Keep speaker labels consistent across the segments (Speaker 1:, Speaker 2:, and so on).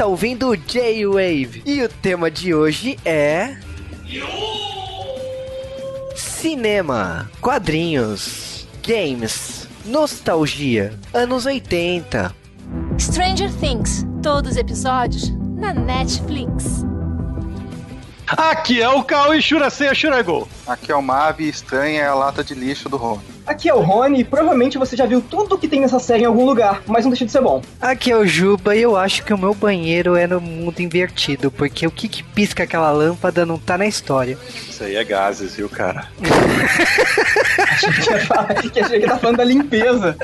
Speaker 1: Você está ouvindo o J-Wave e o tema de hoje é. Cinema, quadrinhos, games, nostalgia, anos 80.
Speaker 2: Stranger Things, todos os episódios na Netflix.
Speaker 3: Aqui é o Cal e Shurasei Shurago.
Speaker 4: Aqui é o Mavi estranha é a lata de lixo do Rony.
Speaker 5: Aqui é o Rony e provavelmente você já viu tudo que tem nessa série em algum lugar, mas não deixa de ser bom.
Speaker 1: Aqui é o Juba e eu acho que o meu banheiro é no mundo invertido, porque o que, que pisca aquela lâmpada não tá na história.
Speaker 3: Isso aí é gases, viu, cara?
Speaker 5: achei que ia falar, que achei que tá falando da limpeza.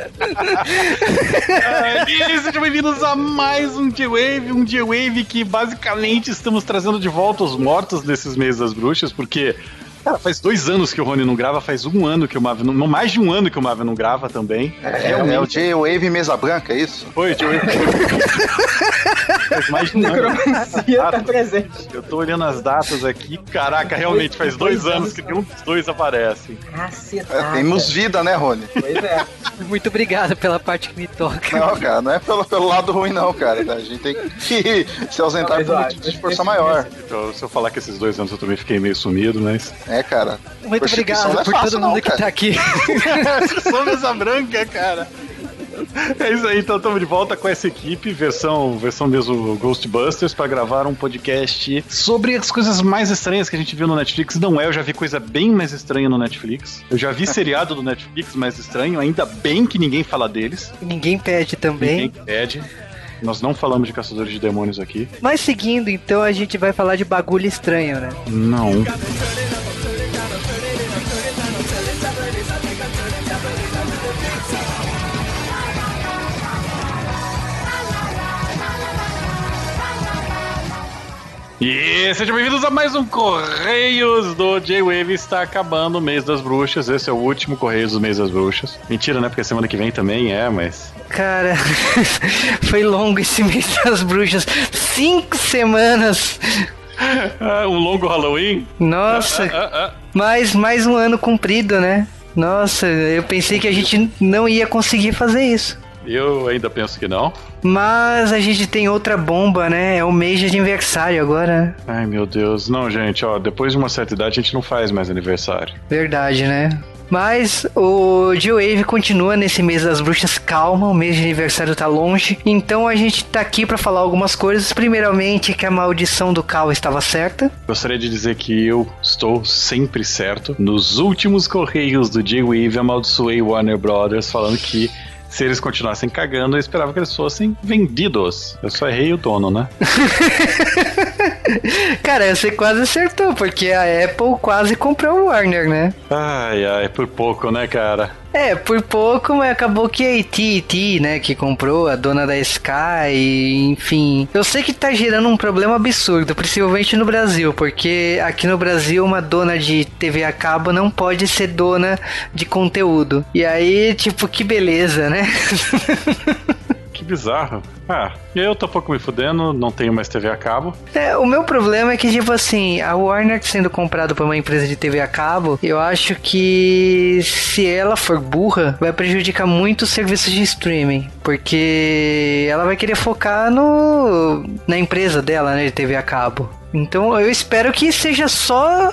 Speaker 3: e sejam bem-vindos a mais um J-Wave, um J-Wave que basicamente estamos trazendo de volta os mortos desses meses das bruxas, porque Cara, faz dois anos que o Rony não grava, faz um ano que o Marvel não. Mais de um ano que o Marvel não grava também.
Speaker 4: É, é o J-Wave Mesa Branca, é isso?
Speaker 3: Foi, J-Wave. faz mais de um ano.
Speaker 5: tá presente.
Speaker 3: Eu tô olhando as datas aqui. Caraca, realmente, faz dois, dois anos que nenhum dos dois aparece.
Speaker 4: Cacetada. É, temos vida, né, Rony?
Speaker 5: Pois é.
Speaker 1: Muito obrigado pela parte que me toca.
Speaker 4: Não, cara, não é pelo, pelo lado ruim, não, cara. A gente tem que se ausentar não, por de força maior.
Speaker 3: Então, se eu falar que esses dois anos eu também fiquei meio sumido, mas.
Speaker 4: É cara?
Speaker 1: Muito obrigado é por fácil, todo mundo não, que tá aqui.
Speaker 3: Sou mesa branca, cara. É isso aí, então estamos de volta com essa equipe, versão, versão mesmo Ghostbusters, para gravar um podcast sobre as coisas mais estranhas que a gente viu no Netflix. Não é, eu já vi coisa bem mais estranha no Netflix. Eu já vi seriado do Netflix mais estranho, ainda bem que ninguém fala deles.
Speaker 1: Ninguém pede também.
Speaker 3: Ninguém pede. Nós não falamos de caçadores de demônios aqui.
Speaker 1: Mas seguindo, então a gente vai falar de bagulho estranho, né?
Speaker 3: Não. E sejam bem-vindos a mais um Correios do J-Wave. Está acabando o mês das bruxas. Esse é o último Correios do mês das bruxas. Mentira, né? Porque semana que vem também é, mas.
Speaker 1: Cara, foi longo esse mês das bruxas. Cinco semanas.
Speaker 3: um longo Halloween?
Speaker 1: Nossa. Ah, ah, ah. Mais, mais um ano cumprido, né? Nossa, eu pensei que a gente não ia conseguir fazer isso.
Speaker 3: Eu ainda penso que não.
Speaker 1: Mas a gente tem outra bomba, né? É o mês de aniversário agora.
Speaker 3: Ai, meu Deus. Não, gente, ó, depois de uma certa idade a gente não faz mais aniversário.
Speaker 1: Verdade, né? Mas o G-Wave continua nesse mês das bruxas calma, o mês de aniversário tá longe. Então a gente tá aqui para falar algumas coisas. Primeiramente, que a maldição do Cal estava certa.
Speaker 3: Gostaria de dizer que eu estou sempre certo. Nos últimos correios do G-Wave, amaldiçoei Warner Brothers falando que se eles continuassem cagando, eu esperava que eles fossem vendidos. Eu só errei o dono, né?
Speaker 1: Cara, você quase acertou, porque a Apple quase comprou o Warner, né?
Speaker 3: Ai, ai, por pouco, né, cara?
Speaker 1: É, por pouco, mas acabou que a AT&T, né, que comprou, a dona da Sky, enfim. Eu sei que tá gerando um problema absurdo, principalmente no Brasil, porque aqui no Brasil uma dona de TV a cabo não pode ser dona de conteúdo. E aí, tipo, que beleza, né?
Speaker 3: que bizarro. Ah, eu tô um pouco me fudendo, não tenho mais TV a cabo.
Speaker 1: É, o meu problema é que, tipo assim, a Warner sendo comprada por uma empresa de TV a cabo, eu acho que se ela for burra, vai prejudicar muito os serviços de streaming. Porque ela vai querer focar no na empresa dela, né, de TV a cabo. Então eu espero que seja só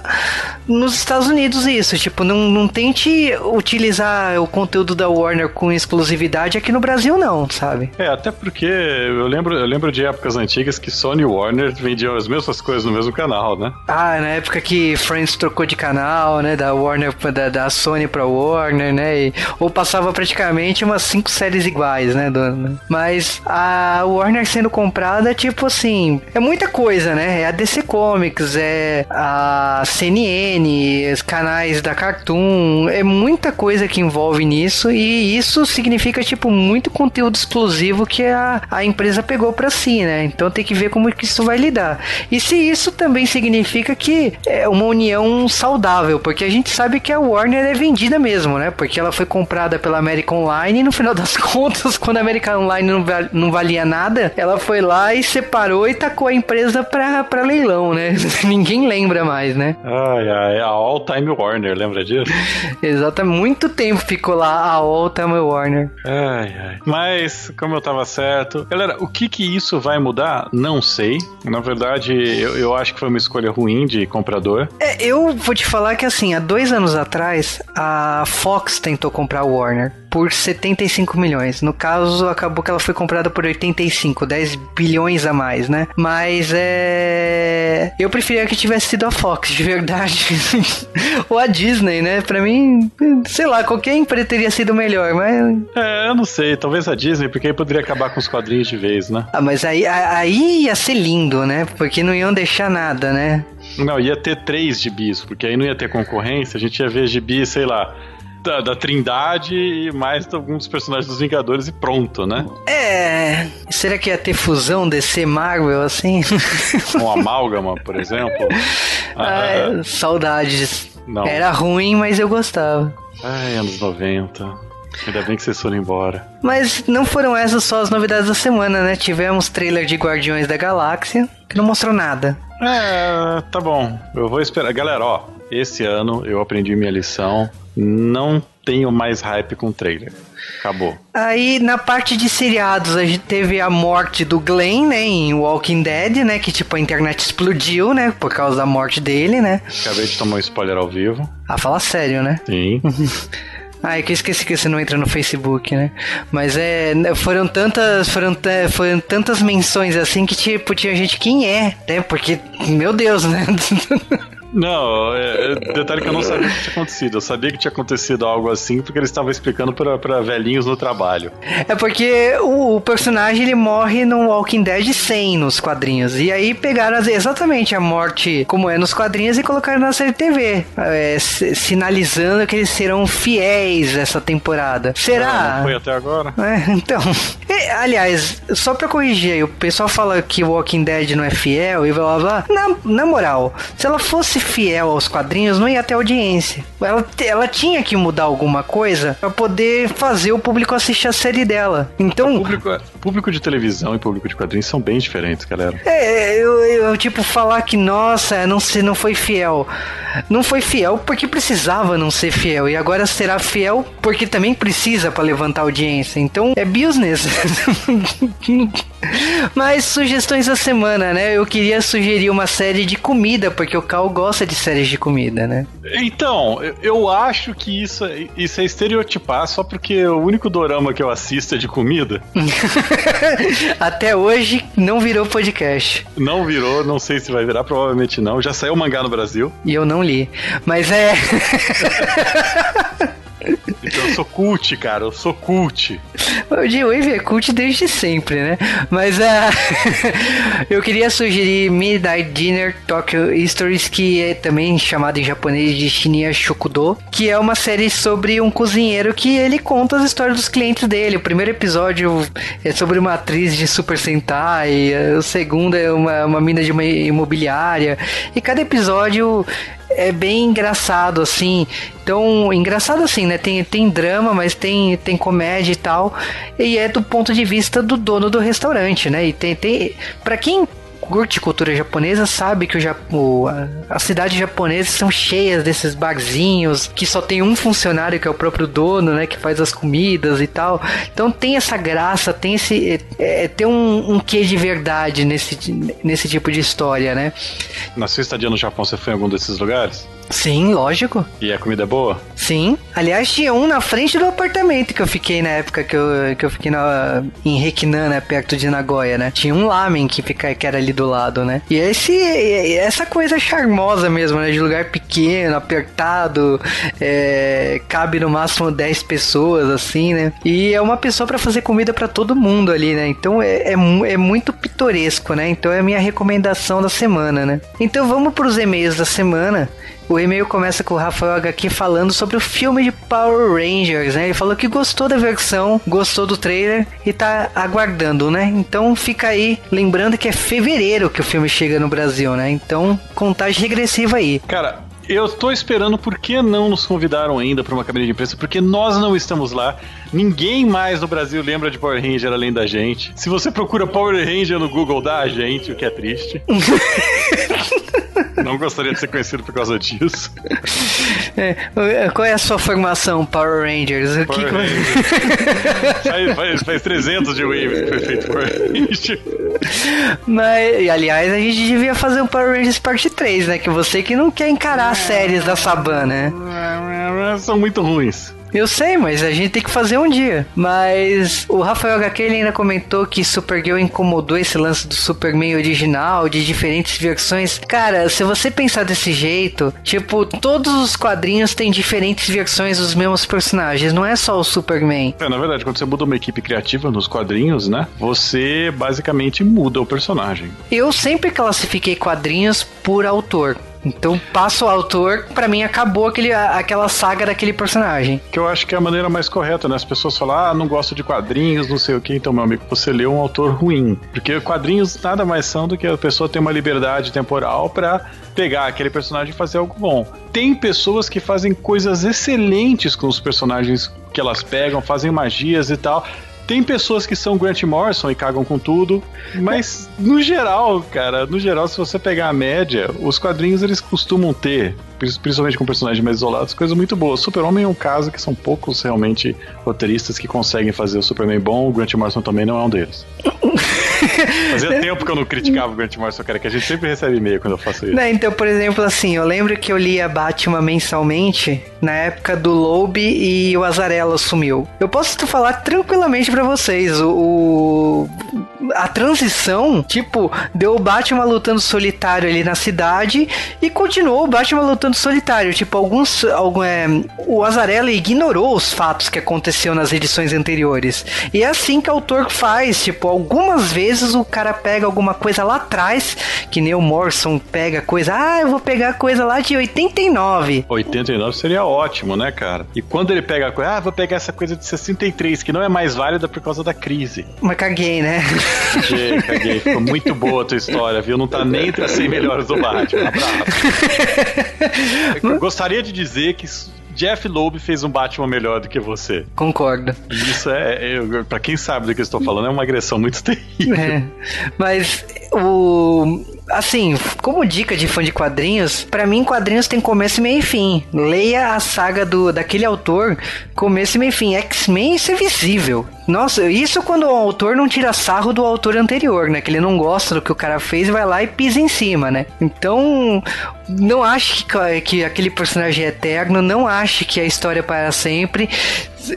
Speaker 1: nos Estados Unidos isso. Tipo, não, não tente utilizar o conteúdo da Warner com exclusividade aqui no Brasil, não, sabe?
Speaker 3: É, até porque eu lembro, eu lembro de épocas antigas que Sony Warner vendiam as mesmas coisas no mesmo canal, né?
Speaker 1: Ah, na época que Friends trocou de canal, né? Da Warner, da, da Sony pra Warner, né? E, ou passava praticamente umas cinco séries iguais, né? Do, mas a Warner sendo comprada, tipo assim, é muita coisa, né? É a DC Comics, é a CNN, os canais da Cartoon, é muita coisa que envolve nisso e isso significa tipo muito conteúdo exclusivo que a, a empresa pegou para si, né? Então tem que ver como que isso vai lidar. E se isso também significa que é uma união saudável, porque a gente sabe que a Warner é vendida mesmo, né? Porque ela foi comprada pela American Online e no final das contas, quando a American Online não, não valia nada, ela foi lá e separou e tacou a empresa pra, pra leilão, né? Ninguém lembra mais, né?
Speaker 3: Ai, ai, a All Time Warner, lembra disso?
Speaker 1: Exato, muito tempo ficou lá a All Time Warner.
Speaker 3: Ai, ai. Mas, como eu tava certo. Galera, o que que isso vai mudar? Não sei. Na verdade, eu, eu acho que foi uma escolha ruim de comprador.
Speaker 1: É, eu vou te falar que assim, há dois anos atrás, a Fox tentou comprar a Warner por 75 milhões. No caso, acabou que ela foi comprada por 85, 10 bilhões a mais, né? Mas é. Eu preferia que tivesse sido a Fox, de verdade. Ou a Disney, né? Pra mim, sei lá, qualquer empresa teria sido melhor, mas.
Speaker 3: É, eu não sei. Talvez a Disney, porque aí poderia acabar com os quadrinhos de vez, né?
Speaker 1: Ah, mas aí, aí ia ser lindo, né? Porque não iam deixar nada, né?
Speaker 3: Não, ia ter três gibis, porque aí não ia ter concorrência, a gente ia ver gibi, sei lá, da, da Trindade e mais alguns personagens dos Vingadores e pronto, né?
Speaker 1: É. Será que ia ter fusão DC Marvel assim?
Speaker 3: Um amálgama, por exemplo.
Speaker 1: Ai, saudades.
Speaker 3: Não.
Speaker 1: Era ruim, mas eu gostava.
Speaker 3: Ai, anos 90. Ainda bem que vocês foram embora.
Speaker 1: Mas não foram essas só as novidades da semana, né? Tivemos trailer de Guardiões da Galáxia, que não mostrou nada.
Speaker 3: É, tá bom. Eu vou esperar. Galera, ó, esse ano eu aprendi minha lição. Não tenho mais hype com trailer. Acabou.
Speaker 1: Aí, na parte de seriados, a gente teve a morte do Glenn, né, em Walking Dead, né, que tipo, a internet explodiu, né, por causa da morte dele, né.
Speaker 3: Acabei de tomar um spoiler ao vivo.
Speaker 1: Ah, fala sério, né.
Speaker 3: Sim.
Speaker 1: Ah, é que eu esqueci que você não entra no Facebook, né? Mas é. Foram tantas. Foram, ta- foram tantas menções assim que, tipo, tinha gente quem é, né? Porque, meu Deus, né?
Speaker 3: Não, é, é, detalhe que eu não sabia que tinha acontecido. Eu sabia que tinha acontecido algo assim porque eles estavam explicando pra, pra velhinhos no trabalho.
Speaker 1: É porque o, o personagem ele morre no Walking Dead 100 nos quadrinhos. E aí pegaram as- exatamente a morte como é nos quadrinhos e colocaram na série TV. é, sinalizando que eles serão fiéis essa temporada.
Speaker 3: Ah,
Speaker 1: Será?
Speaker 3: não foi até agora?
Speaker 1: É, então. E, aliás, só pra corrigir aí, o pessoal fala que o Walking Dead não é fiel e blá blá blá. Na, na moral, se ela fosse fiel aos quadrinhos, não ia ter audiência. Ela, ela tinha que mudar alguma coisa pra poder fazer o público assistir a série dela. Então.
Speaker 3: Público, público de televisão e público de quadrinhos são bem diferentes, galera.
Speaker 1: É, eu, eu, tipo, falar que, nossa, não, se, não foi fiel. Não foi fiel porque precisava não ser fiel. E agora será fiel porque também precisa pra levantar audiência. Então é business. Mas sugestões da semana, né? Eu queria sugerir uma série de comida, porque o Cal gosta de séries de comida, né?
Speaker 3: Então, eu- acho que isso, é- isso é estereotipar só porque o único dorama que eu assisto é de comida.
Speaker 1: Até hoje não virou podcast.
Speaker 3: Não virou, não sei se vai virar, provavelmente não. Já saiu o mangá no Brasil.
Speaker 1: E eu não li. Mas é.
Speaker 3: Então eu sou cult, cara, eu sou cult.
Speaker 1: O J-Wave é cult desde sempre, né? Mas ah, eu queria sugerir Midnight Dinner Tokyo Stories, que é também chamado em japonês de Shinya Shokudo, que é uma série sobre um cozinheiro que ele conta as histórias dos clientes dele. O primeiro episódio é sobre uma atriz de Super Sentai, o segundo é uma, uma mina de uma imobiliária, e cada episódio é bem engraçado, assim. Então, engraçado assim, né? Tem, tem drama, mas tem, tem comédia e tal. E é do ponto de vista do dono do restaurante, né? E tem. tem para quem curte cultura japonesa sabe que o, Ja- o- a, as cidades japonesas são cheias desses barzinhos que só tem um funcionário que é o próprio dono, né, que faz as comidas e tal. Então tem essa graça, tem esse é, é, tem um, um quê de verdade nesse nesse tipo de história, né?
Speaker 3: Na sua estadia no Japão, você foi em algum desses lugares?
Speaker 1: Sim, lógico.
Speaker 3: E a comida é boa?
Speaker 1: Sim. Aliás, tinha um na frente do apartamento que eu fiquei na época que eu, que eu fiquei na, em Rekinan, né? Perto de Nagoya, né? Tinha um lamen que, fica, que era ali do lado, né? E esse, essa coisa charmosa mesmo, né? De lugar pequeno, apertado, é, cabe no máximo 10 pessoas, assim, né? E é uma pessoa para fazer comida para todo mundo ali, né? Então é, é, é muito pitoresco, né? Então é a minha recomendação da semana, né? Então vamos pros e-mails da semana. O e-mail começa com o Rafael HQ falando sobre o filme de Power Rangers, né? Ele falou que gostou da versão, gostou do trailer e tá aguardando, né? Então fica aí, lembrando que é fevereiro que o filme chega no Brasil, né? Então, contagem regressiva aí.
Speaker 3: Cara, Eu tô esperando por que não nos convidaram ainda para uma cabine de imprensa, porque nós não estamos lá. Ninguém mais no Brasil lembra de Power Ranger além da gente. Se você procura Power Ranger no Google, dá a gente, o que é triste. Não gostaria de ser conhecido por causa disso.
Speaker 1: É, qual é a sua formação, Power Rangers? O
Speaker 3: Power
Speaker 1: que
Speaker 3: Rangers. faz, faz, faz 300 de Wave que foi feito Power Ranger.
Speaker 1: Mas, aliás, a gente devia fazer um Power Rangers parte 3, né? Que você que não quer encarar as séries da Saban, né?
Speaker 3: São muito ruins.
Speaker 1: Eu sei, mas a gente tem que fazer um dia. Mas o Rafael HQ ele ainda comentou que Supergirl incomodou esse lance do Superman original, de diferentes versões. Cara, se você pensar desse jeito, tipo, todos os quadrinhos têm diferentes versões dos mesmos personagens, não é só o Superman.
Speaker 3: É, na verdade, quando você muda uma equipe criativa nos quadrinhos, né? Você basicamente muda o personagem.
Speaker 1: Eu sempre classifiquei quadrinhos por autor. Então, passa o autor, pra mim acabou aquele, aquela saga daquele personagem.
Speaker 3: Que eu acho que é a maneira mais correta, né? As pessoas falam, ah, não gosto de quadrinhos, não sei o que. Então, meu amigo, você leu um autor ruim. Porque quadrinhos nada mais são do que a pessoa ter uma liberdade temporal pra pegar aquele personagem e fazer algo bom. Tem pessoas que fazem coisas excelentes com os personagens que elas pegam, fazem magias e tal. Tem pessoas que são Grant Morrison e cagam com tudo, mas no geral, cara, no geral, se você pegar a média, os quadrinhos eles costumam ter, principalmente com personagens mais isolados, coisas muito boas. Super-Homem é um caso que são poucos realmente roteiristas que conseguem fazer o Superman bom, o Grant Morrison também não é um deles. Fazia tempo que eu não criticava o Grant Morrison, cara, que a gente sempre recebe e-mail quando eu faço isso.
Speaker 1: Não, então, por exemplo, assim, eu lembro que eu lia Batman mensalmente na época do Loeb e o Azarello sumiu. Eu posso falar tranquilamente para vocês, o, o, a transição, tipo, deu o Batman lutando solitário ali na cidade e continuou o Batman lutando solitário. Tipo, alguns. Algum, é, o Azarello ignorou os fatos que aconteceu nas edições anteriores. E é assim que o autor faz. Tipo, algumas vezes o cara pega alguma coisa lá atrás, que nem o Morrison pega coisa. Ah, eu vou pegar coisa lá de 89.
Speaker 3: 89 seria ótimo, né, cara? E quando ele pega a coisa, ah, vou pegar essa coisa de 63, que não é mais válida por causa da crise.
Speaker 1: Mas caguei, né?
Speaker 3: Caguei, caguei. Ficou muito boa a tua história, viu? Não tá nem entre as 100 melhores do Batman. Abraço. Eu gostaria de dizer que Jeff Loeb fez um Batman melhor do que você.
Speaker 1: Concordo.
Speaker 3: Isso é, é para quem sabe do que eu estou falando, é uma agressão muito terrível. É,
Speaker 1: mas o assim, como dica de fã de quadrinhos, para mim quadrinhos tem começo, meio e fim. Leia a saga do daquele autor, começo, meio e fim. X-Men isso é visível. Nossa, isso quando o autor não tira sarro do autor anterior, né? Que ele não gosta do que o cara fez e vai lá e pisa em cima, né? Então, não acho que, que aquele personagem é eterno, não acho que a história é para sempre.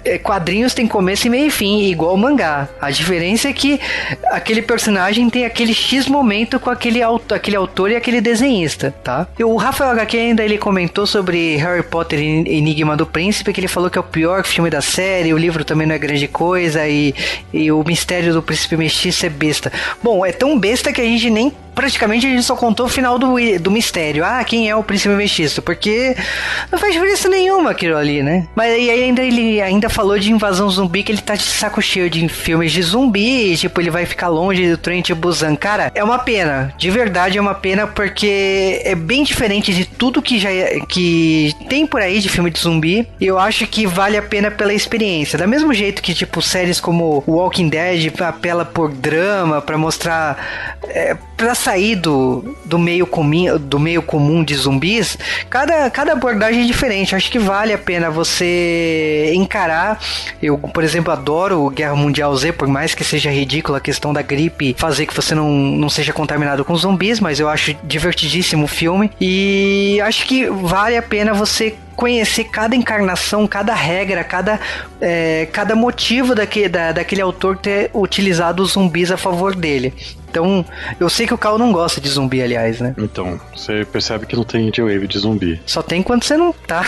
Speaker 1: É, quadrinhos tem começo e meio e fim, igual mangá. A diferença é que aquele personagem tem aquele X momento com aquele, aquele autor e aquele desenhista, tá? E o Rafael HQ ainda ele comentou sobre Harry Potter e Enigma do Príncipe, que ele falou que é o pior filme da série, o livro também não é grande coisa e, e o mistério do príncipe mestiço é besta. Bom, é tão besta que a gente nem praticamente a gente só contou o final do, do mistério. Ah, quem é o príncipe mestiço? Porque não faz diferença nenhuma aquilo ali, né? Mas aí ainda ele ainda falou de invasão zumbi que ele tá de saco cheio de filmes de zumbi, tipo, ele vai ficar longe do Trent Busan. Cara, é uma pena. De verdade é uma pena porque é bem diferente de tudo que já que tem por aí de filme de zumbi. E eu acho que vale a pena pela experiência. Da mesmo jeito que, tipo, séries como Walking Dead apela por drama para mostrar é, para sair do, do, meio comum, do meio comum de zumbis, cada, cada abordagem é diferente. Acho que vale a pena você encarar. Eu, por exemplo, adoro Guerra Mundial Z, por mais que seja ridícula a questão da gripe fazer que você não, não seja contaminado com zumbis, mas eu acho divertidíssimo o filme. E acho que vale a pena você conhecer cada encarnação, cada regra, cada, é, cada motivo daquele, da, daquele autor ter utilizado os zumbis a favor dele. Então, eu sei que o Cal não gosta de zumbi, aliás, né?
Speaker 3: Então, você percebe que não tem J-Wave de zumbi.
Speaker 1: Só tem quando você não tá.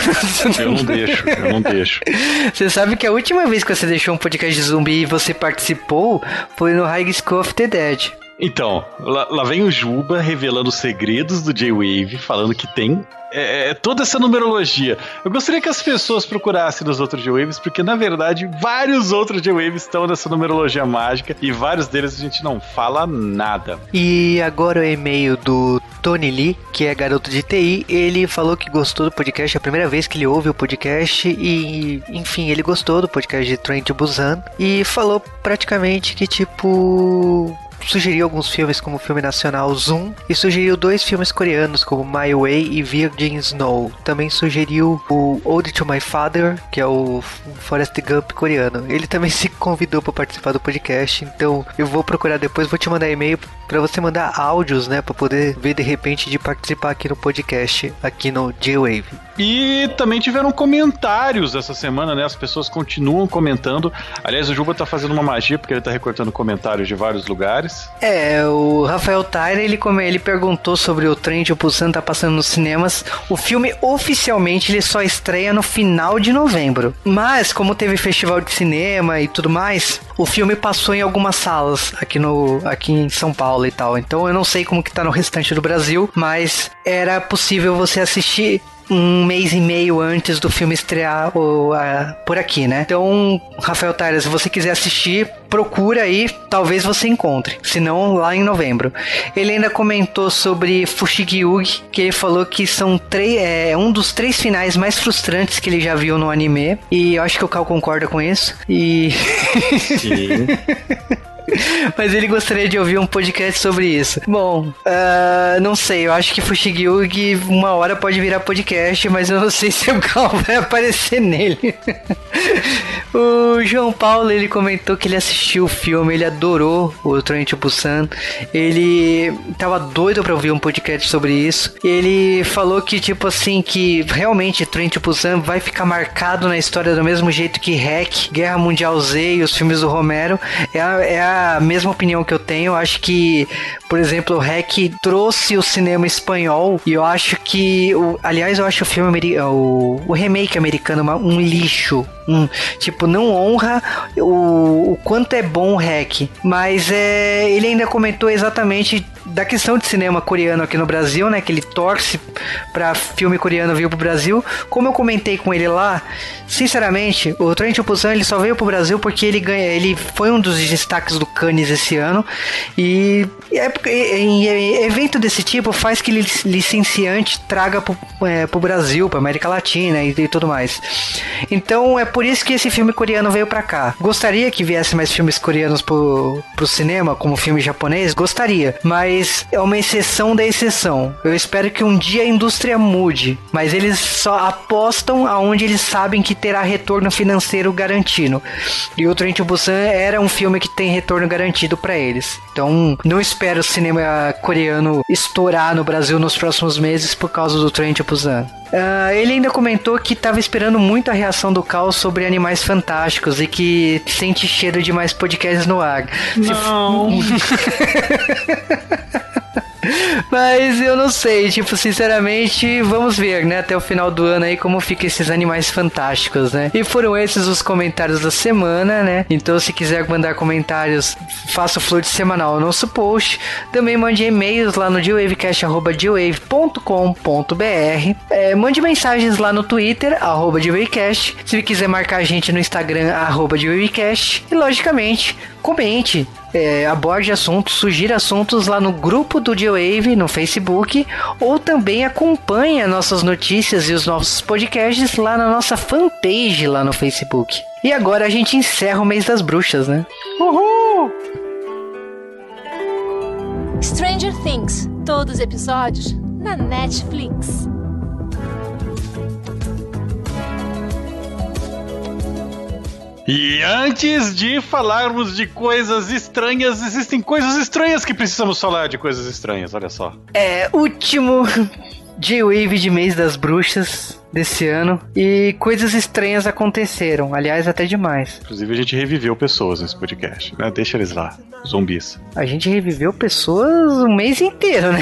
Speaker 3: Eu não deixo, eu não deixo.
Speaker 1: Você sabe que a última vez que você deixou um podcast de zumbi e você participou foi no High School of the Dead.
Speaker 3: Então, lá, lá vem o Juba revelando os segredos do J-Wave, falando que tem é, é, toda essa numerologia. Eu gostaria que as pessoas procurassem nos outros J-Waves, porque na verdade vários outros J-Waves estão nessa numerologia mágica e vários deles a gente não fala nada.
Speaker 1: E agora o e-mail do Tony Lee, que é garoto de TI, ele falou que gostou do podcast, é a primeira vez que ele ouve o podcast e, enfim, ele gostou do podcast de Train to Busan e falou praticamente que tipo sugeriu alguns filmes como o filme nacional Zoom e sugeriu dois filmes coreanos como My Way e Virgin Snow. Também sugeriu o Ode to My Father, que é o Forrest Gump coreano. Ele também se convidou para participar do podcast, então eu vou procurar depois, vou te mandar e-mail para você mandar áudios, né, para poder ver de repente de participar aqui no podcast, aqui no J-Wave.
Speaker 3: E também tiveram comentários essa semana, né? As pessoas continuam comentando. Aliás, o Juba tá fazendo uma magia porque ele tá recortando comentários de vários lugares.
Speaker 1: É, o Rafael Tyler, ele, como ele perguntou sobre o trem de Busan tá passando nos cinemas. O filme oficialmente ele só estreia no final de novembro. Mas como teve festival de cinema e tudo mais, o filme passou em algumas salas aqui no aqui em São Paulo e tal. Então eu não sei como que tá no restante do Brasil, mas era possível você assistir um mês e meio antes do filme estrear o, a, por aqui, né? Então, Rafael Tyler, se você quiser assistir, procura aí, talvez você encontre. Se não, lá em novembro. Ele ainda comentou sobre Fushigyugi, que ele falou que são três, é um dos três finais mais frustrantes que ele já viu no anime. E eu acho que o Cal concorda com isso. E. Sim. Mas ele gostaria de ouvir um podcast sobre isso. Bom, uh, não sei, eu acho que Fushigyugi uma hora pode virar podcast, mas eu não sei se o Cal vai aparecer nele. o João Paulo, ele comentou que ele assistiu o filme, ele adorou o Train to Busan. Ele tava doido para ouvir um podcast sobre isso. Ele falou que, tipo assim, que realmente Train to Busan vai ficar marcado na história do mesmo jeito que Hack, Guerra Mundial Z e os filmes do Romero. É a, é a a mesma opinião que eu tenho. Eu acho que, por exemplo, o REC trouxe o cinema espanhol e eu acho que, o, aliás, eu acho o filme o, o remake americano um lixo. Um, tipo, não honra o, o quanto é bom o REC. Mas é, ele ainda comentou exatamente da questão de cinema coreano aqui no Brasil, né? Que ele torce para filme coreano vir pro Brasil. Como eu comentei com ele lá, sinceramente, o Trent Busan ele só veio pro Brasil porque ele ganha, ele foi um dos destaques do Cannes esse ano e é, em evento desse tipo faz que licenciante traga pro, é, pro Brasil, pra América Latina e, e tudo mais. Então é por isso que esse filme coreano veio para cá. Gostaria que viesse mais filmes coreanos pro, pro cinema, como filme japonês? Gostaria, mas mas é uma exceção da exceção. Eu espero que um dia a indústria mude, mas eles só apostam aonde eles sabem que terá retorno financeiro garantido. E o Trent Busan era um filme que tem retorno garantido para eles. Então, não espero o cinema coreano estourar no Brasil nos próximos meses por causa do Trent Busan. Uh, ele ainda comentou que estava esperando muito a reação do Cal sobre animais fantásticos e que sente cheiro de mais podcasts no ar.
Speaker 3: Não.
Speaker 1: Mas eu não sei, tipo, sinceramente, vamos ver, né, até o final do ano aí como fica esses animais fantásticos, né? E foram esses os comentários da semana, né? Então, se quiser mandar comentários, faça o float semanal no nosso post. Também mande e-mails lá no dewavecast.com.br. É, mande mensagens lá no Twitter, arroba Se quiser marcar a gente no Instagram, arroba E logicamente, comente, é, aborde assuntos, sugira assuntos lá no grupo do G-Wave no Facebook ou também acompanhe nossas notícias e os nossos podcasts lá na nossa fanpage lá no Facebook. E agora a gente encerra o mês das bruxas, né? Uhul!
Speaker 2: Stranger Things, todos os episódios na Netflix.
Speaker 3: E antes de falarmos de coisas estranhas, existem coisas estranhas que precisamos falar de coisas estranhas, olha só.
Speaker 1: É, último J-Wave de mês das bruxas. desse ano e coisas estranhas aconteceram. Aliás, até demais.
Speaker 3: Inclusive, a gente reviveu pessoas nesse podcast, né? Deixa eles lá, zumbis.
Speaker 1: A gente reviveu pessoas o mês inteiro, né?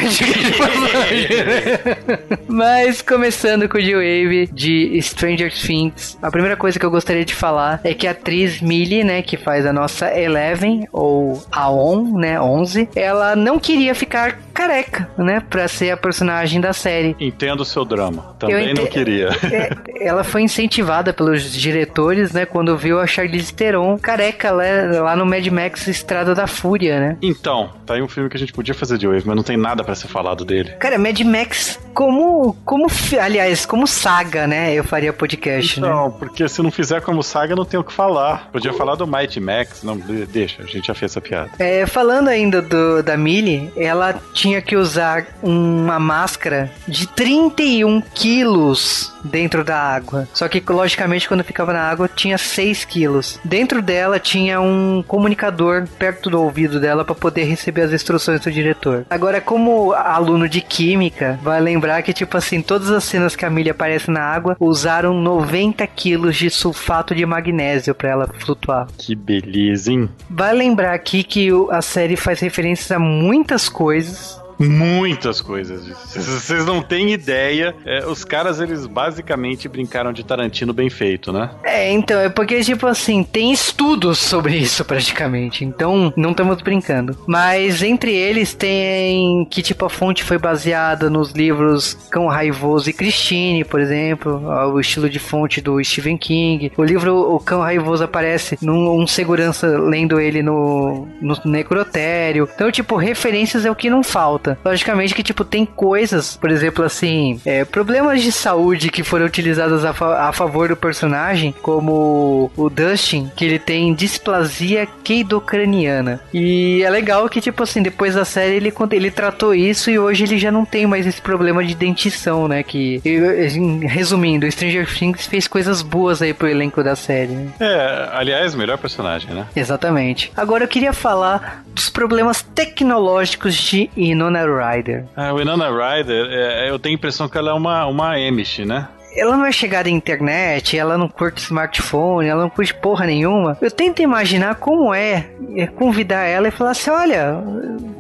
Speaker 1: Mas começando com o G-Wave de Stranger Things, a primeira coisa que eu gostaria de falar é que a atriz Millie, né, que faz a nossa Eleven, ou a On, né, 11, ela não queria ficar careca, né, pra ser a personagem da série.
Speaker 3: Entendo o seu drama. Também
Speaker 1: ente-
Speaker 3: não queria.
Speaker 1: É, ela foi incentivada pelos diretores, né, quando viu a Charlize Theron careca lá, lá no Mad Max Estrada da Fúria, né.
Speaker 3: Então, tá aí um filme que a gente podia fazer de Wave, mas não tem nada pra ser falado dele.
Speaker 1: Cara, Mad Max como, como, aliás, como saga, né, eu faria podcast, né.
Speaker 3: Não, porque se não fizer como saga, não tem o que falar. Podia falar do Mighty Max. Não, de- deixa, a gente já fez essa piada.
Speaker 1: É, falando ainda do, da Millie, ela tinha que usar uma máscara de 31 quilos dentro da água. Só que, logicamente, quando ficava na água, tinha 6 quilos. Dentro dela tinha um comunicador perto do ouvido dela para poder receber as instruções do diretor. Agora, como aluno de química, vai lembrar que, tipo assim, todas as cenas que a Millie aparece na água usaram 90 quilos de sulfato de magnésio para ela flutuar.
Speaker 3: Que beleza, hein?
Speaker 1: Vai lembrar aqui que a série faz referências a muitas coisas.
Speaker 3: Muitas coisas. Vocês- não têm ideia. É, os caras, eles basicamente brincaram de Tarantino bem feito, né?
Speaker 1: É, então, é porque, tipo assim, tem estudos sobre isso praticamente. Então, não estamos brincando. Mas entre eles tem que, tipo, a fonte foi baseada nos livros Cão Raivoso e Christine, por exemplo. O estilo de fonte do Stephen King. O livro O Cão Raivoso aparece num um segurança lendo ele no, no necrotério. Então, tipo, referências é o que não falta. Logicamente que, tipo, tem coisas, por exemplo, assim, é, problemas de saúde que foram utilizados a, fa- a favor do personagem, como o Dustin, que ele tem displasia queidocraniana. E é legal que, tipo assim, depois da série ele, ele tratou isso e hoje ele já não tem mais esse problema de dentição, né? Que, resumindo, Stranger Things fez coisas boas aí pro elenco da série, né?
Speaker 3: É, aliás, melhor personagem, né?
Speaker 1: Exatamente. Agora eu queria falar dos problemas tecnológicos de Inona Ryder.
Speaker 3: A Winona Ryder, é, eu tenho a impressão que ela é uma, uma Amish, né?
Speaker 1: Ela não é chegada à internet, ela não curte smartphone, ela não curte porra nenhuma. Eu tento imaginar como é, é convidar ela e falar assim: olha,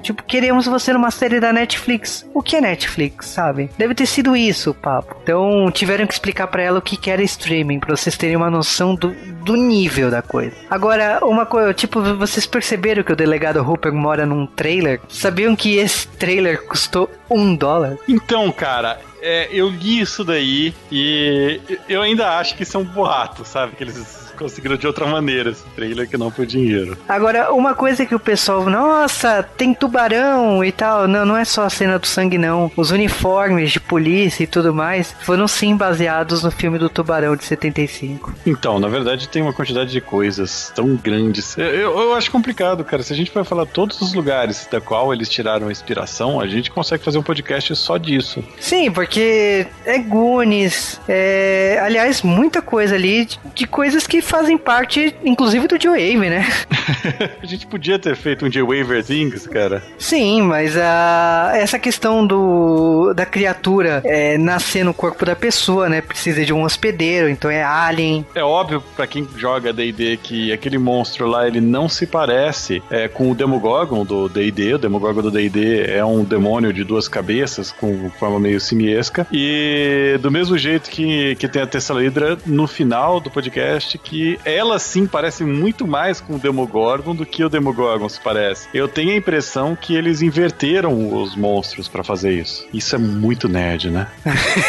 Speaker 1: tipo, queremos você numa série da Netflix. O que é Netflix, sabe? Deve ter sido isso o papo. Então tiveram que explicar pra ela o que que era streaming, pra vocês terem uma noção do, do nível da coisa. Agora, uma coisa, tipo, vocês perceberam que o delegado Hooper mora num trailer? Sabiam que esse trailer custou um dólar?
Speaker 3: Então, cara, é, eu li isso daí e eu ainda acho que isso é um boato, sabe? Que eles conseguiram de outra maneira esse trailer que não por dinheiro.
Speaker 1: Agora, uma coisa que o pessoal, nossa, tem tubarão e tal. Não, não é só a cena do sangue, não. Os uniformes de polícia e tudo mais foram sim baseados no filme do Tubarão de 75.
Speaker 3: Então, na verdade, tem uma quantidade de coisas tão grandes. Eu, eu- eu acho complicado, cara. Se a gente for falar todos os lugares da qual eles tiraram a inspiração, a gente consegue fazer um podcast só disso.
Speaker 1: Sim, porque é Goonies, é, aliás, muita coisa ali de, de coisas que fazem parte, inclusive, do Joe Wave, né?
Speaker 3: a gente podia ter feito um J-Waver Things, cara.
Speaker 1: Sim, mas a, essa questão do, da criatura é, nascer no corpo da pessoa, né? Precisa de um hospedeiro, então é alien.
Speaker 3: É óbvio pra quem joga D&D que aquele monstro lá ele não se parece é, com o Demogorgon do D&D. O Demogorgon do D&D é um demônio de duas cabeças com forma meio simiesca e do mesmo jeito que, que tem a Tessalidra no final do podcast que ela sim parece muito mais com o Demogorgon do que o Demogorgon se parece. Eu tenho a impressão que eles inverteram os monstros pra fazer isso. Isso é muito nerd, né?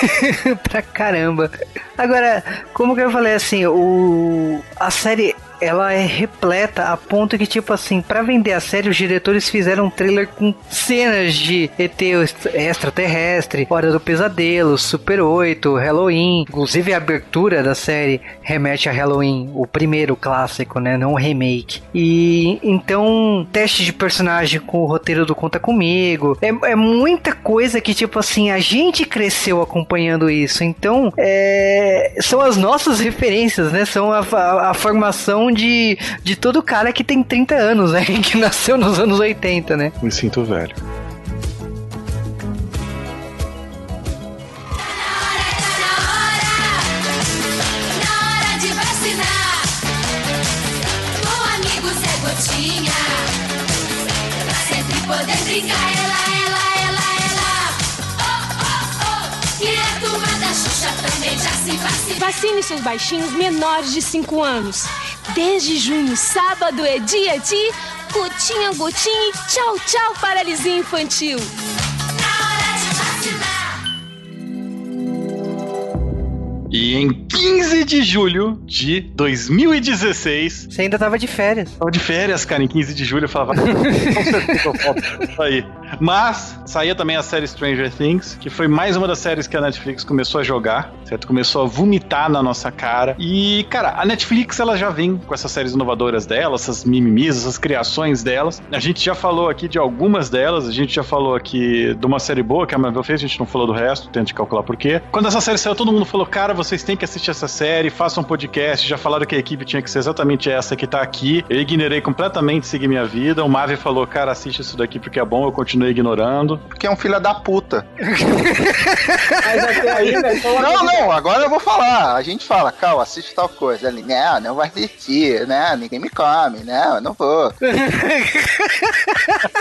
Speaker 1: pra caramba. Agora, como que eu falei assim, o a série ela é repleta a ponto que, tipo assim, pra vender a série, os diretores fizeram um trailer com cenas de ET extraterrestre, Hora do Pesadelo, Super 8, Halloween. Inclusive, a abertura da série remete a Halloween, o primeiro clássico, né? Não o remake. E então, teste de personagem com o roteiro do Conta Comigo. É, é muita coisa que, tipo assim, a gente cresceu acompanhando isso. Então, é, são as nossas referências, né? São a, a- a formação de, de todo cara que tem 30 anos, né? Que nasceu nos anos 80, né?
Speaker 3: Me sinto velho.
Speaker 6: poder brincar. Ela, ela, ela, ela. Oh, oh, oh. A turma da Xuxa também já se vacina.
Speaker 2: Vacine seus baixinhos menores de 5 anos. Desde junho, sábado é dia de gotinha, gotinha e tchau, tchau, paralisia infantil.
Speaker 3: E em 15 de julho de 2016,
Speaker 1: Você ainda tava de férias.
Speaker 3: tava de férias, cara, em 15 de julho eu falava, com aí. Mas saía também a série Stranger Things, que foi mais uma das séries que a Netflix começou a jogar, certo? Começou a vomitar na nossa cara. E, cara, a Netflix ela já vem com essas séries inovadoras dela, essas mimimis, essas criações delas. A gente já falou aqui de algumas delas, a gente já falou aqui de uma série boa que a Marvel fez, a gente não falou do resto, tente calcular por quê. Quando essa série saiu, todo mundo falou, cara, vocês têm que assistir essa série, façam um podcast, já falaram que a equipe tinha que ser exatamente essa que tá aqui. Eu ignorei completamente seguir minha vida. O Marvel falou, cara, assiste isso daqui porque é bom, eu continuei ignorando.
Speaker 4: Porque é um filho da puta.
Speaker 5: Mas até aí, né? Então,
Speaker 4: Não, não, agora eu vou falar. A gente fala, Cal, assiste tal coisa. Ele, não, não vai assistir, né? Ninguém me come, não, eu não vou.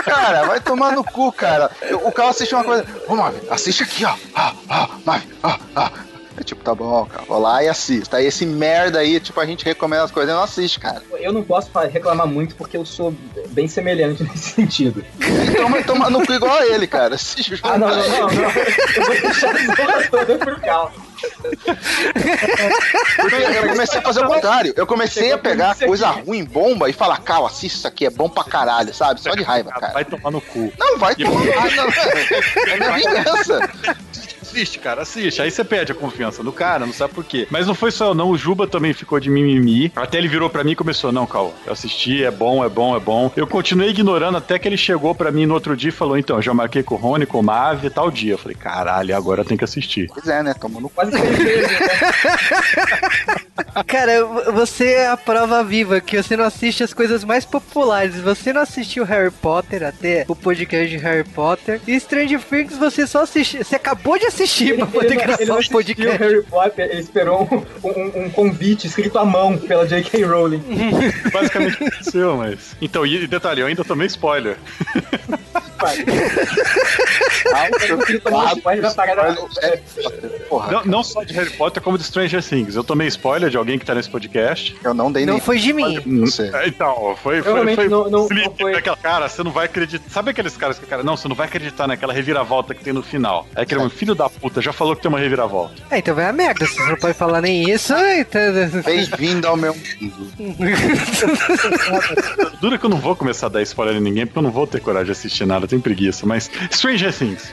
Speaker 4: cara, vai tomar no cu, cara. O Cal assiste uma coisa. Ô, Marvin, assiste aqui, ó. Ah, ah, Marvin, ah, ah. É tipo, tá bom, cara, vou lá e assisto. Aí esse merda aí, tipo, a gente recomenda as coisas e não assiste, cara.
Speaker 5: Eu não posso reclamar muito porque eu sou bem semelhante nesse sentido.
Speaker 4: Então vai tomar no cu igual a ele, cara. Assiste.
Speaker 5: Ah, não, não, não, não. Eu vou deixar a zorra toda pro Cal.
Speaker 4: Porque eu comecei a fazer o contrário. Eu comecei a pegar coisa ruim, bomba, e falar, Cal, assiste isso aqui, é bom pra caralho, sabe? Só de raiva, cara.
Speaker 3: Vai tomar no cu.
Speaker 4: Não, vai tomar no cu. É minha vingança.
Speaker 3: Assiste, cara, assiste. Aí você perde a confiança do cara, não sabe por quê. Mas não foi só eu, não. O Juba também ficou de mimimi. Até ele virou pra mim e começou: Não, Cal, eu assisti, é bom, é bom, é bom. Eu continuei ignorando até que ele chegou pra mim no outro dia e falou: Então, já marquei com o Rony, com o Mave, tal dia. Eu falei: Caralho, agora tem que assistir.
Speaker 4: Pois é, né? Tomou no.
Speaker 5: Quase?
Speaker 1: Cara, você é a prova viva que você não assiste as coisas mais populares. Você não assistiu Harry Potter até o podcast de Harry Potter. E Stranger Things você só assistiu. Você acabou de assistir pra poder
Speaker 5: Ele, não- ele
Speaker 1: gravar
Speaker 5: não
Speaker 1: um podcast.
Speaker 5: Harry Potter, ele esperou um, um- um convite escrito à mão pela J.K. Rowling.
Speaker 3: Basicamente aconteceu, mas. Então, e e detalhe, eu ainda tomei spoiler.
Speaker 4: É,
Speaker 3: Não, não só de Harry Potter, como de Stranger Things. Eu tomei spoiler de alguém que tá nesse podcast.
Speaker 4: eu não dei
Speaker 1: Não
Speaker 4: nem.
Speaker 1: foi de mim.
Speaker 3: É, Então, foi. foi, foi
Speaker 5: não- não- não foi-
Speaker 3: Aquela, cara, você não vai acreditar. Sabe aqueles caras que, cara, não, você não vai acreditar naquela reviravolta que tem no final. É aquele um filho da puta, já falou que tem uma reviravolta.
Speaker 1: É, então vai a merda. Você não pode falar nem isso. Então...
Speaker 4: Bem-vindo ao meu mundo.
Speaker 3: Dura que eu não vou começar a dar spoiler em ninguém, porque eu não vou ter coragem de assistir nada, eu tenho preguiça. Mas Stranger Things.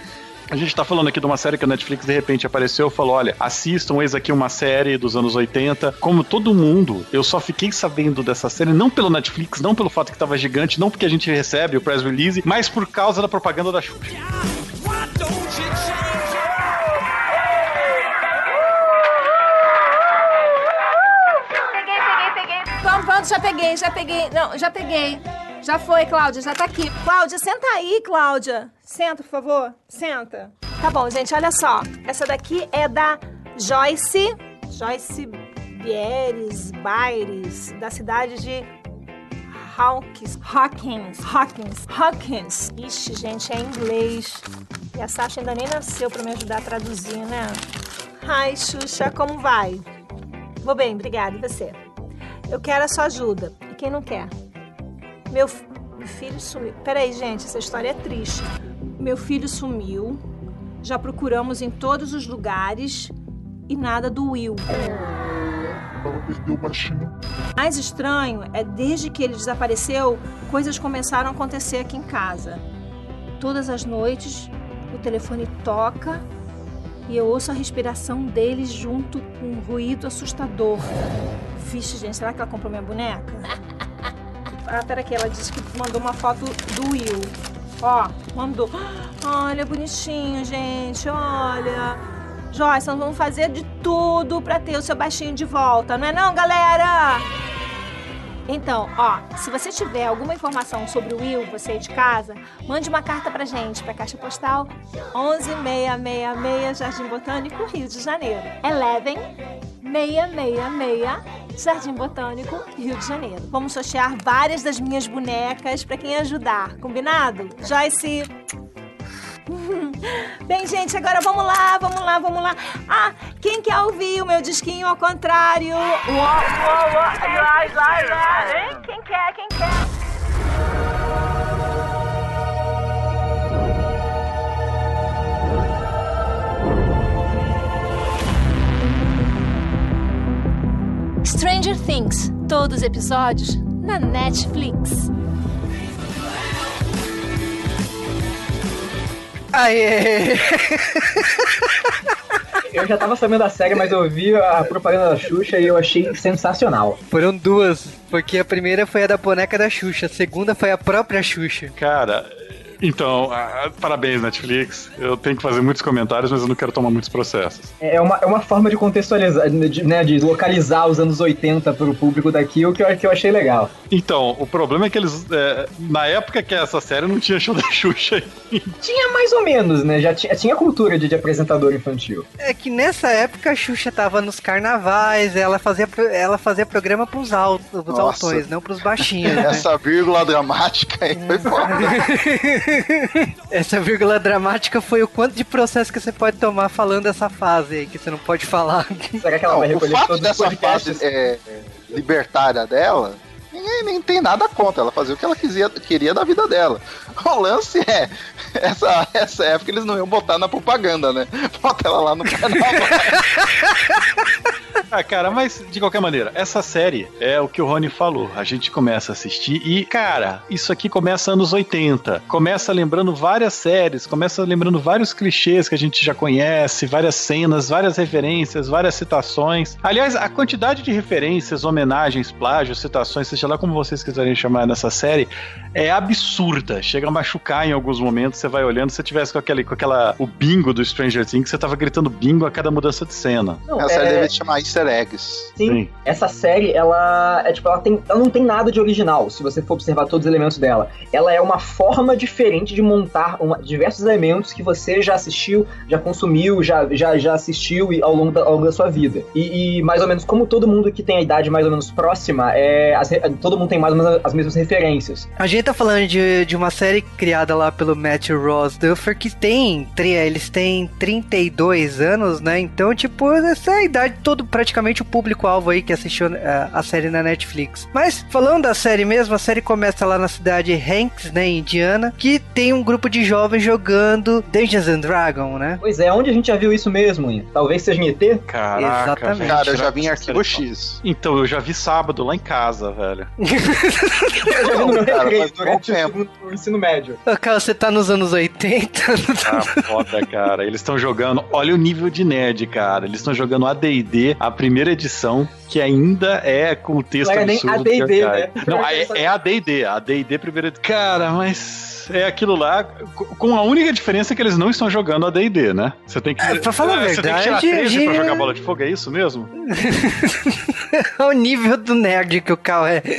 Speaker 3: A gente tá falando aqui de uma série que a Netflix de repente apareceu e falou: olha, assistam, eis aqui uma série dos anos 80. Como todo mundo, eu só fiquei sabendo dessa série não pelo Netflix, não pelo fato que tava gigante, não porque a gente recebe o press release, mas por causa da propaganda da Xuxa.
Speaker 2: Já peguei, já peguei. Não, já peguei. Já foi, Cláudia, já tá aqui. Cláudia, senta aí, Cláudia. Senta, por favor. Senta. Tá bom, gente, olha só. Essa daqui é da Joyce. Joyce Bieres, Baires, da cidade de Hawkins. Hawkins. Hawkins. Hawkins. Ixi, gente, é inglês. E a Sasha ainda nem nasceu pra me ajudar a traduzir, né? Ai, Xuxa, como vai? Vou bem, obrigada. E você? Eu quero a sua ajuda. E quem não quer? Meu, fi- meu filho sumiu. Peraí, gente, essa história é triste. Meu filho sumiu. Já procuramos em todos os lugares e nada do Will. Mais estranho é desde que ele desapareceu, coisas começaram a acontecer aqui em casa. Todas as noites, o telefone toca e eu ouço a respiração dele junto com um ruído assustador. Vixe, gente, será que ela comprou minha boneca? Ah, peraí, ela disse que mandou uma foto do Will. Ó, mandou. Olha, bonitinho, gente, olha. Joyce, nós vamos fazer de tudo pra ter o seu baixinho de volta, não é não, galera? Então, ó, se você tiver alguma informação sobre o Will, você aí de casa, mande uma carta pra gente, pra Caixa Postal 11666 Jardim Botânico, Rio de Janeiro. 11 666 Jardim Botânico, Rio de Janeiro. Vamos sortear várias das minhas bonecas pra quem ajudar, combinado? Joyce. Bem, gente, agora vamos lá, vamos lá, vamos lá. Ah, quem quer ouvir o meu disquinho ao contrário? Uó, uó, uó, lá, lá, lá, hein? Quem quer, quem quer? Stranger Things, todos os episódios na Netflix.
Speaker 1: Aê!
Speaker 5: Eu já tava sabendo da série, mas eu vi a propaganda da Xuxa e eu achei sensacional.
Speaker 1: Foram duas, porque a primeira foi a da boneca da Xuxa, a segunda foi a própria Xuxa.
Speaker 3: Cara, então, ah, parabéns, Netflix. Eu tenho que fazer muitos comentários, mas eu não quero tomar muitos processos.
Speaker 5: É uma, é uma forma de contextualizar, de, né, de localizar os anos 80 pro público daqui, o que eu, que eu achei legal.
Speaker 3: Então, o problema é que eles. é, na época que essa série não tinha show da Xuxa aí.
Speaker 5: Tinha mais ou menos, né? Já tinha, tinha cultura de, de apresentador infantil.
Speaker 1: É que nessa época a Xuxa tava nos carnavais, ela fazia, ela fazia programa pros, altos, pros
Speaker 4: Nossa.
Speaker 1: altões, não pros baixinhos, né?
Speaker 4: Essa vírgula dramática aí foi foda.
Speaker 1: Essa vírgula dramática foi o quanto de processo que você pode tomar falando essa fase aí, que você não pode falar.
Speaker 5: Será que ela
Speaker 4: Não,
Speaker 5: vai
Speaker 4: o
Speaker 5: recolher
Speaker 4: fato
Speaker 5: todos os
Speaker 4: dessa fase é, libertária dela, nem tem nada contra. Ela fazia o que ela quisia, queria da vida dela. O lance é, essa, essa época eles não iam botar na propaganda, né? Bota ela lá no canal.
Speaker 3: Ah, cara, mas de qualquer maneira, essa série é o que o Rony falou. A gente começa a assistir e, cara, isso aqui começa anos 80. Começa lembrando várias séries, começa lembrando vários clichês que a gente já conhece, várias cenas, várias referências, várias citações. Aliás, a quantidade de referências, homenagens, plágios, citações, seja lá como vocês quiserem chamar nessa série, é absurda. Chega a machucar em alguns momentos. Você vai olhando, se você tivesse com, aquele, com aquela. o bingo do Stranger Things, você tava gritando bingo a cada mudança de cena.
Speaker 5: Não,
Speaker 4: A série
Speaker 5: é-
Speaker 4: deve se chamar Easter Eggs.
Speaker 5: Sim,
Speaker 3: Sim.
Speaker 5: essa série, ela é tipo, ela, tem, ela não tem nada de original, se você for observar todos os elementos dela. Ela é uma forma diferente de montar uma- diversos elementos que você já assistiu, já consumiu, já, já, já assistiu e- ao, longo da, ao longo da sua vida. E, e, mais ou menos, como todo mundo que tem a idade mais ou menos próxima, é, as todo mundo tem mais ou menos as mesmas referências.
Speaker 1: A gente tá falando de, de uma série criada lá pelo Matt Ross Duffer que tem, eles têm 32 anos, né? Então, tipo, essa é a idade todo praticamente o público-alvo aí que assistiu eh, a série na Netflix. Mas falando da série mesmo, a série começa lá na cidade Hanks, né, em Indiana, que tem um grupo de jovens jogando Dungeons and Dragons, né?
Speaker 5: Pois é, onde a gente já viu isso mesmo, Ian? Talvez seja em ET?
Speaker 3: Caraca,
Speaker 1: Exatamente.
Speaker 4: Cara, eu já
Speaker 3: Será
Speaker 4: vi em
Speaker 3: que
Speaker 4: Arquivo
Speaker 3: essa série-
Speaker 4: X.
Speaker 3: Então, eu já vi sábado lá em casa, velho.
Speaker 5: Eu já vi no meu
Speaker 4: Cara,
Speaker 5: durante o,
Speaker 4: tempo.
Speaker 5: o ensino médio.
Speaker 1: Cara, você tá nos anos 80?
Speaker 3: Ah, foda, cara. Eles estão jogando. Olha o nível de nerd, cara. Eles estão jogando ADD, a primeira edição, que ainda é com o texto
Speaker 5: Não é nem
Speaker 3: absurdo.
Speaker 5: AD&D, né?
Speaker 3: Não, é, é ADD. ADD primeira edição. Cara, mas. É aquilo lá, co- com a única diferença que eles não estão jogando AD&D, né? Você tem que...
Speaker 1: Ah, pra falar a
Speaker 3: Você tem que tirar
Speaker 1: verdade,
Speaker 3: 13 pra
Speaker 1: gente-
Speaker 3: jogar bola de fogo, é isso mesmo?
Speaker 1: o nível do nerd que o Cal é.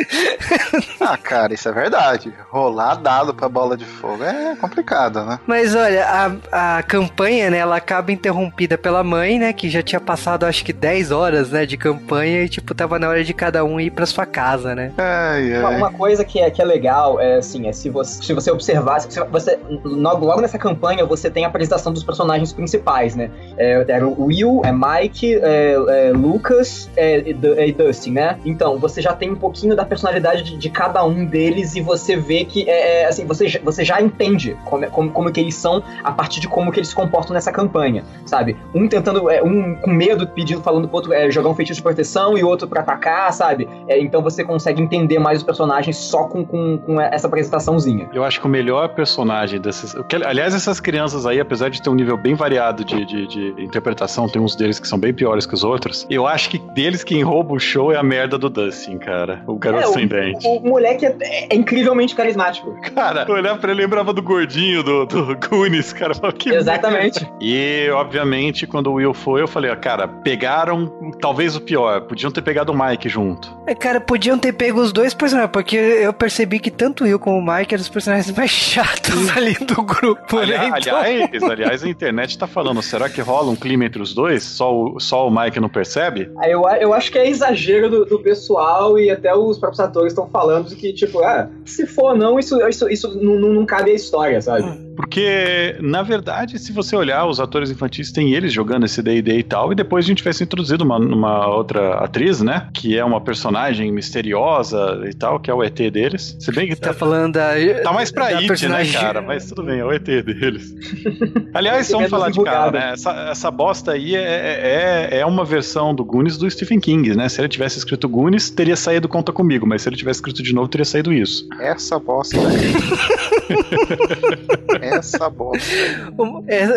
Speaker 4: Ah, cara, isso é verdade. Rolar dado pra bola de fogo é complicado, né?
Speaker 1: Mas olha, a, a campanha, né, ela acaba interrompida pela mãe, né, que já tinha passado acho que 10 horas, né, de campanha e tipo, tava na hora de cada um ir pra sua casa, né?
Speaker 4: Ai,
Speaker 5: Uma,
Speaker 4: ai.
Speaker 5: uma coisa que é, que é legal é assim, é se você, se você observar, se você, logo, logo nessa campanha você tem a apresentação dos personagens principais, né? É, era o Will, é Mike, é, é Lucas é, e Du- e Dustin, né? Então você já tem um pouquinho da personalidade de, de cada um deles e você vê que é, é, assim você, você já entende como, é- como, como que eles são a partir de como que eles se comportam nessa campanha, sabe? Um tentando, é, um com medo, pedindo, falando pro outro é, jogar um feitiço de proteção e outro pra atacar, sabe? É, então você consegue entender mais os personagens só com, com, com essa apresentaçãozinha.
Speaker 3: Eu acho que o melhor personagem desses. o aliás, essas crianças aí, apesar de ter um nível bem variado de, de, de interpretação, tem uns deles que são bem piores que os outros. Eu acho que deles quem rouba o show é a merda do Dustin, cara. O garoto
Speaker 5: É,
Speaker 3: sem dente.
Speaker 5: O, o moleque é, é incrivelmente carismático.
Speaker 3: Cara, eu olhava pra ele lembrava do gordinho do, do Goonies, cara. Que
Speaker 5: Exatamente.
Speaker 3: merda. E, obviamente, quando o Will foi, eu falei, ah, cara, pegaram talvez o pior. Podiam ter pegado o Mike junto.
Speaker 1: É, Cara, podiam ter pego os dois personagens, porque eu percebi que tanto eu como o Mike eram os personagens mais chatos ali do grupo,
Speaker 3: Ali-
Speaker 1: né? Então-
Speaker 3: aliás, aliás, a internet tá falando, será que rola um clima entre os dois? Só o, só o Mike não percebe?
Speaker 5: Aí Eu, eu acho que é exagero do, do pessoal e até os próprios atores estão falando de que, tipo, ah, se for não, isso, isso, isso não, não- não cabe à história, sabe?
Speaker 3: Porque, na verdade, se você olhar, os atores infantis têm eles jogando esse D&D e tal, e depois a gente vai ser introduzido uma, uma outra atriz, né? Que é uma personagem misteriosa e tal, que é o ET deles. Se bem que
Speaker 1: Tá
Speaker 3: tá,
Speaker 1: falando da.
Speaker 3: tá mais pra
Speaker 1: da
Speaker 3: IT, né,
Speaker 1: personagem-
Speaker 3: cara? Mas tudo bem, é o ET deles. Aliás,
Speaker 5: Esse
Speaker 3: vamos
Speaker 5: é
Speaker 3: falar de cara, né? Essa, essa bosta aí é, é, é uma versão do Goonies do Stephen King, né? Se ele tivesse escrito Goonies, teria saído Conta Comigo, mas se ele tivesse escrito de novo, teria saído isso.
Speaker 4: Essa bosta aí. Essa bosta.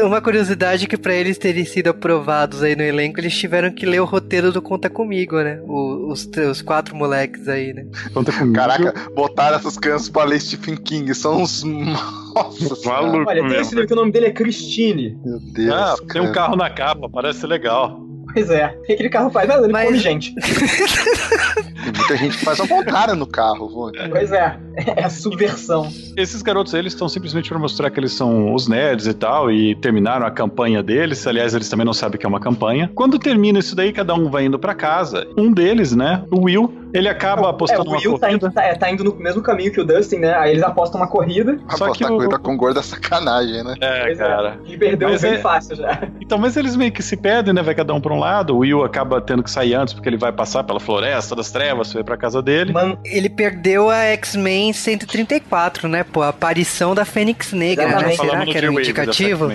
Speaker 1: Uma curiosidade que pra eles terem sido aprovados aí no elenco, eles tiveram que ler o roteiro do Conta Comigo, né? O- os, os quatro moleques aí, né?
Speaker 3: Conta Comigo.
Speaker 4: Caraca, botaram essas crianças pra ler Stephen King. São uns. Nossa.
Speaker 3: Maluco
Speaker 5: Olha, tem esse livro que o nome dele é Christine.
Speaker 4: Meu Deus.
Speaker 3: Ah, tem um
Speaker 4: cara.
Speaker 3: carro na capa, parece legal.
Speaker 5: Pois é, o que aquele carro faz? Mas ele
Speaker 1: Mas-
Speaker 5: come gente.
Speaker 4: Tem muita gente que faz ao contrário no carro, vô.
Speaker 5: Pois é, é a subversão.
Speaker 3: Esses garotos, eles estão simplesmente para mostrar que eles são os nerds e tal, e terminaram a campanha deles. Aliás, eles também não sabem que é uma campanha. Quando termina isso daí, cada um vai indo para casa. Um deles, né, o Will, ele acaba
Speaker 5: É,
Speaker 3: apostando
Speaker 5: o
Speaker 3: uma
Speaker 5: Will tá
Speaker 3: corrida.
Speaker 5: indo, tá, é, tá indo no mesmo caminho que o Dustin, né? Aí eles apostam uma corrida.
Speaker 3: Só que o-
Speaker 4: corrida com gordo é sacanagem, né?
Speaker 3: É,
Speaker 5: Pois é.
Speaker 3: cara.
Speaker 5: Ele perdeu
Speaker 3: Mas
Speaker 5: bem
Speaker 3: é-
Speaker 5: fácil já.
Speaker 3: Então, mas eles meio que se perdem, né? Vai cada um pra um lado. O Will acaba tendo que sair antes porque ele vai passar pela floresta das trevas, vai pra casa dele.
Speaker 5: Man,
Speaker 1: Ele perdeu a X-Men 134, né? Pô, a aparição da Fênix Negra, né? Será
Speaker 3: Falamos
Speaker 1: que era um indicativo?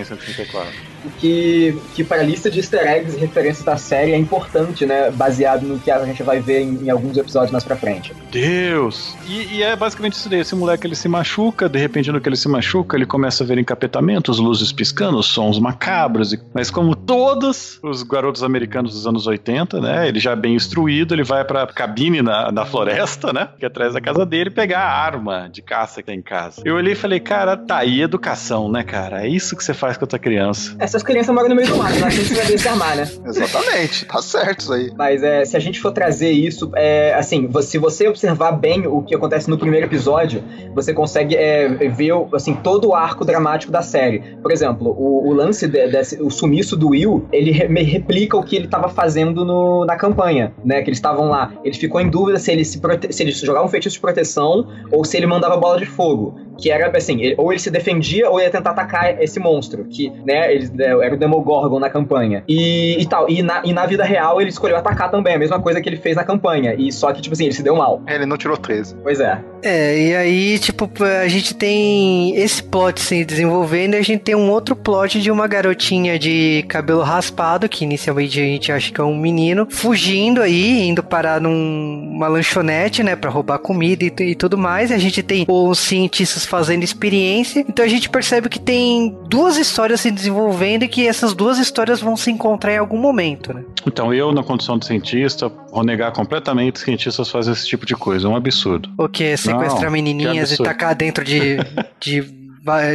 Speaker 3: X-Men 134.
Speaker 5: que, que para a lista de easter eggs e referências da série é importante, né? Baseado no que a gente vai ver em, em alguns episódios mais pra frente.
Speaker 3: Deus! E, e é basicamente isso daí. Esse moleque ele se machuca, de repente, no que ele se machuca, ele começa a ver encapetamentos, luzes piscando, sons macabros. e- Mas como todos os garotos americanos dos anos 80, né? Ele já bem instruído, ele vai pra cabine na, na floresta, né? Que é atrás da casa dele, pegar a arma de caça que tem em casa. Eu olhei e falei, cara, tá aí educação, né, cara? É isso que você faz com a tua criança.
Speaker 5: Essas crianças moram no meio do mato, né? a gente vai ver se armar, né?
Speaker 4: Exatamente, tá certo isso aí.
Speaker 5: Mas é, se a gente for trazer isso, é, assim, se você observar bem o que acontece no primeiro episódio, você consegue é, ver assim, todo o arco dramático da série. Por exemplo, o, o lance de- desse, o sumiço do Will, ele re- replica o que ele estava fazendo no- na campanha, né? Que eles estavam lá. Ele ficou em dúvida se ele se, prote- se ele jogava um feitiço de proteção ou se ele mandava bola de fogo. Que era assim, ele- ou ele se defendia ou ia tentar atacar esse monstro, que, né, ele, era o Demogorgon na campanha. E, e tal. E na, e na vida real ele escolheu atacar também, a mesma coisa que ele fez na campanha. E só que, tipo assim, ele se deu mal.
Speaker 4: Ele não tirou 13.
Speaker 5: Pois é.
Speaker 1: É, e aí, tipo, a gente tem esse plot se desenvolvendo e a gente tem um outro plot de uma garotinha de cabelo raspado, que inicialmente a gente acha que é um menino, fugindo aí, indo parar numa lanchonete, né, pra roubar comida e, e tudo mais. E a gente tem os cientistas fazendo experiência. Então a gente percebe que tem duas histórias se desenvolvendo e que essas duas histórias vão se encontrar em algum momento, né?
Speaker 3: Então, eu, na condição de cientista, vou negar completamente que cientistas fazem esse tipo de coisa. É um absurdo.
Speaker 1: O que? Sequestrar
Speaker 3: Não,
Speaker 1: menininhas
Speaker 3: que
Speaker 1: e tacar dentro de, de,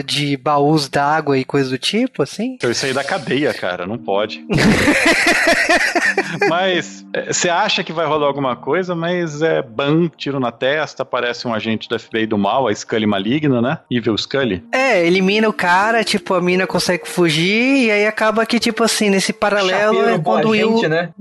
Speaker 1: de baús d'água e coisa do tipo, assim?
Speaker 3: Eu saí da cadeia, cara, não pode. mas é, você acha que vai rolar alguma coisa, mas é bam, tiro na testa, aparece um agente do FBI do mal, a Scully maligna, né? Evil Scully.
Speaker 1: É, elimina o cara, tipo, a mina consegue fugir, e aí acaba que, tipo assim, nesse paralelo
Speaker 5: Chapeiro,
Speaker 1: é quando o Will.
Speaker 5: gente, né?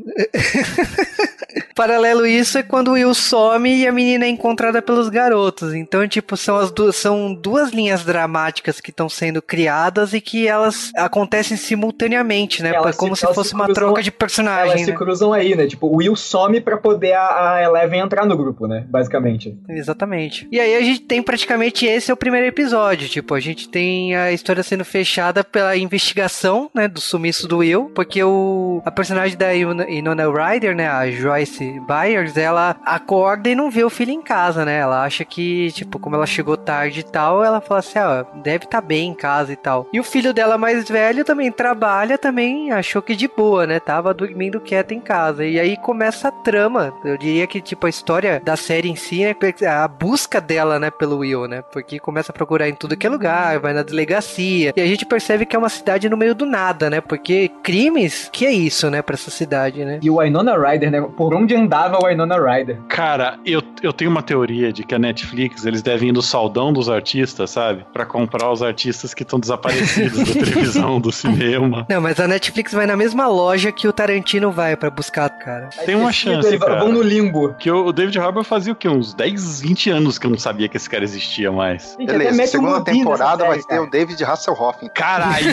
Speaker 1: Paralelo isso é quando o Will some e a menina é encontrada pelos garotos. Então, tipo, são as duas, são duas linhas dramáticas que estão sendo criadas e que elas acontecem simultaneamente, né?
Speaker 5: Elas
Speaker 1: como
Speaker 5: se-
Speaker 1: se
Speaker 5: elas
Speaker 1: fosse
Speaker 5: se
Speaker 1: uma
Speaker 5: cruzam-
Speaker 1: troca de
Speaker 5: Elas
Speaker 1: personagem,
Speaker 5: se
Speaker 1: né?
Speaker 5: cruzam aí, né? Tipo, o Will some pra poder a, a Eleven entrar no grupo, né? Basicamente.
Speaker 1: Exatamente. E aí a gente tem praticamente esse é o primeiro episódio. Tipo, a gente tem a história sendo fechada pela investigação, né, do sumiço do Will, porque o a personagem da Inona Inona Ryder, né, a Joyce Byers, ela acorda e não vê o filho em casa, né? Ela acha que, tipo, como ela chegou tarde e tal, ela fala assim, ah, deve estar bem em casa e tal. E o filho dela mais velho também trabalha, também achou que de boa, né? Tava dormindo quieto em casa. E aí começa a trama. Eu diria que, tipo, a história da série em si, né? A busca dela, né, pelo Will, né? Porque começa a procurar em tudo que é lugar, vai na delegacia. E a gente percebe que é uma cidade no meio do nada, né? Porque crimes, que é isso, né, pra essa cidade, né?
Speaker 5: E o Winona Ryder, né? Por onde legendava o Winona Ryder.
Speaker 3: Cara, eu, eu tenho uma teoria de que a Netflix, eles devem ir no saldão dos artistas, sabe? Pra comprar os artistas que estão desaparecidos da televisão, do cinema.
Speaker 1: Não, mas a Netflix vai na mesma loja que o Tarantino vai pra buscar, cara.
Speaker 3: Tem uma chance, cara.
Speaker 5: vão no limbo.
Speaker 3: Que o David Harbour fazia o quê? Uns 10, 20 anos que eu não sabia que esse cara existia mais.
Speaker 4: Beleza, segunda temporada vai
Speaker 5: série,
Speaker 4: ter o David Hasselhoff.
Speaker 3: Caralho!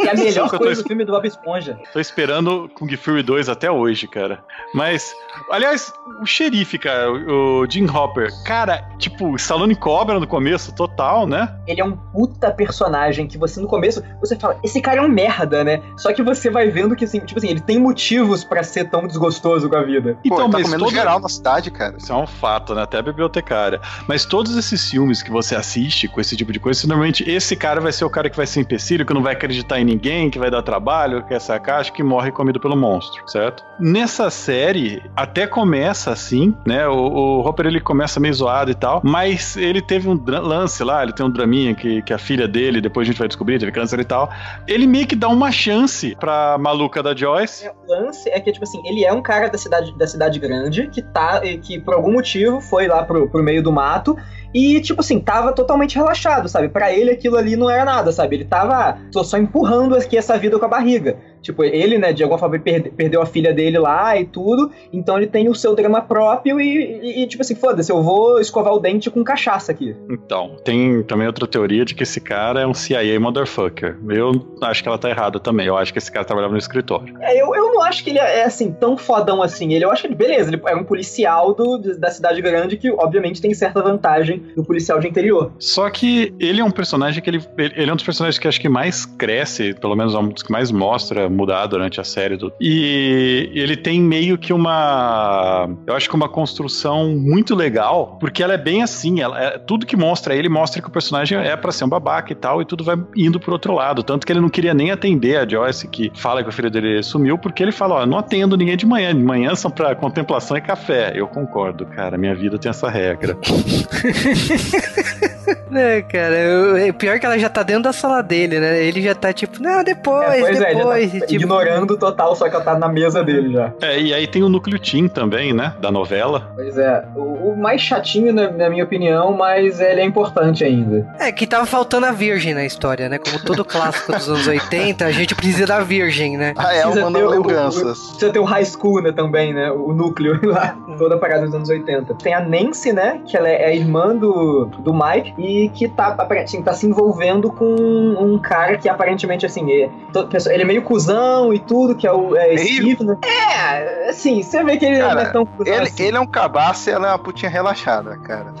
Speaker 5: É a melhor
Speaker 3: tô
Speaker 5: coisa do filme do Bob Esponja.
Speaker 3: Tô esperando Kung Fury 2 até hoje, cara. Mas, aliás, o xerife, cara, o o Jim Hopper, cara, tipo, Stallone cobra no começo, total, né?
Speaker 5: Ele é um puta personagem que você no começo, você fala, esse cara é um merda, né? Só que você vai vendo que, assim, tipo assim, ele tem motivos pra ser tão desgostoso com a vida.
Speaker 4: Pô,
Speaker 3: Então,
Speaker 4: ele tá
Speaker 3: mas
Speaker 4: comendo
Speaker 3: todo-
Speaker 4: geral na cidade, cara.
Speaker 3: Isso é um fato, né? Até a bibliotecária. Mas todos esses filmes que você assiste com esse tipo de coisa, normalmente esse cara vai ser o cara que vai ser empecilho, que não vai acreditar em ninguém, que vai dar trabalho, que é sarcástico, que morre comido pelo monstro, certo? Nessa série, até começa assim, né? O, o Hopper ele começa meio zoado e tal, mas ele teve um lance lá, ele tem um draminha que, que a filha dele, depois a gente vai descobrir, teve câncer e tal. Ele meio que dá uma chance pra maluca da Joyce.
Speaker 5: O lance é que, tipo assim, ele é um cara da cidade, da cidade grande que tá. que por algum motivo foi lá pro, pro meio do mato e, tipo assim, tava totalmente relaxado, sabe? Pra ele aquilo ali não era nada, sabe? Ele tava só, só empurrando aqui essa vida com a barriga. Tipo, ele, né, de alguma forma perde- perdeu a filha dele lá e tudo, então ele tem o seu drama próprio e, e- e, tipo assim, foda-se, eu vou escovar o dente com cachaça aqui.
Speaker 3: Então, tem também outra teoria de que esse cara é um CIA motherfucker. Eu acho que ela tá errada também. Eu acho que esse cara trabalhava no escritório.
Speaker 5: É, eu, eu não acho que ele é, assim, tão fodão assim. Ele, eu acho que ele, beleza, ele é um policial do, da cidade grande que, obviamente, tem certa vantagem do policial de interior.
Speaker 3: Só que ele é um personagem que ele, ele é um dos personagens que acho que mais cresce, pelo menos é um dos que mais mostra mudar durante a série. Do, e ele tem meio que uma. Eu acho que uma construção muito legal, porque ela é bem assim. Ela, é- tudo que mostra ele mostra que o personagem é pra ser um babaca e tal, e tudo vai indo pro outro lado. Tanto que ele não queria nem atender a Joyce, que fala que o filho dele sumiu, porque ele fala: Ó, não atendo ninguém de manhã. De manhã são pra contemplação e café. Eu concordo, cara. Minha vida tem essa regra.
Speaker 1: É, cara, eu- é pior que ela já tá dentro da sala dele, né? Ele já tá tipo, não, depois,
Speaker 5: É, pois é,
Speaker 1: depois. e,
Speaker 5: tá
Speaker 1: tipo,
Speaker 5: ignorando total, só que ela tá na mesa dele já.
Speaker 3: É, e aí tem o núcleo Teen também, né? Da novela.
Speaker 5: Pois é, o, o mais chatinho, na, na minha opinião, mas ele é importante ainda.
Speaker 1: É, que tava faltando a virgem na história, né? Como todo clássico dos anos 80, a gente precisa da virgem, né?
Speaker 4: Ah, é,
Speaker 5: Precisa
Speaker 4: uma
Speaker 5: ter o-
Speaker 4: lembranças.
Speaker 5: Precisa ter o high school, né, também, né? O núcleo lá, toda a parada dos anos 80. Tem a Nancy, né? Que ela é a irmã do, do Mike e que tá, assim, tá se envolvendo com um cara que aparentemente, assim, é, pessoa- ele é meio cuzão e tudo, que é o é,
Speaker 4: Meio?
Speaker 5: Steve, né? É, assim, você vê que ele
Speaker 4: Cara,
Speaker 5: não é tão cuzão
Speaker 4: Ele,
Speaker 5: assim.
Speaker 4: ele é um cabaço e ela é uma putinha relaxada, cara.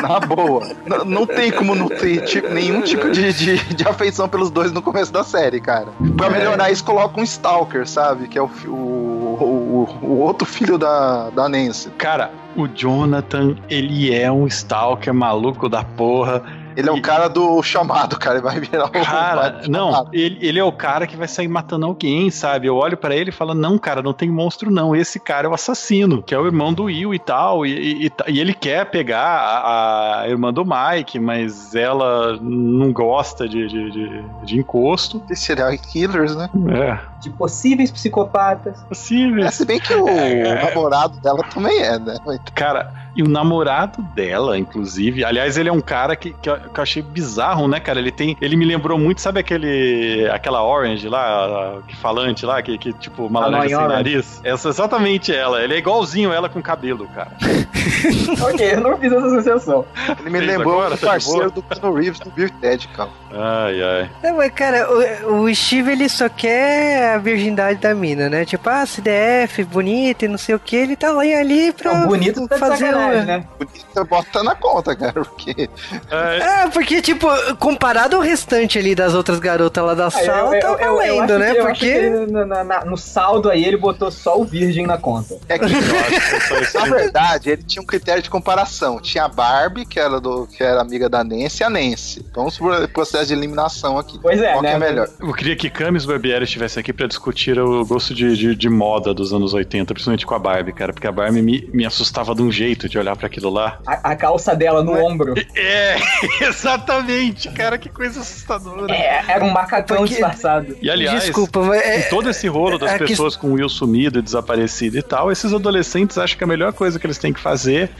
Speaker 4: Na boa. N- não tem como não ter tipo, nenhum tipo de, de, de afeição pelos dois no começo da série, cara. Pra melhorar isso, coloca um Stalker, sabe? Que é o, o, o- o outro filho da, da Nancy.
Speaker 3: Cara, o Jonathan, ele é um stalker maluco da porra.
Speaker 4: Ele é o cara do chamado, cara. Ele vai virar o.
Speaker 3: Cara,
Speaker 4: vai-
Speaker 3: não, ele, ele é o cara que vai sair matando alguém, sabe? Eu olho pra ele e falo, não, cara, não tem monstro não. Esse cara é o assassino, que é o irmão do Will e tal. E, e- e- e ele quer pegar a, a irmã do Mike, mas ela não gosta de, de, de, de encosto.
Speaker 4: Esses serial killers, né?
Speaker 3: É,
Speaker 5: De possíveis psicopatas.
Speaker 3: possível.
Speaker 4: É, se bem que o namorado dela também é, né?
Speaker 3: Cara, e o namorado dela, inclusive, aliás, ele é um cara que, que, eu, que eu achei bizarro, né, cara? Ele tem. Ele me lembrou muito, sabe aquele. aquela Orange lá, que falante lá, que, que tipo, uma
Speaker 5: A
Speaker 3: laranja sem
Speaker 5: Orange.
Speaker 3: nariz? Essa é exatamente ela. Ele é igualzinho ela com cabelo, cara.
Speaker 5: ok, eu não fiz essa associação.
Speaker 4: Ele me
Speaker 3: Fez
Speaker 4: lembrou
Speaker 3: agora?
Speaker 4: o
Speaker 3: Tá de
Speaker 4: parceiro do Keanu Reeves do Bill Ted, cara.
Speaker 3: Ai, ai.
Speaker 1: Não, mas, cara, o, o Steve, ele só quer a virgindade da mina, né? Tipo, ah, CDF, bonita e não sei o que, ele tá lá ali pra
Speaker 5: Não, bonito tá
Speaker 1: fazer
Speaker 5: sacanagem,
Speaker 1: o...
Speaker 5: né?
Speaker 4: Bonita bota na conta, cara, porque
Speaker 3: É,
Speaker 1: É, porque, tipo, comparado ao restante ali das outras garotas lá da
Speaker 5: Ah,
Speaker 1: sala, tá valendo,
Speaker 5: acho
Speaker 1: né?
Speaker 5: que- eu
Speaker 1: Porque...
Speaker 5: que ele, na- na- no saldo aí ele botou só o virgem na conta.
Speaker 4: é que
Speaker 3: eu que isso
Speaker 4: Na verdade, ele tinha um critério de comparação. Tinha a Barbie, que era, do, que era amiga da Nancy, e a Nancy. Vamos pro processo de eliminação aqui.
Speaker 5: Pois é,
Speaker 4: Qual que
Speaker 5: né?
Speaker 4: é melhor?
Speaker 3: Eu queria que Camis Barbieri estivesse aqui pra discutir o gosto de, de, de moda dos anos 80, principalmente com a Barbie, cara, porque a Barbie me, me assustava de um jeito de olhar pra aquilo lá.
Speaker 5: A, a calça dela no ombro.
Speaker 3: É, exatamente, cara, que coisa assustadora.
Speaker 5: É, era um macacão
Speaker 1: Porque-
Speaker 5: disfarçado.
Speaker 3: E aliás,
Speaker 1: Desculpa, mas
Speaker 3: com
Speaker 1: é,
Speaker 3: todo esse rolo das
Speaker 1: é que-
Speaker 3: pessoas com o Will sumido e desaparecido e tal, esses adolescentes acham que a melhor coisa que eles têm que fazer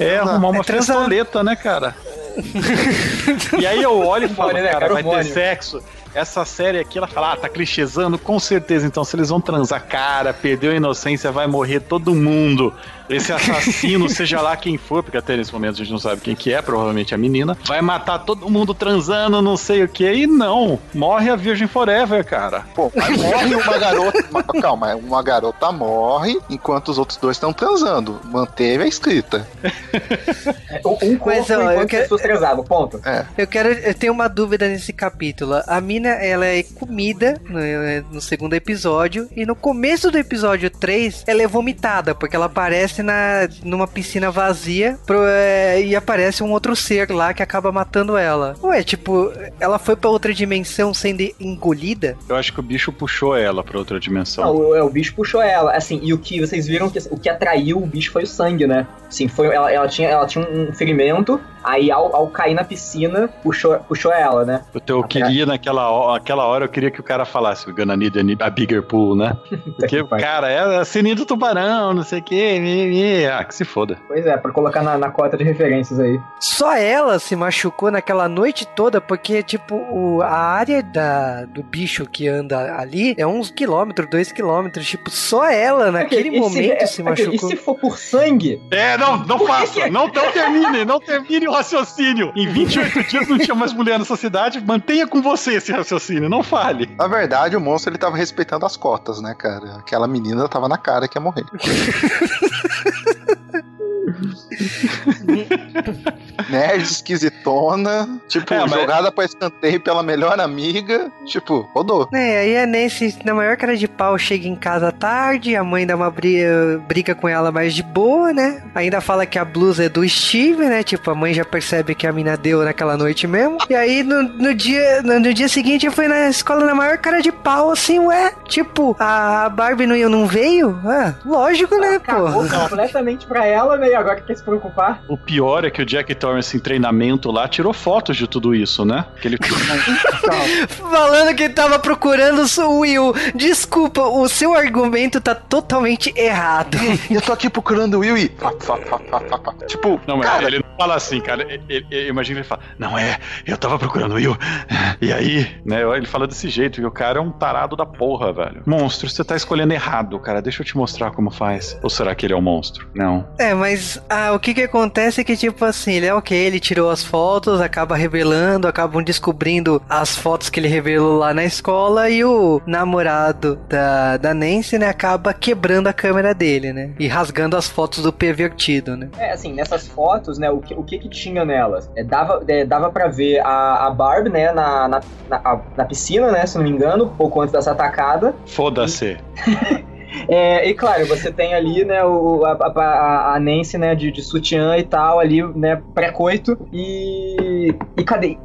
Speaker 3: é, arrumar uma
Speaker 1: É
Speaker 3: festoleta, né, cara? e aí eu olho e falo,
Speaker 5: né,
Speaker 3: cara, vai ter sexo. Essa série aqui, ela fala, ah, tá clichêsando, com certeza. Então, se eles vão transar, cara, perdeu a inocência, vai morrer todo mundo. Esse assassino, seja lá quem for, porque até nesse momento a gente não sabe quem que é, provavelmente a menina, vai matar todo mundo transando, não sei o que, e não, morre a Virgem Forever, cara.
Speaker 4: Pô, mas morre uma garota. uma- calma, uma garota morre enquanto os outros dois estão transando. Manteve a escrita.
Speaker 5: Um um corpo
Speaker 1: Mas, ó, eu quero-
Speaker 5: pessoas transavam, ponto.
Speaker 1: eu quero. Eu tenho uma dúvida nesse capítulo. A mina, ela é comida no, no segundo episódio. E no começo do episódio 3, ela é vomitada, porque ela aparece na, numa piscina vazia pro- é, e aparece um outro ser lá que acaba matando ela. Ué, tipo, ela foi pra outra dimensão sendo engolida?
Speaker 3: Eu acho que o bicho puxou ela pra outra dimensão.
Speaker 5: Não, o, é, o bicho puxou ela, assim, e o que vocês viram que o que atraiu o bicho foi o sangue, né? Assim, foi, ela, ela tinha, ela tinha um ferimento, aí ao, ao cair na piscina, puxou, puxou ela, né?
Speaker 3: Eu, eu queria, naquela hora, aquela hora, eu queria que o cara falasse, gonna need a, need a bigger pool, né? Porque, cara, é a sininho do tubarão, não sei o que, ah, que se foda.
Speaker 5: Pois é, pra colocar na, na cota de referências aí.
Speaker 1: Só ela se machucou naquela noite toda, porque, tipo, o- a área da, do bicho que anda ali é uns quilômetros, dois quilômetros. Tipo, só ela naquele
Speaker 5: se-
Speaker 1: momento
Speaker 5: é,
Speaker 1: se
Speaker 5: é,
Speaker 1: machucou.
Speaker 5: E se for por sangue?
Speaker 3: É, não, não faça, não, não termine, não termine o raciocínio. Em 28 dias não tinha mais mulher nessa cidade, mantenha com você esse raciocínio, não fale.
Speaker 4: Na verdade, o monstro ele tava respeitando as cotas, né, cara? Aquela menina tava na cara que ia morrer. Nerd esquisitona, tipo,
Speaker 3: É, mas-
Speaker 4: jogada pra escanteio pela melhor amiga, tipo, rodou.
Speaker 1: É, aí a Nancy, na maior cara de pau, chega em casa tarde, a mãe dá uma briga, briga com ela mais de boa, né? Ainda fala que a blusa é do Steve, né? Tipo, a mãe já percebe que a mina deu naquela noite mesmo. E aí, no, no dia, no, no dia seguinte, eu fui na escola na maior cara de pau, assim, ué. Tipo, a Barbie não, não veio? Ah, lógico, né, pô?
Speaker 5: completamente pra ela, né? E agora quer se preocupar?
Speaker 3: O pior é que o Jack Torrance em treinamento lá tirou fotos de tudo isso, né? Que ele
Speaker 1: Falando que tava procurando o Will. Desculpa, o seu argumento tá totalmente errado.
Speaker 4: Eu tô aqui procurando o Will e. Tipo,
Speaker 3: Não, mas
Speaker 4: cara,
Speaker 3: ele não fala assim, cara. Eu imagino que ele fala, não é, eu tava procurando o Will. E aí, né, ele fala desse jeito, e o cara é um tarado da porra, velho. Monstro, você tá escolhendo errado, cara. Deixa eu te mostrar como faz. Ou será que ele é um monstro? Não.
Speaker 1: É, mas ah, o que que acontece é que, tipo assim, ele é ok, ele tirou as fotos, acaba revelando, acabam descobrindo as fotos que ele revelou lá na escola e o namorado da, da Nancy, né, acaba quebrando a câmera dele, né? E rasgando as fotos do pervertido, né?
Speaker 5: É, assim, nessas fotos, né, o que, o que que tinha nelas? É, dava, é, dava pra ver a, a Barb, né, na, na, na, a- na piscina, né, se não me engano, pouco antes dessa atacada.
Speaker 3: Foda-se.
Speaker 5: É, e claro, você tem ali, né, o, a, a, a Nancy, né, de, de sutiã e tal, ali, né, pré-coito. E. E cadê?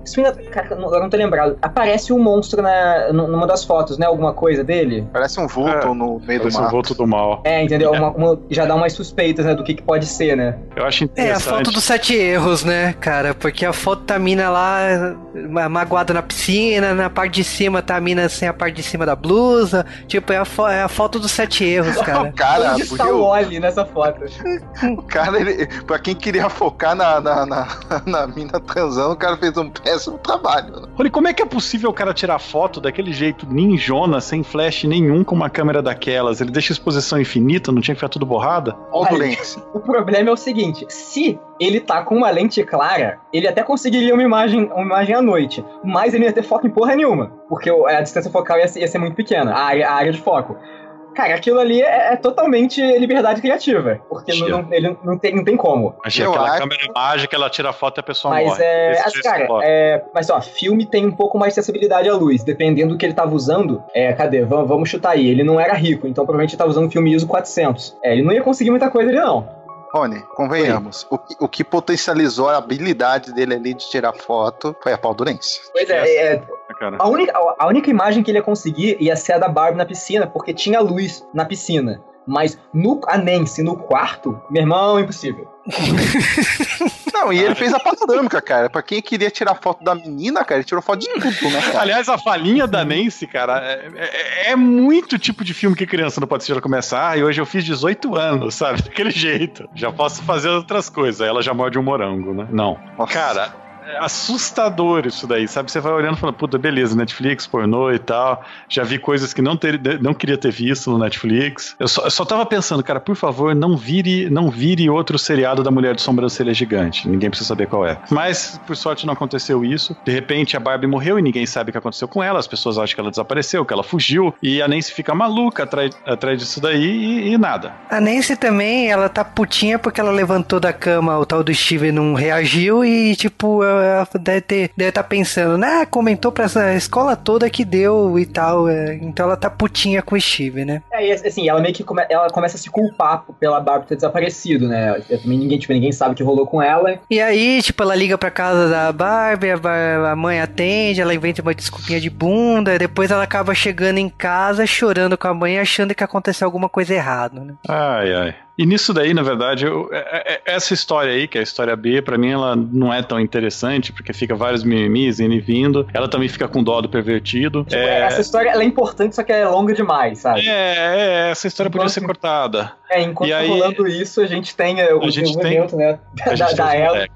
Speaker 5: Cara, eu não- tô lembrado. Aparece um monstro na, numa das fotos, né? Alguma coisa dele?
Speaker 4: parece um vulto
Speaker 3: É,
Speaker 4: no meio do
Speaker 3: Parece um
Speaker 4: mato.
Speaker 3: voto do mal.
Speaker 5: É, entendeu? Uma- uma- já dá umas suspeitas, né, do que, que pode ser, né?
Speaker 3: Eu acho
Speaker 1: É, a
Speaker 3: interessante.
Speaker 1: foto dos sete erros, né, cara? Porque a foto tá a mina lá, ma- magoada na piscina, na parte de cima tá a mina sem a parte de cima da blusa. Tipo, é a, fo- é a foto dos sete erros, cara.
Speaker 4: Cara,
Speaker 5: Onde está o
Speaker 4: o,
Speaker 5: Oli nessa foto?
Speaker 4: o cara, ele, pra quem queria focar na, na, na, na mina transando, o cara fez um péssimo trabalho. né?
Speaker 3: Olha, como é que é possível o cara tirar foto daquele jeito ninjona, sem flash nenhum, com uma câmera daquelas? Ele deixa exposição infinita, não tinha que ficar tudo borrada?
Speaker 4: Olha o lens.
Speaker 5: O problema é o seguinte: se ele tá com uma lente clara, ele até conseguiria uma imagem, uma imagem à noite, mas ele não ia ter foco em porra nenhuma, porque o- a distância focal ia ser, ia ser muito pequena, a área, a área de foco. Cara, aquilo ali é, é totalmente liberdade criativa, porque não, não- ele não tem, não tem como.
Speaker 3: Achei
Speaker 4: Eu
Speaker 3: aquela
Speaker 4: acho-
Speaker 3: câmera mágica, ela tira a foto e a pessoa
Speaker 5: Mas
Speaker 3: morre.
Speaker 5: é. Assim,
Speaker 3: jeito
Speaker 5: cara, é, mas ó, filme tem um pouco mais de sensibilidade à luz. Dependendo do que ele tava usando. É, cadê? Vamos, vamos chutar aí. Ele não era rico, então provavelmente ele tava usando um filme ISO 400. É, ele não ia conseguir muita coisa ali, não.
Speaker 4: Rony, convenhamos. O, que- o que potencializou a habilidade dele ali de tirar foto foi a Paldurense.
Speaker 5: Pois é, é,
Speaker 3: Cara.
Speaker 5: a, única, a única imagem que ele ia conseguir ia ser a da Barbie na piscina, porque tinha luz na piscina. Mas no, a Nancy no quarto, meu irmão, impossível.
Speaker 4: Não, e ele fez a panorâmica, cara. Pra quem queria tirar foto da menina, cara, ele tirou foto de tudo, né, cara?
Speaker 3: Aliás, a falinha da Nancy, cara, é, é- é muito tipo de filme que criança não pode assistir começar. E hoje eu fiz 18 anos, sabe? Daquele jeito. Já posso fazer outras coisas. Ela já morde um morango, né? Não.
Speaker 4: Nossa.
Speaker 3: Cara, é assustador isso daí, sabe? Você vai olhando e falando, puta, beleza, Netflix, pornô e tal. Já vi coisas que não, ter, não queria ter visto no Netflix. Eu só, eu só tava pensando, cara, por favor, não vire, não vire outro seriado da Mulher de Sobrancelha Gigante. Ninguém precisa saber qual é. Mas, por sorte, não aconteceu isso. De repente, a Barbie morreu e ninguém sabe o que aconteceu com ela. As pessoas acham que ela desapareceu, que ela fugiu. E a Nancy fica maluca atrás, atrás disso daí e, e nada.
Speaker 1: A Nancy também, ela tá putinha porque ela levantou da cama, o tal do Steve não reagiu e, tipo, ela deve ter, deve tá pensando, né, comentou pra essa escola toda que deu e tal, é, então ela tá putinha com o Steve, né?
Speaker 5: É, e assim, ela meio que come- ela começa a se culpar pela Barbie ter desaparecido, né? Eu também ninguém, tipo, ninguém sabe o que rolou com ela.
Speaker 1: E aí, tipo, ela liga pra casa da Barbie, a, Bar- a mãe atende, ela inventa uma desculpinha de bunda, e depois ela acaba chegando em casa chorando com a mãe, achando que aconteceu alguma coisa errada, né?
Speaker 3: Ai, ai. E nisso daí, na verdade, eu- é- é- essa história aí, que é a história B, pra mim ela não é tão interessante, porque fica vários mimimis indo e vindo. Ela também fica com dó do pervertido.
Speaker 5: Tipo,
Speaker 3: é,
Speaker 5: Essa história é importante, só que é longa demais, sabe?
Speaker 3: é, é, essa história podia
Speaker 5: Enquanto-
Speaker 3: ser cortada.
Speaker 5: É, enquanto
Speaker 3: E aí-
Speaker 5: rolando isso, a gente tem é, o
Speaker 3: A gente tem-
Speaker 5: né?
Speaker 3: a
Speaker 5: Da,
Speaker 3: gente tem
Speaker 5: da Ela.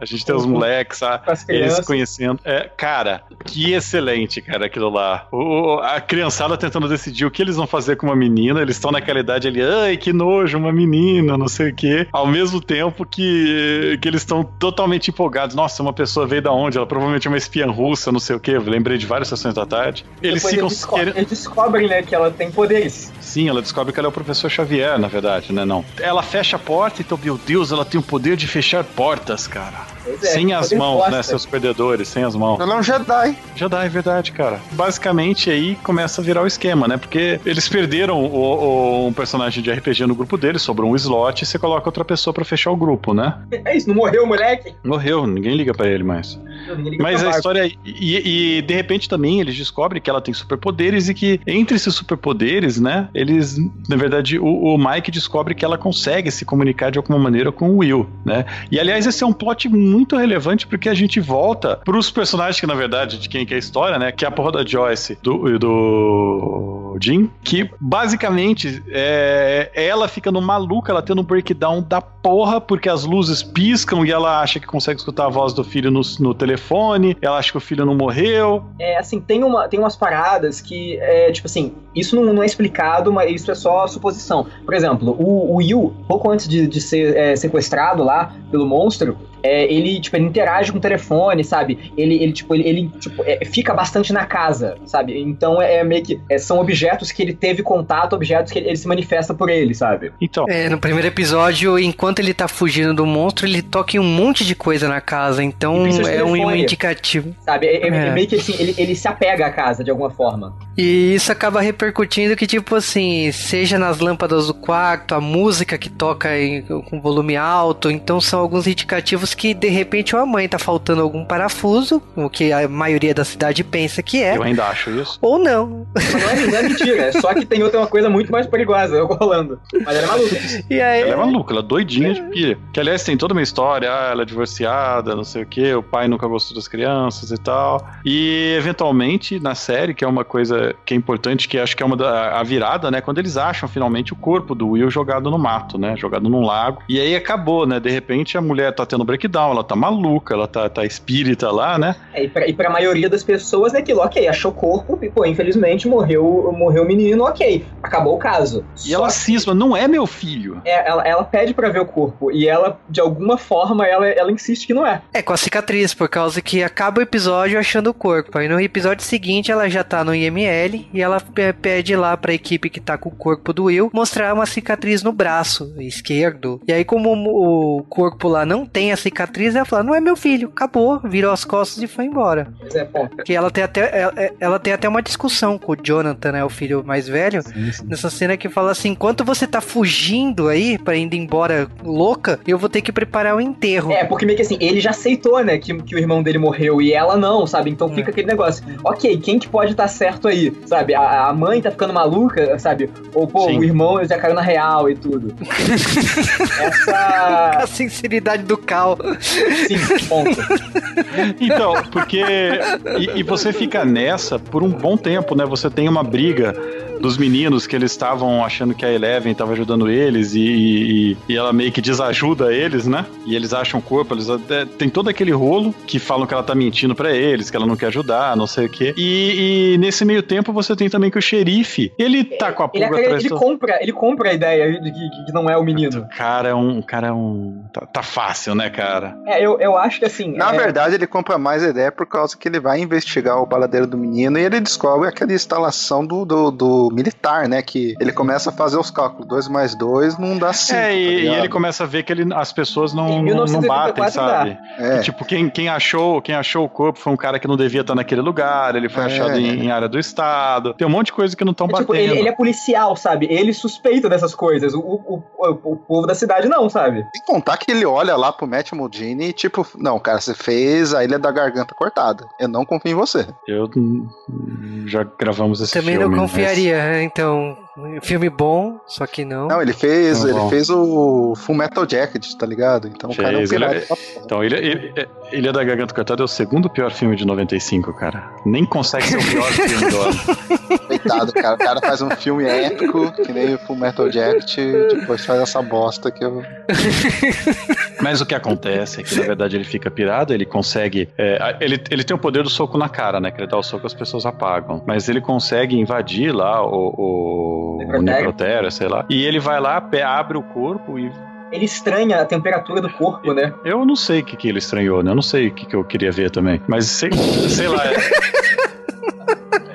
Speaker 3: A gente tem os moleques, a,
Speaker 5: com as
Speaker 3: eles se conhecendo. É, cara, que excelente, cara, aquilo lá. O, a criançada tentando decidir o que eles vão fazer com uma menina. Eles estão naquela idade ali, ai, que nojo, uma menina, não sei o quê. Ao mesmo tempo que, que eles estão totalmente empolgados. Nossa, uma pessoa veio da onde? Ela provavelmente é uma espiã russa, não sei o quê. Eu lembrei de várias sessões da tarde. Eles
Speaker 5: Depois
Speaker 3: ficam
Speaker 5: eles,
Speaker 3: querendo.
Speaker 5: eles descobrem, né, que ela tem poderes.
Speaker 3: Sim, ela descobre que ela é o professor Xavier, na verdade, né? Não. Ela fecha a porta, então, meu Deus, ela tem o poder de fechar portas, cara.
Speaker 5: Pois é,
Speaker 3: sem as mãos,
Speaker 5: forte,
Speaker 3: né? Seus perdedores, sem as mãos.
Speaker 4: Ela é um Jedi.
Speaker 3: Já dá, é verdade, cara. Basicamente aí começa a virar o esquema, né? Porque eles perderam o, o- um personagem de RPG no grupo deles, sobrou um slot e você coloca outra pessoa pra fechar o grupo, né?
Speaker 5: É isso, não morreu o moleque?
Speaker 3: Morreu, ninguém liga pra ele mais. Mas a história. E, e, de repente também eles descobrem que ela tem superpoderes e que entre esses superpoderes, né? Eles. Na verdade, o, o Mike descobre que ela consegue se comunicar de alguma maneira com o Will, né? E aliás, esse é um plot muito relevante porque a gente volta pros personagens que, na verdade, de quem que é a história, né? Que é a porra da Joyce do, e do Jim, que basicamente é, ela fica no maluca, ela tendo um breakdown da porra, porque as luzes piscam e ela acha que consegue escutar a voz do filho no, no telefone, ela acha que o filho não morreu.
Speaker 5: É, assim, tem, uma, tem umas paradas que, é, tipo assim, isso não, não é explicado, mas isso é só suposição. Por exemplo, o, o Yu, pouco antes de, de ser é, sequestrado lá pelo monstro, é, ele, tipo, ele interage com o telefone, sabe? Ele, ele tipo, ele, ele, tipo, é, fica bastante na casa, sabe? Então é, é meio que. é, são objetos que ele teve contato, objetos que ele, ele se manifesta por ele, sabe?
Speaker 3: Então,
Speaker 1: É, no primeiro episódio, enquanto ele tá fugindo do monstro, ele toca em um monte de coisa na casa, então é um, um indicativo.
Speaker 5: Sabe? É É. meio que assim, ele, ele se apega à casa de alguma forma.
Speaker 1: E isso acaba repercutindo que, tipo assim, seja nas lâmpadas do quarto, a música que toca em- com volume alto, então são alguns indicativos que, de repente, ou a mãe tá faltando algum parafuso, o que a maioria da cidade pensa que é,
Speaker 3: eu ainda acho isso.
Speaker 1: ou não.
Speaker 5: Mas não é, não é mentira, é só que tem outra uma coisa muito mais perigosa rolando. Mas ela é maluca.
Speaker 1: E aí,
Speaker 3: Ela é maluca, ela é doidinha de pia. Que aliás tem toda uma história, ah, ela é divorciada, não sei o que, o pai nunca gostou das crianças e tal. E eventualmente na série, que é uma coisa que é importante, que acho que é uma da a virada, né? Quando eles acham finalmente o corpo do Will jogado no mato, né? Jogado num lago. E aí acabou, né? De repente a mulher tá tendo breakdown, ela tá maluca, ela tá, tá espírita lá, né?
Speaker 5: É, e, pra, e pra maioria das pessoas é aquilo, ok, achou corpo, e, pô, infelizmente morreu morreu o menino, ok, acabou o caso.
Speaker 3: E ela
Speaker 5: Só que,
Speaker 3: cisma, não é meu filho.
Speaker 5: é, ela, ela pede pra ver o corpo, e ela, de alguma forma, ela, ela insiste que não é.
Speaker 1: É, com a cicatriz, por causa que acaba o episódio achando o corpo. Aí no episódio seguinte ela já tá no IML e ela pe- pede lá pra equipe que tá com o corpo do Will mostrar uma cicatriz no braço esquerdo. E aí, como o corpo lá não tem a cicatriz, ela fala, não é meu filho, acabou, virou as costas e foi embora.
Speaker 5: Pois é, bom.
Speaker 1: Que ela tem até ela, ela tem até uma discussão com o Jonathan, né, o filho mais velho, nessa cena que fala assim, enquanto você tá fugindo aí para indo embora louca, eu vou ter que preparar o enterro.
Speaker 5: É, porque meio que assim, ele já aceitou, né, que, que o irmão dele morreu e ela não, sabe? Então fica aquele negócio. Ok, quem que pode estar certo aí? Sabe? A, a mãe tá ficando maluca, sabe? Ou, pô,
Speaker 3: Sim.
Speaker 5: o irmão já caiu na real e tudo. Essa.
Speaker 1: A sinceridade do Cal.
Speaker 5: Sim, ponto.
Speaker 3: Então, porque. E, e você fica nessa por um bom tempo, né? Você tem uma briga dos meninos que eles estavam achando que a Eleven estava ajudando eles e, e- e ela meio que desajuda eles, né? E eles acham o corpo, eles até, tem todo aquele rolo que falam que ela tá mentindo pra eles, que ela não quer ajudar, não sei o quê. E, e nesse meio tempo você tem também que o xerife, ele tá com a
Speaker 5: Ele,
Speaker 3: pulga
Speaker 5: acredita-
Speaker 3: atrás
Speaker 5: ele
Speaker 3: do...
Speaker 5: compra, ele compra a ideia de que, que não é o menino.
Speaker 3: O cara é um. o cara é um. Tá, tá fácil, né, cara?
Speaker 5: É, eu, eu acho que assim.
Speaker 4: Na
Speaker 5: é,
Speaker 4: verdade, ele compra mais a ideia por causa que ele vai investigar o baladeiro do menino e ele descobre aquela instalação do, do, do militar, né? Que ele começa a fazer os cálculos. 2 mais 2 não dá 5.
Speaker 3: é, e, e ele começa a ver que ele, as pessoas não, não, não batem,
Speaker 5: 1984
Speaker 3: sabe?
Speaker 4: É.
Speaker 3: Que, tipo, quem, quem, achou, quem achou o corpo foi um cara que não devia estar naquele lugar, ele foi
Speaker 4: É.
Speaker 3: achado em, em área do Estado. Tem um monte de coisa que não estão
Speaker 5: é,
Speaker 3: batendo.
Speaker 5: tipo, ele, ele é policial, sabe? Ele suspeita dessas coisas. O, o, o, o povo da cidade não, sabe?
Speaker 4: Sem contar que ele olha lá pro Matt Modini e tipo, não, cara, você fez a Ilha da Garganta cortada. Eu não confio em você.
Speaker 3: Eu já gravamos esse
Speaker 1: Também
Speaker 3: filme.
Speaker 1: não
Speaker 3: mas-
Speaker 1: confiaria, então. Filme bom, só que não.
Speaker 4: Não, ele fez,
Speaker 3: Tá
Speaker 4: ele
Speaker 3: bom.
Speaker 4: fez o Full Metal Jacket, tá ligado? Então o cara é um
Speaker 3: Fez, ele-
Speaker 4: pirata.
Speaker 3: Então, Ilha, Ilha, Ilha da Garganta Cortada é o segundo pior filme de 95, cara. Nem consegue ser o pior filme do ano.
Speaker 4: Coitado, cara. O cara faz um filme épico, que nem o Full Metal Jacket, e depois faz essa bosta que eu.
Speaker 3: Mas o que acontece é que, na verdade, ele fica pirado, ele consegue. é, ele, ele tem o poder do soco na cara, né? Que ele dá o soco as pessoas apagam. Mas ele consegue invadir lá o, o, o
Speaker 5: Necrotério.
Speaker 3: necrotério, sei lá. E ele vai lá, abre o corpo e.
Speaker 5: Ele estranha a temperatura do corpo, né?
Speaker 3: Eu não sei o que, que ele estranhou, né? Eu não sei o que, que eu queria ver também. Mas sei, sei lá.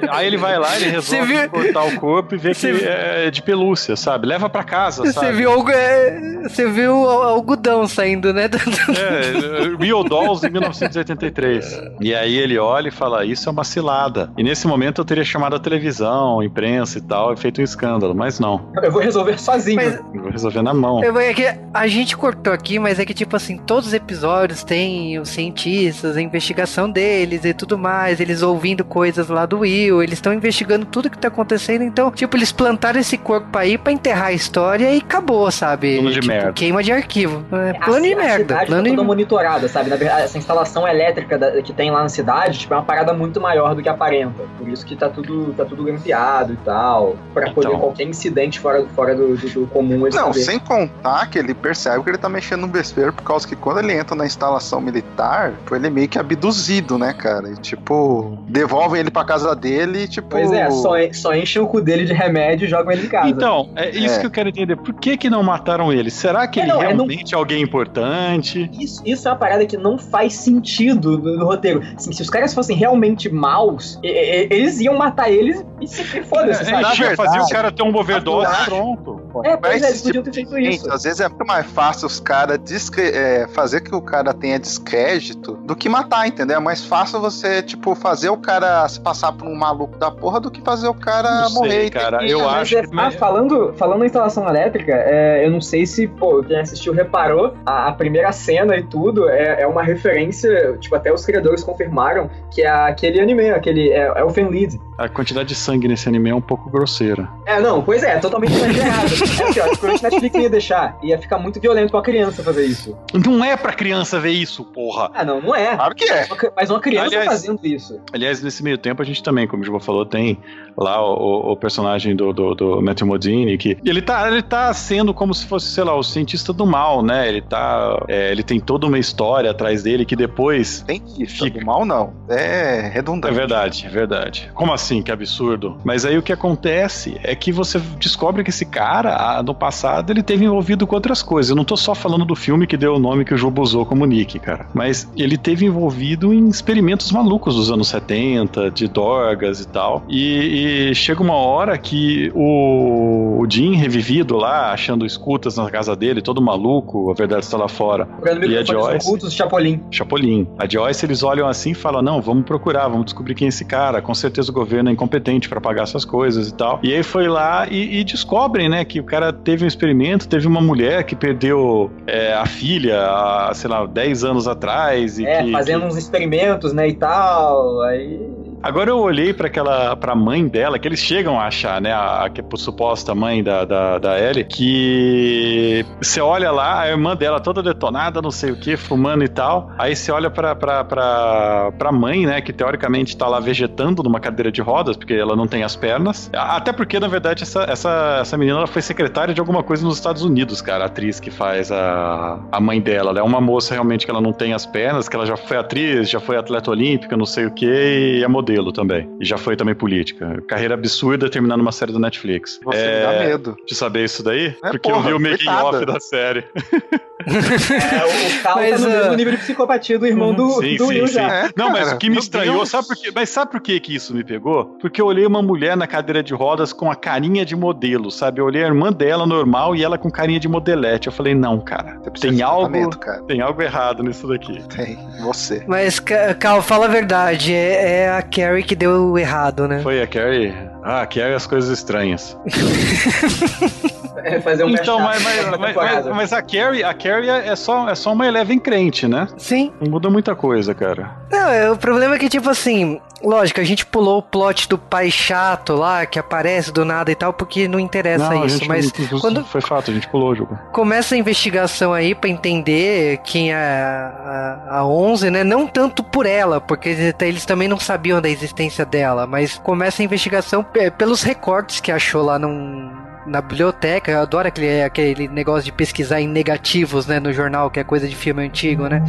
Speaker 3: é- Aí ele vai lá, ele resolve
Speaker 1: Você viu-
Speaker 3: cortar o corpo e vê que
Speaker 1: Você-
Speaker 3: é de pelúcia, sabe? Leva pra casa,
Speaker 1: Você
Speaker 3: sabe?
Speaker 1: viu, algo, é, você viu o algodão saindo, né?
Speaker 3: É, Real Dolls em 1983. E aí ele olha e fala: Isso é uma cilada. E nesse momento eu teria chamado a televisão, a imprensa e tal, e feito um escândalo. Mas não.
Speaker 5: Eu vou resolver sozinho.
Speaker 1: Mas-
Speaker 3: Eu vou resolver na mão.
Speaker 1: Eu- É que a gente cortou aqui, mas é que, tipo assim, todos os episódios tem os cientistas, a investigação deles e tudo mais, eles ouvindo coisas lá do Will, eles estão investigando tudo que tá acontecendo, então, tipo, eles plantaram esse corpo aí pra enterrar a história e acabou, sabe?
Speaker 3: Plano de
Speaker 1: tipo,
Speaker 3: merda.
Speaker 1: queima de arquivo. É,
Speaker 5: A
Speaker 1: plano de
Speaker 5: ci- a
Speaker 1: merda.
Speaker 5: cidade
Speaker 1: Plano
Speaker 5: tá
Speaker 1: de...
Speaker 5: toda monitorada, sabe? Na verdade, essa instalação elétrica da- que tem lá na cidade, tipo, é uma parada muito maior do que aparenta. Por isso que tá tudo, tá tudo grampeado e tal. Pra poder
Speaker 3: Então.
Speaker 5: qualquer incidente fora, fora do, do- do comum
Speaker 4: Não,
Speaker 5: saber.
Speaker 4: sem contar que ele percebe que ele tá mexendo no besteiro por causa que quando ele entra na instalação militar, pô, ele é meio que abduzido, né, cara? E, tipo, devolvem ele pra casa dele e, tipo.
Speaker 5: Pois é, só, só enchem o cu dele de remédio e jogam ele em casa.
Speaker 3: Então, é isso
Speaker 4: É.
Speaker 3: que eu quero entender. Por que que não mataram ele? Será que
Speaker 5: É,
Speaker 3: ele
Speaker 5: não, é, não-
Speaker 3: realmente é alguém importante?
Speaker 5: Isso, isso é uma parada que não faz sentido no, no roteiro. Assim, se os caras fossem realmente maus, e- e- eles iam matar eles e se foda-se,
Speaker 3: É, é, fazer o cara ter um overdose pronto.
Speaker 5: É, pois é, eles podiam ter feito isso.
Speaker 4: Gente, às vezes é muito mais fácil os caras descre- é, fazer que o cara tenha descrédito do que matar, entendeu? É mais fácil você, tipo, fazer o cara se passar por um maluco da porra do que fazer o cara
Speaker 3: Não sei,
Speaker 4: morrer.
Speaker 3: cara,
Speaker 4: que-
Speaker 3: eu
Speaker 5: Mas
Speaker 3: acho
Speaker 5: é-
Speaker 3: que-
Speaker 5: ah, falando, falando na instalação elétrica, é, eu não sei se, pô, quem assistiu reparou, a, a primeira cena e tudo é, é uma referência, tipo, até os criadores confirmaram que é aquele anime, aquele é, é o Fenlid.
Speaker 3: A quantidade de sangue nesse anime é um pouco grosseira.
Speaker 5: É, não, pois é, totalmente exagerado. é assim, ó, provavelmente Netflix não ia deixar. Ia ficar muito violento pra criança fazer isso.
Speaker 3: Não é pra criança ver isso, porra.
Speaker 5: Ah, não, não é.
Speaker 4: Claro que é.
Speaker 5: Mas uma criança
Speaker 3: Aliás-
Speaker 5: fazendo isso.
Speaker 3: Aliás, nesse meio tempo a gente também, como o Juba falou, tem lá o, o personagem do, do, do Matthew Modini, que ele tá, ele tá sendo como se fosse, sei lá, o cientista do mal, né? Ele tá. é, ele tem toda uma história atrás dele que depois.
Speaker 4: Tem que
Speaker 3: Fica.
Speaker 4: do mal, não. É
Speaker 3: É
Speaker 4: redundante.
Speaker 3: verdade, é verdade. Como assim? Assim, que absurdo. Mas aí o que acontece é que você descobre que esse cara, no passado, ele teve envolvido com outras coisas. Eu não tô só falando do filme que deu o nome que o Jobo usou como Nick, cara. Mas ele teve envolvido em experimentos malucos dos anos 70, de dorgas e tal. E, e chega uma hora que o, o Jim, revivido lá, achando escutas na casa dele, todo maluco, a verdade está lá fora. E a Joyce?
Speaker 5: ocultos, Chapolin.
Speaker 3: Chapolin. A Joyce, eles olham assim e falam: não, vamos procurar, vamos descobrir quem é esse cara. Com certeza o governo é incompetente para pagar essas coisas e tal. E aí foi lá e, e descobrem, né, que o cara teve um experimento, teve uma mulher que perdeu é, a filha, há, sei lá, 10 anos atrás. E
Speaker 5: É,
Speaker 3: que,
Speaker 5: fazendo
Speaker 3: que-
Speaker 5: uns experimentos, né, e tal. Aí.
Speaker 3: Agora eu olhei para aquela pra mãe dela, que eles chegam a achar, né? A, a é suposta mãe da, da, da Ellie, que você olha lá, a irmã dela toda detonada, não sei o que, fumando e tal. Aí você olha pra, pra, pra, pra mãe, né? Que teoricamente tá lá vegetando numa cadeira de rodas, porque ela não tem as pernas. A- Até porque, na verdade, essa, essa, essa menina ela foi secretária de alguma coisa nos Estados Unidos, cara. A atriz que faz a, a mãe dela. Ela é uma moça realmente que ela não tem as pernas, que ela já foi atriz, já foi atleta olímpica, não sei o que, e é modelo também. E já foi também política. Carreira absurda terminando uma série da Netflix.
Speaker 4: Você me
Speaker 3: é...
Speaker 4: dá medo.
Speaker 3: De saber isso daí?
Speaker 4: É,
Speaker 3: porque eu
Speaker 4: porra,
Speaker 3: vi o making off da série.
Speaker 5: É, o Cal tá
Speaker 1: Mas,
Speaker 5: no
Speaker 1: ah,
Speaker 5: mesmo nível de psicopatia do irmão do,
Speaker 3: Sim,
Speaker 5: do
Speaker 3: sim,
Speaker 5: Will
Speaker 3: sim.
Speaker 5: já.
Speaker 4: É,
Speaker 3: Não, mas o que me estranhou,
Speaker 4: Deus.
Speaker 3: sabe por quê? Mas sabe por que que isso me pegou? Porque eu olhei uma mulher na cadeira de rodas com a carinha de modelo, sabe? Eu olhei a irmã dela normal e ela com carinha de modelete. Eu falei, não, cara, tem algo,
Speaker 4: cara.
Speaker 3: tem algo errado nisso daqui.
Speaker 4: Tem. Você.
Speaker 1: Mas, Ca- Cal, fala a verdade, é, é a Carrie que deu errado, né?
Speaker 3: Foi a Carrie? Ah, a Carrie as coisas estranhas.
Speaker 5: É fazer um
Speaker 3: então, mas, mas,
Speaker 5: na
Speaker 3: mas, mas- mas a Carrie, a Carrie é só, é só uma Eleven crente, né?
Speaker 1: Sim.
Speaker 3: Não muda muita coisa, cara.
Speaker 1: Não, é, o problema é que, tipo assim, lógico, a gente pulou o plot do pai chato lá, que aparece do nada e tal, porque não interessa
Speaker 3: não, a
Speaker 1: isso,
Speaker 3: gente,
Speaker 1: mas
Speaker 3: não-
Speaker 1: quando
Speaker 3: foi fato, a gente pulou o jogo.
Speaker 1: começa a investigação aí pra entender quem é a, a, a 11, né? Não tanto por ela, porque eles, eles também não sabiam da existência dela, mas começa a investigação pe- pelos recortes que achou lá num, na biblioteca. Eu adoro aquele, aquele negócio de pesquisar em negativos, né? No jornal, que é coisa de filme antigo, né?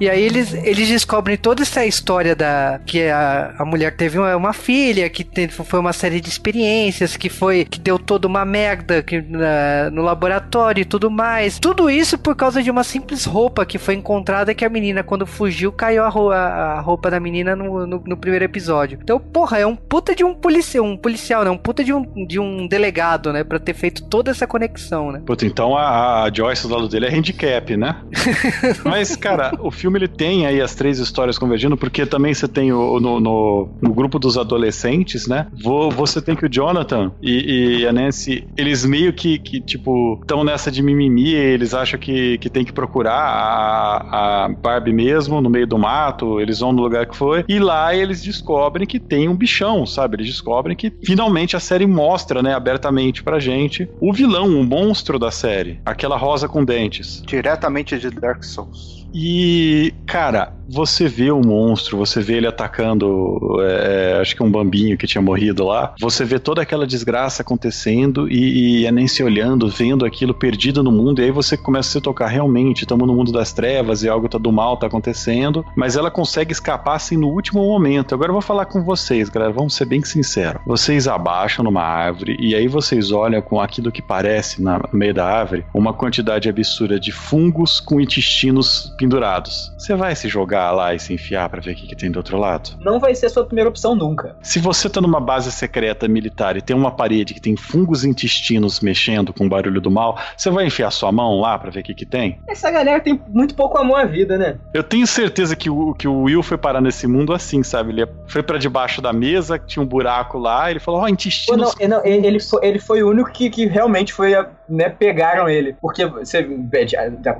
Speaker 1: E aí eles, eles descobrem toda essa história da que a, a mulher teve uma, uma filha, que te- foi uma série de experiências, que foi que deu toda uma merda que, na- no laboratório e tudo mais. Tudo isso por causa de uma simples roupa que foi encontrada que a menina, quando fugiu, caiu a, ro- a- a roupa da menina no, no, no primeiro episódio. Então, porra, é um puta de um policial, um policial, né? Um puta de um, de um delegado, né? Pra ter feito toda essa conexão, né?
Speaker 3: Puta, então a, a Joyce do lado dele é handicap, né? Mas, cara, o filme ele tem aí as três histórias convergindo, porque também você tem o, no, no, no grupo dos adolescentes, né? Vo- Você tem que o Jonathan e, e a Nancy, eles meio que, que tipo, estão nessa de mimimi, eles acham que, que tem que procurar a, a Barbie mesmo no meio do mato, eles vão no lugar que foi, e lá eles descobrem que tem um bichão, sabe? Eles descobrem que finalmente a série mostra, né, abertamente pra gente o vilão, o monstro da série, aquela rosa com dentes.
Speaker 4: Diretamente de Dark Souls.
Speaker 3: E, cara, você vê o monstro, você vê ele atacando, é, acho que um bambinho que tinha morrido lá. Você vê toda aquela desgraça acontecendo e, e a Nancy olhando, vendo aquilo perdido no mundo. E aí você começa a se tocar, realmente, estamos no mundo das trevas e algo tá do mal tá acontecendo. Mas ela consegue escapar assim no último momento. Agora eu vou falar com vocês, galera, vamos ser bem sinceros. Vocês abaixam numa árvore e aí vocês olham com aquilo que parece na- no meio da árvore uma quantidade absurda de fungos com intestinos pendurados. Você vai se jogar lá e se enfiar pra ver o que, que tem do outro lado?
Speaker 5: Não vai ser a sua primeira opção nunca.
Speaker 3: Se você tá numa base secreta militar e tem uma parede que tem fungos intestinos mexendo com o barulho do mal, você vai enfiar sua mão lá pra ver o que, que tem?
Speaker 5: Essa galera tem muito pouco amor à vida, né?
Speaker 3: Eu tenho certeza que o, que o Will foi parar nesse mundo assim, sabe? Ele foi pra debaixo da mesa, tinha um buraco lá, ele falou: Ó,
Speaker 5: Pô,
Speaker 3: intestinos.
Speaker 5: não, ele, não, ele, foi, ele foi o único que, que realmente foi, né, pegaram ele. Porque você,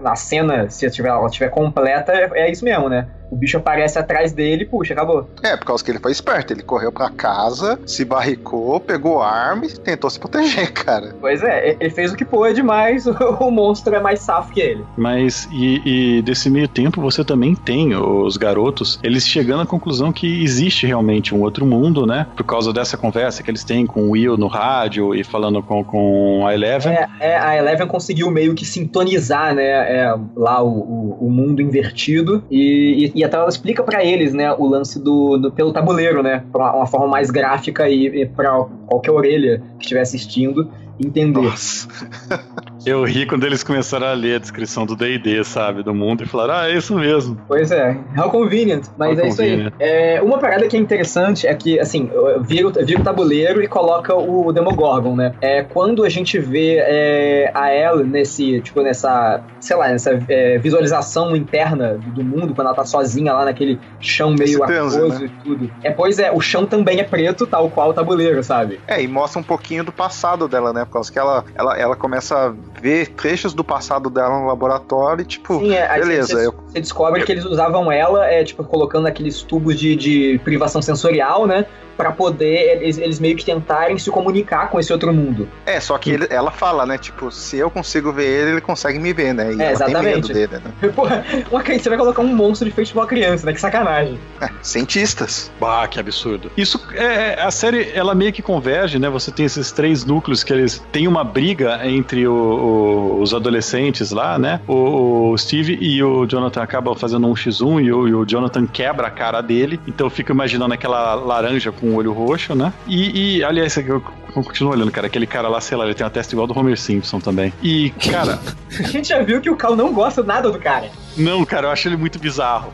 Speaker 5: na cena, se ela estiver completa, é, é isso mesmo, né? O bicho aparece atrás dele e puxa, acabou.
Speaker 4: É, por causa que ele foi esperto. Ele correu pra casa, se barricou, pegou arma e tentou se proteger, cara.
Speaker 5: Pois é, ele fez o que pôde, mas o monstro é mais safo que ele.
Speaker 3: Mas, e, e desse meio tempo, você também tem os garotos, eles chegando à conclusão que existe realmente um outro mundo, né? Por causa dessa conversa que eles têm com o Will no rádio e falando com, com a Eleven.
Speaker 5: É, É, a Eleven conseguiu meio que sintonizar, né, é, lá o, o, o mundo invertido e, e, e até ela explica pra eles, né, o lance do, do- pelo tabuleiro, né, pra uma forma mais gráfica e, e pra qualquer orelha que estiver assistindo entender.
Speaker 4: Nossa.
Speaker 3: Eu ri quando eles começaram a ler a descrição do D&D, sabe, do mundo, e falaram, ah, é isso mesmo.
Speaker 5: Pois é, how convenient. Mas
Speaker 3: How
Speaker 5: é isso aí.
Speaker 3: convenient.
Speaker 5: É, uma parada que é interessante é que, assim, vira, o- vira o tabuleiro e coloca o Demogorgon, né? É, quando a gente vê é, a ela nesse, tipo, nessa, sei lá, nessa é, visualização interna do, do mundo, quando ela tá sozinha lá naquele chão meio
Speaker 4: Esse
Speaker 5: aquoso
Speaker 4: né?
Speaker 5: e tudo. É, pois é, o chão também é preto, tal qual o tabuleiro, sabe?
Speaker 4: É, e mostra um pouquinho do passado dela, né? Por causa que ela, ela, ela começa a ver trechos do passado dela no laboratório e, tipo,
Speaker 5: Sim, é,
Speaker 4: beleza,
Speaker 5: Você,
Speaker 4: eu-
Speaker 5: você descobre que eles usavam ela, é, tipo, colocando aqueles tubos de, de privação sensorial, né? Pra poder eles, eles meio que tentarem se comunicar com esse outro mundo.
Speaker 4: É, só que ele- ela fala, né? Tipo, se eu consigo ver ele, ele consegue me ver, né? E
Speaker 5: É,
Speaker 4: ela tem
Speaker 5: exatamente.
Speaker 4: medo dele, né?
Speaker 5: Porra, uma criança, você vai colocar um monstro de feito de uma criança, né? Que sacanagem.
Speaker 4: É, cientistas.
Speaker 3: Bah, que absurdo. Isso é a série, ela meio que converge, né? Você tem esses três núcleos que eles têm uma briga entre o- o- os adolescentes lá, né? O, o Steve e o Jonathan acabam fazendo um x1 e o, e o Jonathan quebra a cara dele. Então eu fico imaginando aquela laranja com o olho roxo, né? E, e aliás, eu, eu continuo olhando, cara, aquele cara lá, sei lá, ele tem uma testa igual do Homer Simpson também. E, cara,
Speaker 5: A gente já viu que o Cal não gosta nada do cara.
Speaker 3: não, cara, eu acho ele muito bizarro.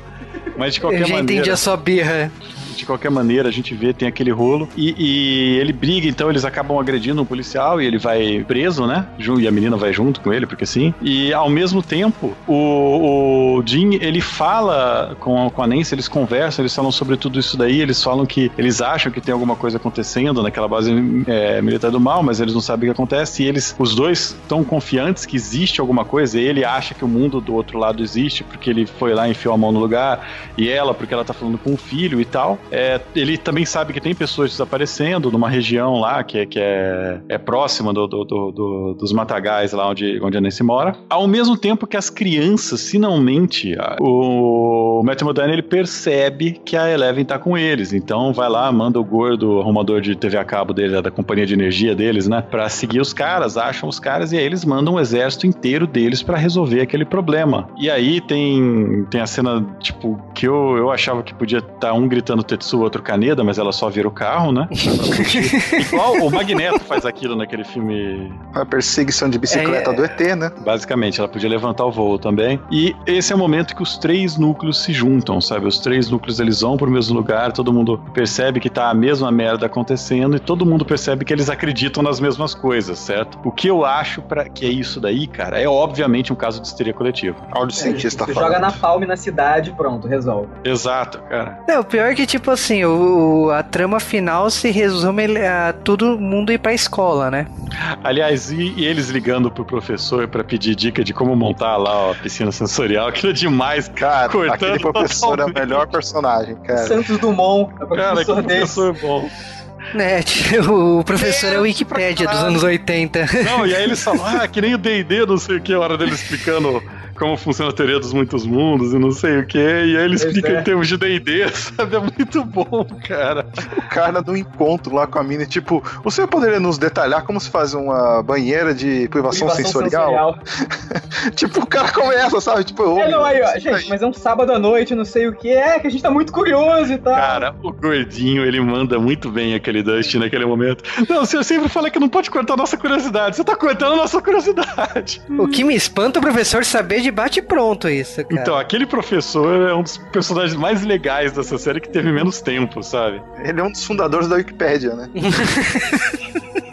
Speaker 3: Mas de qualquer
Speaker 1: Eu já
Speaker 3: maneira.
Speaker 1: entendi a sua birra.
Speaker 3: De qualquer maneira, a gente vê, tem aquele rolo. E, e ele briga, então eles acabam agredindo um policial e ele vai preso, né? E a menina vai junto com ele, porque sim. E ao mesmo tempo, o, o Jim, ele fala com, com a Nancy, eles conversam, eles falam sobre tudo isso daí. Eles falam que eles acham que tem alguma coisa acontecendo naquela base é, militar do mal, mas eles não sabem o que acontece. E eles, os dois, estão confiantes que existe alguma coisa. Ele acha que o mundo do outro lado existe, porque ele foi lá e enfiou a mão no lugar. E ela, porque ela tá falando com o filho e tal. É, ele também sabe que tem pessoas desaparecendo numa região lá que é, que é, é próxima do, do- do- do- dos matagais lá onde, onde a Nancy mora. Ao mesmo tempo que as crianças, finalmente, o Matthew Modine ele percebe que a Eleven tá com eles. Então vai lá, manda o gordo arrumador de TV a cabo dele, da companhia de energia deles, né? Pra seguir os caras, acham os caras e aí eles mandam um exército inteiro deles pra resolver aquele problema. E aí tem, tem a cena, tipo, que eu, eu achava que podia estar um gritando Tetsu, outro Kaneda, mas ela só vira o carro, né? Igual o Magneto faz aquilo naquele filme
Speaker 4: A perseguição de bicicleta
Speaker 1: É.
Speaker 4: do ET, né?
Speaker 3: Basicamente, ela podia levantar o voo também. E esse é o momento que os três núcleos se juntam, sabe? Os três núcleos eles vão pro mesmo lugar, todo mundo percebe que tá a mesma merda acontecendo e todo mundo percebe que eles acreditam nas mesmas coisas, certo? O que eu acho para que é isso daí, cara, é obviamente um caso de histeria coletiva.
Speaker 4: Olha o cientista
Speaker 5: joga na palme na cidade pronto, resolve.
Speaker 3: Exato, cara.
Speaker 1: Não, o pior é que, tipo assim, o, o- a trama final se resume a todo mundo ir pra escola, né?
Speaker 3: Aliás, e, e eles ligando pro professor pra pedir dica de como montar lá ó, a piscina sensorial, aquilo é demais,
Speaker 4: Cara,
Speaker 3: Cortando
Speaker 4: aquele professor é o
Speaker 3: totalmente.
Speaker 4: melhor personagem, cara.
Speaker 5: Santos Dumont, é o
Speaker 3: Cara, que
Speaker 5: professor desse.
Speaker 3: professor bom.
Speaker 1: Né, o professor é o Wikipédia dos anos 80.
Speaker 3: Não, e aí eles falam, ah, que nem o D&D, não sei o que, a hora dele explicando como funciona a teoria dos muitos mundos e não sei o que, e aí ele explica
Speaker 5: é.
Speaker 3: em termos de D&D, sabe? É muito bom, cara.
Speaker 4: O cara no encontro lá com a mina, tipo, você poderia nos detalhar como se faz uma banheira de privação,
Speaker 5: Privação
Speaker 4: sensorial? tipo, o cara começa, sabe? Tipo, ô,
Speaker 5: É, não, aí, ó, gente, mas é um sábado à noite, não sei o que, é, que a gente tá muito curioso e tal.
Speaker 3: Cara, o gordinho, ele manda muito bem aquele Dustin naquele momento. Não, você sempre fala que não pode cortar a nossa curiosidade. Você tá cortando a nossa curiosidade.
Speaker 1: o que me espanta é o professor saber de bate pronto isso, cara.
Speaker 3: Então, aquele professor é um dos personagens mais legais dessa série que teve menos tempo, sabe?
Speaker 4: Ele é um dos fundadores da Wikipédia, né?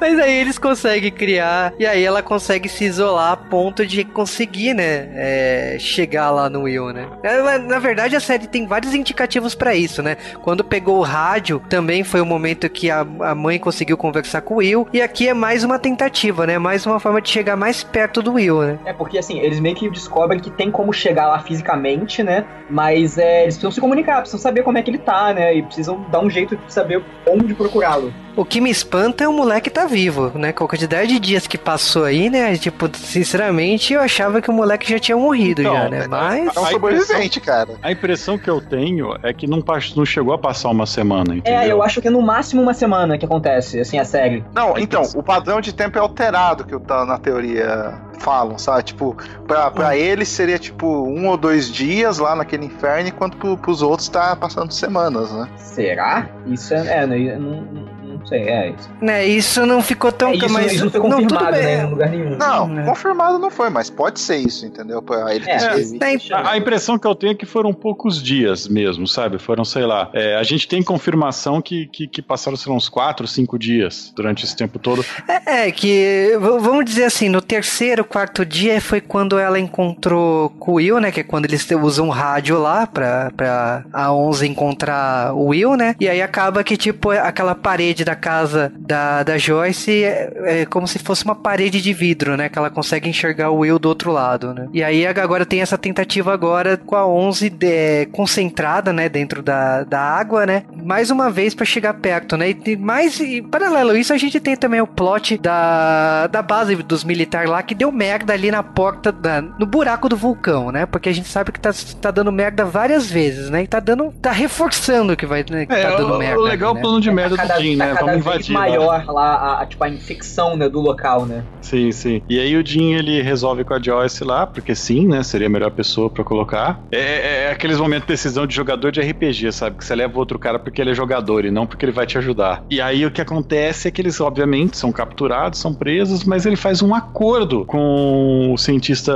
Speaker 1: Mas aí eles conseguem criar, e aí ela consegue se isolar a ponto de conseguir, né, é, chegar lá no Will, né. Ela- na verdade, a série tem vários indicativos pra isso, né. Quando pegou o rádio, também foi o momento que a, a mãe conseguiu conversar com o Will, e aqui é mais uma tentativa, né, mais uma forma de chegar mais perto do Will, né.
Speaker 5: É porque assim, eles meio que descobrem que tem como chegar lá fisicamente, né? Mas é, eles precisam se comunicar, precisam saber como é que ele tá, né? E precisam dar um jeito de saber onde procurá-lo.
Speaker 1: O que me espanta é o moleque tá vivo, né? Com a quantidade de dias que passou aí, né? Tipo, sinceramente, eu achava que o moleque já tinha morrido
Speaker 3: Então,
Speaker 1: já, né? Mas.
Speaker 4: É um
Speaker 3: A
Speaker 4: sobrevivente, cara.
Speaker 3: A impressão que eu tenho é que não, não chegou a passar uma semana, entendeu?
Speaker 5: É, eu acho que é no máximo uma semana que acontece, assim, a série.
Speaker 4: Não, então, o padrão de tempo é alterado que tá na teoria falam, sabe? Tipo, pra, pra eles seria tipo um ou dois dias lá naquele inferno, enquanto pro, pros outros tá passando semanas, né?
Speaker 5: Será? Isso é. é não, não, não sei, é isso.
Speaker 1: Né, isso não ficou tão.
Speaker 5: É, isso,
Speaker 1: mas,
Speaker 5: isso não foi confirmado,
Speaker 1: bem.
Speaker 5: né? Em lugar nenhum.
Speaker 4: Não,
Speaker 1: É.
Speaker 4: confirmado não foi, mas pode ser isso, entendeu? Ele
Speaker 5: É.
Speaker 1: Tem-
Speaker 3: A, a impressão que eu tenho é que foram poucos dias mesmo, sabe? Foram, sei lá. é, a gente tem confirmação que, que, que passaram, sei lá, uns quatro, cinco dias durante esse tempo todo.
Speaker 1: É, é que, vamos dizer assim, no terceiro, quarto dia foi quando ela encontrou com o Will, né? Que é quando eles usam um rádio lá pra, pra a 11 encontrar o Will, né? E aí acaba que, tipo, aquela parede da casa da, da Joyce é, é como se fosse uma parede de vidro, né? Que ela consegue enxergar o Will do outro lado, né? E aí agora tem essa tentativa agora com a 11 de- concentrada, né? Dentro da, da água, né? Mais uma vez pra chegar perto, né? E, e mais, e paralelo a isso, a gente tem também o plot da, da base dos militares lá que deu merda ali na porta, da, no buraco do vulcão, né? Porque a gente sabe que tá, tá dando merda várias vezes, né? E tá dando, tá reforçando que vai, né, que
Speaker 3: É,
Speaker 1: tá dando
Speaker 3: o,
Speaker 1: merda.
Speaker 3: o legal é
Speaker 1: ali, né?
Speaker 3: plano de merda
Speaker 5: tá cada,
Speaker 3: do Jim, né?
Speaker 5: cada Vez
Speaker 3: invadir.
Speaker 5: maior lá, a, a, tipo, a infecção né, do local, né?
Speaker 3: Sim, sim. E aí o Jim ele resolve com a Joyce lá, porque sim, né? Seria a melhor pessoa pra colocar. É, é- é aqueles momentos de decisão de jogador de RPG, sabe? Que você leva o outro cara porque ele é jogador e não porque ele vai te ajudar. E aí o que acontece é que eles, obviamente, são capturados, são presos, mas ele faz um acordo com o cientista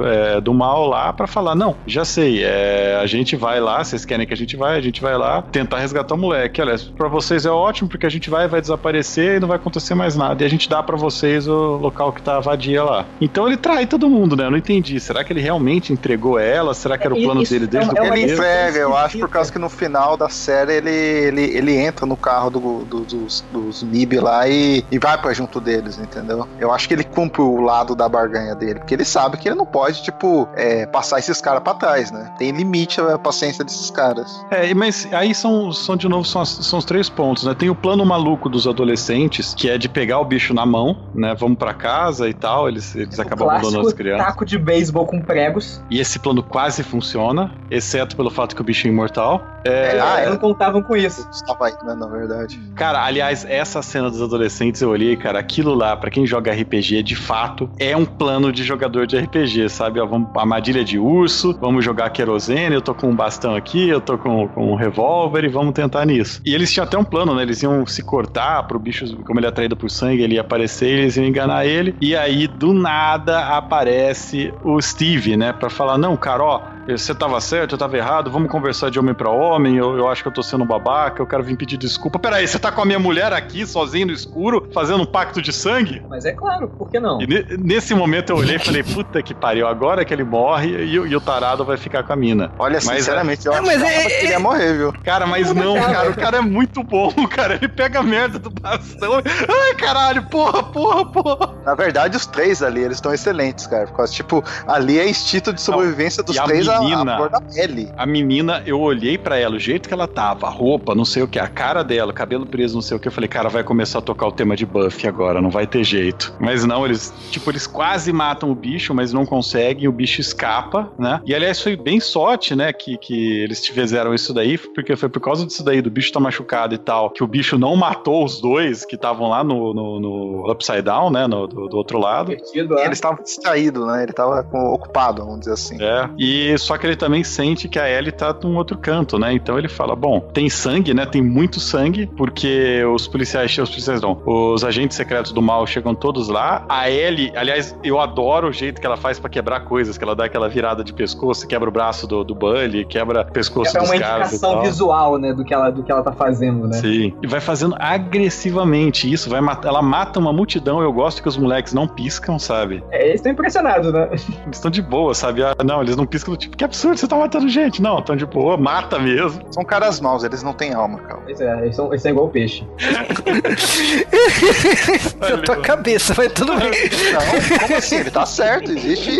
Speaker 3: é, do mal lá pra falar: não, já sei, é, a gente vai lá, vocês querem que a gente vai, a gente vai lá tentar resgatar o moleque. Olha, pra vocês é ótimo porque a gente vai, vai desaparecer e não vai acontecer mais nada. E a gente dá pra vocês o local que tá vadia lá. Então ele trai todo mundo, né? Eu não entendi. Será que ele realmente entregou ela? Será que era o
Speaker 5: Isso
Speaker 3: plano dele desde
Speaker 5: é
Speaker 3: o
Speaker 5: uma- é
Speaker 4: Ele
Speaker 3: começo?
Speaker 5: decisão
Speaker 4: entrega, eu acho, por causa que no final da série ele, ele, ele entra no carro do, do- dos, dos MIB lá e, e vai pra junto deles, entendeu? Eu acho que ele cumpre o lado da barganha dele, porque ele sabe que ele não pode, tipo, é, passar esses caras pra trás, né? Tem limite a paciência desses caras.
Speaker 3: É, mas aí são, são de novo, são, as- são os três pontos, né? Tem o plano maluco dos adolescentes, que é de pegar o bicho na mão, né? Vamos pra casa e tal, eles, eles
Speaker 5: O
Speaker 3: acabam abandonando as crianças.
Speaker 5: taco de beisebol com pregos.
Speaker 3: E esse plano quase funciona, exceto pelo fato que o bicho é imortal. É,
Speaker 4: Ah,
Speaker 5: Eles
Speaker 4: é?
Speaker 5: não contavam com isso.
Speaker 4: Estava aí, né, na verdade.
Speaker 3: Cara, aliás, essa cena dos adolescentes eu olhei, cara, aquilo lá, pra quem joga RPG, de fato, é um plano de jogador de RPG, sabe? Ó, vamos, armadilha de urso, vamos jogar querosene, eu tô com um bastão aqui, eu tô com, com um revólver e vamos tentar nisso. E eles tinham até um plano, né? Eles iam se cortar pro bicho, como ele é atraído por sangue, ele ia aparecer, eles iam enganar ele. E aí, do nada, aparece o Steve, né? Pra falar, não, cara, ó, você tava certo, eu tava errado, vamos conversar de homem pra homem, eu, eu acho que eu tô sendo um babaca, eu quero vir pedir desculpa. Peraí, você tá com a minha mulher aqui, sozinho no escuro, fazendo um pacto de sangue?
Speaker 5: Mas é claro, por que não?
Speaker 3: E ne- nesse momento eu olhei e falei, puta que pariu, agora que ele morre e, o- e o tarado vai ficar com a mina.
Speaker 4: Olha,
Speaker 3: Mas,
Speaker 4: sinceramente, eu
Speaker 1: é-
Speaker 4: achava
Speaker 1: mas é-
Speaker 4: que ele ia morrer, viu?
Speaker 3: Cara, mas não, cara, o cara é muito bom, cara. Ele pega a merda do bastão. Ai, caralho, porra, porra, porra.
Speaker 4: Na verdade, os três ali, eles estão excelentes, cara. Por causa, tipo, ali é instinto de sobrevivência dos
Speaker 3: e a
Speaker 4: três a,
Speaker 3: menina?
Speaker 4: a flor da pele.
Speaker 3: A menina, eu olhei pra ela, o jeito que ela tava, a roupa, não sei o que, a cara dela, cabelo preso, não sei o que. Eu falei, cara, vai começar a tocar o tema de Buffy agora, não vai ter jeito. Mas não, eles, tipo, eles quase matam o bicho, mas não conseguem, o bicho escapa, né? E aliás, foi bem sorte, né, que, que eles fizeram isso daí, porque foi por causa disso daí, do bicho tá machucado e tal, que o bicho não matou os dois que estavam lá no, no, no Upside Down, né, no, do, do outro lado.
Speaker 5: É.
Speaker 4: ele estava distraído, né? Ele estava ocupado, vamos dizer assim.
Speaker 3: É, e só que ele também sente que a Ellie tá num outro canto, né? Então ele fala: bom, tem sangue, né? Tem muito sangue, porque os policiais, os policiais não, os agentes secretos do mal chegam todos lá. A Ellie, aliás, eu adoro o jeito que ela faz pra quebrar coisas, que ela dá aquela virada de pescoço, quebra o braço do, do Bully, quebra o pescoço
Speaker 5: É
Speaker 3: dos
Speaker 5: uma
Speaker 3: caras. e
Speaker 5: indicação
Speaker 3: tal.
Speaker 5: visual, né, do que, ela, do que ela tá fazendo, né?
Speaker 3: Sim. E vai fazendo agressivamente isso. Vai mat- ela mata uma multidão. Eu gosto que os moleques não piscam, sabe?
Speaker 5: É, eles estão impressionados, né?
Speaker 3: Eles estão de boa, sabe? Ah, não, eles não piscam do tipo, que absurdo, você tá matando gente. Não, estão de boa, mata mesmo.
Speaker 4: São caras maus, eles não têm alma, cara.
Speaker 5: Pois é, eles são, eles são igual peixe.
Speaker 1: Na tua cabeça, mas tudo bem.
Speaker 4: Não, como assim? Ele tá certo. Existe,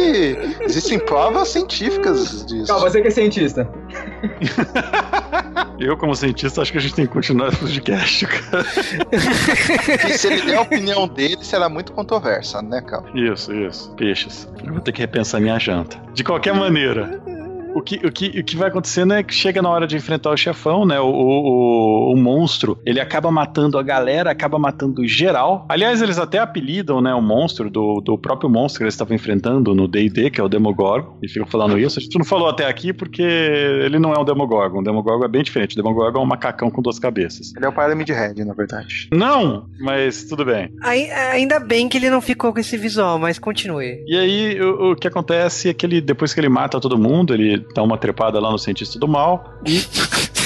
Speaker 4: existem provas científicas disso.
Speaker 5: Calma, você que é cientista.
Speaker 3: Eu, como cientista, acho que a gente tem que continuar esse podcast, cara.
Speaker 4: E se ele der a opinião dele, será muito controversa, né, cara?
Speaker 3: Isso, isso. Peixes. Eu vou ter que repensar minha janta. De qualquer maneira. O que, o, que, o que vai acontecendo é que chega na hora de enfrentar o chefão, né? O, o, o monstro, ele acaba matando a galera, acaba matando geral. Aliás, eles até apelidam, né? O monstro do, do próprio monstro que eles estavam enfrentando no DD, que é o Demogorgon. E ficam falando isso. A gente não falou até aqui porque ele não é um Demogorgon. O Demogorgon é bem diferente. O Demogorgon é um macacão com duas cabeças.
Speaker 4: Ele é o Pyramid Head, na verdade.
Speaker 3: Não, mas tudo bem.
Speaker 1: Ai- Ainda bem que ele não ficou com esse visual, mas continue.
Speaker 3: E aí, o, o que acontece é que ele, depois que ele mata todo mundo, ele dá uma trepada lá no cientista do mal e.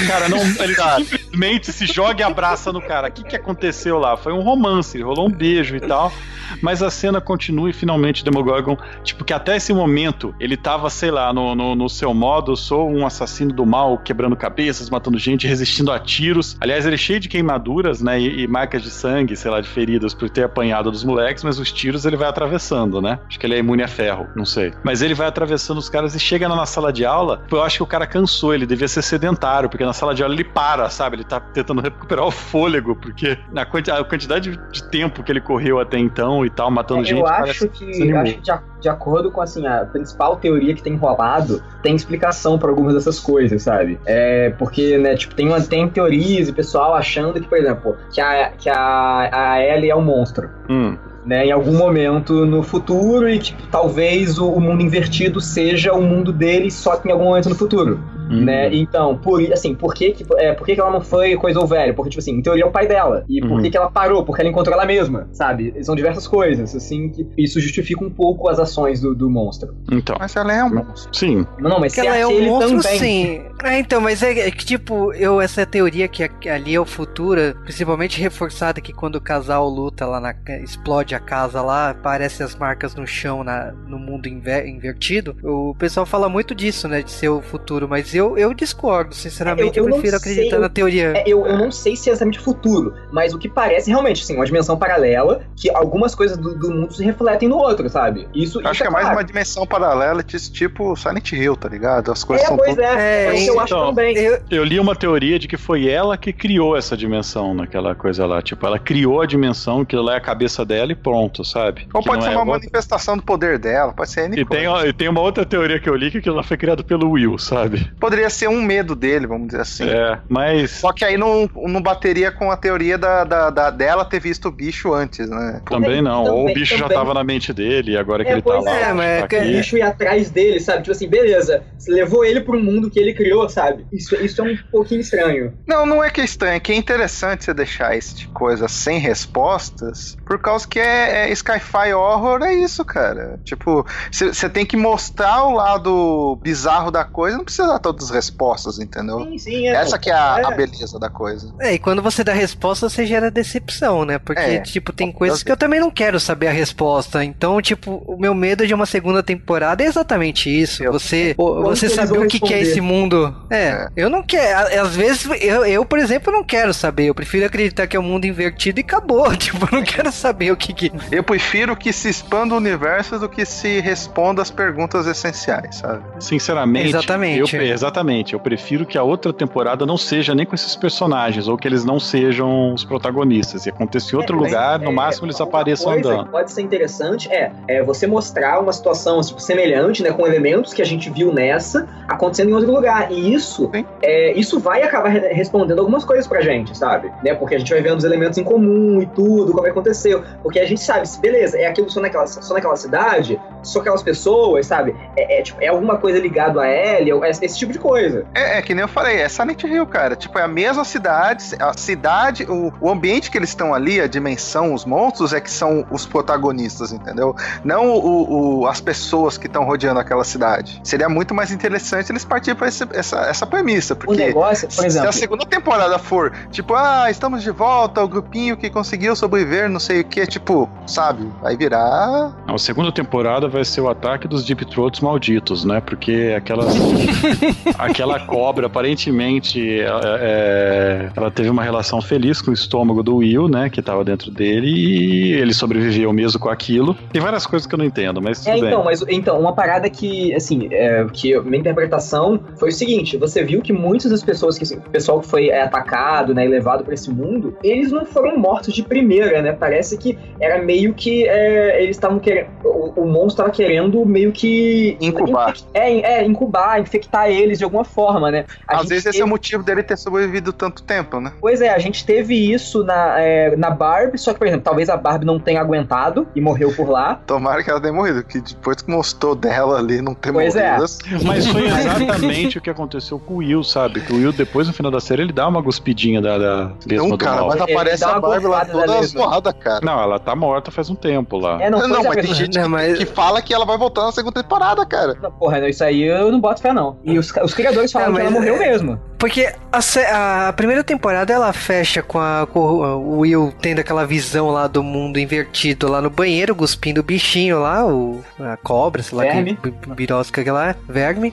Speaker 3: Cara, não, ele simplesmente se joga e abraça no cara. O que, que aconteceu lá? Foi um romance, rolou um beijo e tal. Mas a cena continua e finalmente o Demogorgon, tipo, que até esse momento ele tava, sei lá, no, no, no seu modo, sou um assassino do mal, quebrando cabeças, matando gente, resistindo a tiros. Aliás, ele é cheio de queimaduras, né? E, e marcas de sangue, sei lá, de feridas por ter apanhado dos moleques, mas os tiros ele vai atravessando, né? Acho que ele é imune a ferro, não sei. Mas ele vai atravessando os caras e chega na sala de aula. Eu acho que o cara cansou, ele devia ser sedentário, porque na sala de aula ele para, sabe? Ele tá tentando recuperar o fôlego, porque na quanti a quantidade de tempo que ele correu até então e tal, matando gente.
Speaker 5: eu acho
Speaker 3: que
Speaker 5: acho que de, de acordo com assim, a principal teoria que tem rolado, tem explicação pra algumas dessas coisas, sabe? É porque, né, tipo, tem, uma, tem teorias e pessoal achando que, por exemplo, que a, que a, a Ellie é um monstro.
Speaker 3: Hum.
Speaker 5: Né, em algum momento no futuro e tipo, talvez o, o mundo invertido seja o mundo dele só que em algum momento no futuro,
Speaker 3: Hum.
Speaker 5: né? Então, por assim, por que que, é, por que que ela não foi coisa ou velho? Porque tipo assim, em teoria é o pai dela. E por
Speaker 3: Uhum.
Speaker 5: que que ela parou? Porque ela encontrou ela mesma, sabe? São diversas coisas, assim, que isso justifica um pouco as ações do, do monstro.
Speaker 3: Então.
Speaker 4: Mas ela é um monstro.
Speaker 3: Sim.
Speaker 5: Não, não, mas
Speaker 1: Que
Speaker 5: se
Speaker 1: ela é um monstro,
Speaker 5: também.
Speaker 1: sim. É, então, mas é, é que, tipo, eu, essa teoria que, ali é o futuro, principalmente reforçada que quando o casal luta lá na. explode a casa lá, aparecem as marcas no chão na, no mundo inver- invertido. O pessoal fala muito disso, né? De ser o futuro, mas eu, eu discordo, sinceramente.
Speaker 5: É, eu-
Speaker 1: Eu,
Speaker 5: eu
Speaker 1: prefiro acreditar
Speaker 5: eu-
Speaker 1: na teoria.
Speaker 5: É, eu, eu não sei se é exatamente futuro, mas o que parece realmente, assim, uma dimensão paralela que algumas coisas do, do mundo se refletem no outro, sabe? Isso,
Speaker 4: Eu acho
Speaker 5: isso
Speaker 4: que é mais
Speaker 5: claro.
Speaker 4: uma dimensão paralela, desse tipo Silent Hill, tá ligado? As coisas
Speaker 5: É,
Speaker 4: são
Speaker 5: pois
Speaker 4: todas-
Speaker 5: é,
Speaker 1: É,
Speaker 5: isso eu acho
Speaker 3: então,
Speaker 5: também.
Speaker 1: Eu,
Speaker 3: Eu li uma teoria de que foi ela que criou essa dimensão naquela coisa lá. Tipo, ela criou a dimensão, que lá é a cabeça dela e pronto, sabe?
Speaker 4: Ou
Speaker 3: Que
Speaker 4: pode ser
Speaker 3: é
Speaker 4: uma
Speaker 3: outra-
Speaker 4: manifestação do poder dela, pode ser N
Speaker 3: E tem, e tem uma outra teoria que eu li que aquilo lá foi criado pelo Will, sabe?
Speaker 4: Poderia ser um medo dele, vamos dizer assim.
Speaker 3: É, mas.
Speaker 4: Só que aí não, não bateria com a teoria da, da, da- dela ter visto o bicho antes, né?
Speaker 3: Também não. Ou o
Speaker 5: também-
Speaker 3: bicho já
Speaker 5: também.
Speaker 3: tava na mente dele, e agora que
Speaker 5: É,
Speaker 3: ele tá lá.
Speaker 1: é, mas
Speaker 3: tá
Speaker 1: é que-
Speaker 5: O
Speaker 3: aqui.
Speaker 5: bicho ir atrás dele, sabe? Tipo assim, beleza, você levou ele pro mundo que ele criou, sabe? Isso, isso é um pouquinho estranho.
Speaker 4: Não, não é que é estranho, é que é interessante você deixar esse tipo de coisa sem respostas, por causa que é, é Sci-Fi Horror, é isso, cara. Tipo, você tem que mostrar o lado bizarro da coisa, não precisa dar todas as respostas, entendeu?
Speaker 5: Sim, sim, é.
Speaker 4: Essa que é a, a
Speaker 5: É.
Speaker 4: beleza da coisa.
Speaker 1: É, e quando você dá resposta, você gera decepção, né? Porque,
Speaker 4: É.
Speaker 1: tipo, tem coisas que eu também não quero saber a resposta. Então, tipo, o meu medo de uma segunda temporada é exatamente isso.
Speaker 4: Eu-
Speaker 1: Você, você saber o que, que é esse mundo. É,
Speaker 4: É.
Speaker 1: eu não quero. Às vezes, eu, eu, por exemplo, não quero saber. Eu prefiro acreditar que é um mundo invertido e acabou. Tipo, eu não quero saber o que que.
Speaker 4: Eu prefiro que se expanda o universo do que se responda as perguntas essenciais, sabe?
Speaker 3: Sinceramente,
Speaker 1: Exatamente.
Speaker 3: Eu, exatamente. Eu prefiro que a outra temporada não seja nem com esses personagens, ou que eles não sejam os protagonistas. E aconteça em outro
Speaker 5: É,
Speaker 3: lugar,
Speaker 5: é,
Speaker 3: no máximo eles apareçam
Speaker 5: coisa
Speaker 3: andando.
Speaker 5: que pode ser interessante é, é você mostrar uma situação tipo, semelhante, né, com elementos que a gente viu nessa acontecendo em outro lugar. E isso,
Speaker 4: Sim.
Speaker 5: é, isso vai acabar re- respondendo algumas coisas pra gente, sabe? Né, porque a gente vai vendo os elementos em comum e tudo, como aconteceu. Porque a gente sabe, se beleza, é aquilo só naquela, só naquela cidade, só aquelas pessoas, sabe? É, é, tipo, é alguma coisa ligada a é esse tipo de coisa.
Speaker 4: É, é que nem eu falei, é Silent Hill, cara. Tipo, é a mesma cidade, a cidade, o, o ambiente que eles estão ali, a dimensão, os monstros é que são os protagonistas, entendeu? Não o, o- as pessoas que estão rodeando aquela cidade. Seria muito mais interessante eles partirem pra esse- essa, essa premissa,
Speaker 5: O
Speaker 4: porque
Speaker 5: negócio, por
Speaker 4: se
Speaker 5: exemplo.
Speaker 4: a segunda temporada for, tipo, ah, estamos de volta, o grupinho que conseguiu sobreviver, não sei o que, tipo, sabe? Vai virar.
Speaker 3: A segunda temporada vai ser o ataque dos Deep Throats malditos, né? Porque aquelas. Aquela cobra, aparentemente, é, é, ela teve uma relação feliz com o estômago do Will, né? Que tava dentro dele e ele sobreviveu mesmo com aquilo. Tem várias coisas que eu não entendo, mas tudo
Speaker 5: É,
Speaker 3: bem.
Speaker 5: então, mas então, uma parada que, assim, é, que minha interpretação foi o seguinte: você viu que muitas das pessoas que assim, o pessoal que foi é, atacado, né, e levado pra esse mundo, eles não foram mortos de primeira, né? Parece que era meio que é, eles estavam querendo. O, o monstro tava querendo meio que.
Speaker 4: Incubar.
Speaker 5: É, é, incubar, infectar eles de alguma forma, né? A
Speaker 4: Às vezes esse
Speaker 5: teve-
Speaker 4: é o motivo dele ter sobrevivido tanto tempo, né?
Speaker 5: Pois é, a gente teve isso na, é, na Barbie, só que, por exemplo, talvez a Barbie não tenha aguentado e morreu por lá.
Speaker 4: Tomara que ela tenha morrido, que depois que mostrou dela ali não ter
Speaker 5: Pois é.
Speaker 4: morrido.
Speaker 3: Mas foi exatamente o que aconteceu com o Will, sabe? Que o Will, depois, no final da série, ele dá uma guspidinha da, da lesma
Speaker 4: Não,
Speaker 3: do
Speaker 4: cara,
Speaker 3: mal.
Speaker 4: mas aparece a Barbie lá toda
Speaker 5: lesma.
Speaker 4: zoada, cara.
Speaker 3: Não, ela tá morta faz um tempo lá.
Speaker 5: É, não,
Speaker 4: Não,
Speaker 5: é,
Speaker 4: mas tem
Speaker 5: por
Speaker 4: gente
Speaker 1: Não, mas-
Speaker 4: que fala que ela vai voltar na segunda temporada, cara.
Speaker 5: Não, Porra, não, isso aí eu não boto fé, não. E os, os criadores falaram
Speaker 1: Não,
Speaker 5: que ela morreu
Speaker 1: é-
Speaker 5: mesmo.
Speaker 1: Porque a, a primeira temporada ela fecha com, a, com o Will tendo aquela visão lá do mundo invertido lá no banheiro, cuspindo o bichinho lá, o, a cobra, sei lá,
Speaker 5: Verme.
Speaker 1: que bi- birosca que lá, verme.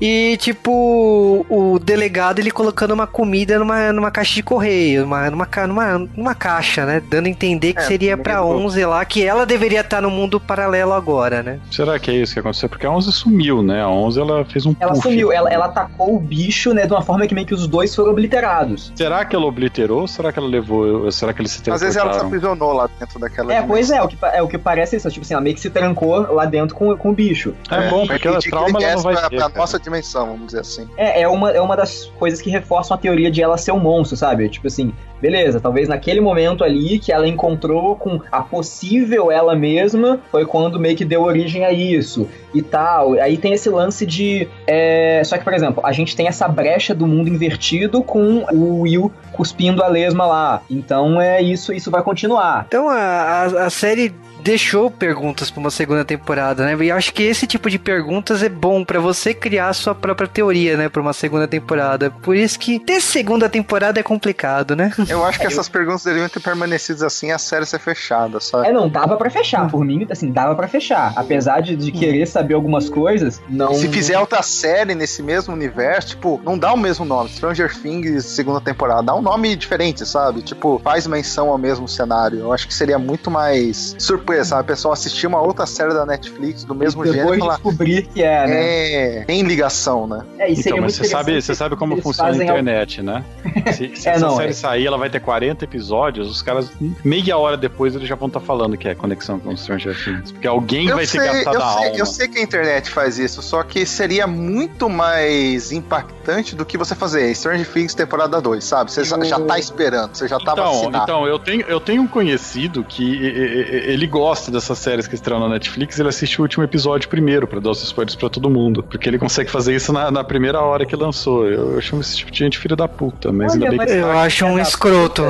Speaker 1: E tipo, o delegado ele colocando uma comida numa, numa caixa de correio, numa, numa, numa, numa caixa, né? Dando a entender que
Speaker 4: É,
Speaker 1: seria pra
Speaker 4: louco.
Speaker 1: 11 lá, que ela deveria estar no mundo paralelo agora, né?
Speaker 3: Será que é isso que aconteceu? Porque a 11 sumiu, né? A 11 ela fez um
Speaker 5: Ela
Speaker 3: puff.
Speaker 5: sumiu, ela, ela atacou o bicho, né, de uma forma que meio que os dois foram obliterados.
Speaker 3: Será que ela obliterou? ou Será que ela levou? Será que eles se
Speaker 4: Às vezes ela se aprisionou lá dentro daquela.
Speaker 5: É,
Speaker 4: dimensão.
Speaker 5: pois é, o que, é, o que parece isso, tipo assim, ela meio que se trancou lá dentro com, com o bicho.
Speaker 3: É, bom, porque ela trauma ela não vai
Speaker 4: pra,
Speaker 3: ter.
Speaker 4: pra nossa dimensão, vamos dizer assim.
Speaker 5: É, é uma, é uma das coisas que reforçam a teoria de ela ser um monstro, sabe? Tipo assim, beleza, talvez naquele momento ali que ela encontrou com a possível ela mesma, foi quando meio que deu origem a isso e tal. Aí tem esse lance de. é, Só que, por exemplo, a gente tem essa brecha do mundo invertido com o Will cuspindo a lesma lá. Então é isso, isso vai continuar.
Speaker 1: Então a, a, a série deixou perguntas pra uma segunda temporada, né? E eu acho que esse tipo de perguntas é bom pra você criar a sua própria teoria, né, pra uma segunda temporada. Por isso que ter segunda temporada é complicado, né?
Speaker 4: Eu acho que essas perguntas deveriam ter permanecido assim a série ser fechada, sabe?
Speaker 5: É, não, dava pra fechar. Por mim, assim, dava pra fechar. Apesar de, de querer saber algumas coisas, não.
Speaker 4: Se fizer outra série nesse mesmo universo, tipo, não dá o mesmo nome. Stranger Things, segunda temporada. Dá um nome diferente, sabe? Tipo, faz menção ao mesmo cenário. Eu acho que seria muito mais sabe? A pessoa assistir uma outra série da Netflix do mesmo
Speaker 5: depois
Speaker 4: gênero e
Speaker 5: de
Speaker 4: falar.
Speaker 5: descobrir que é, né?
Speaker 4: É, tem ligação, né?
Speaker 5: É, seria
Speaker 3: Então, mas você sabe, você sabe como funciona a
Speaker 5: algo-
Speaker 3: internet, né? Se, se
Speaker 5: É,
Speaker 3: essa
Speaker 5: não,
Speaker 3: série
Speaker 5: é.
Speaker 3: sair, ela vai ter 40 episódios, os caras, meia hora depois, eles já vão estar falando que é conexão com Stranger Things. Porque alguém vai ter gastado
Speaker 4: eu,
Speaker 3: a
Speaker 4: sei,
Speaker 3: alma.
Speaker 4: eu sei que a internet faz isso, só que seria muito mais impactante do que você fazer Stranger Things temporada 2, sabe? Você já, já tá esperando, você já tá
Speaker 3: Então,
Speaker 4: vacinado.
Speaker 3: então eu, tenho, eu tenho um conhecido que ele gosta dessas séries que estream na Netflix, ele assiste o último episódio primeiro, pra dar os spoilers pra todo mundo. Porque ele consegue fazer isso na, na primeira hora que lançou. Eu, eu chamo esse tipo de gente filho da puta, mas
Speaker 5: Olha,
Speaker 3: ainda bem
Speaker 5: mas-
Speaker 3: que.
Speaker 1: Eu acho um escroto.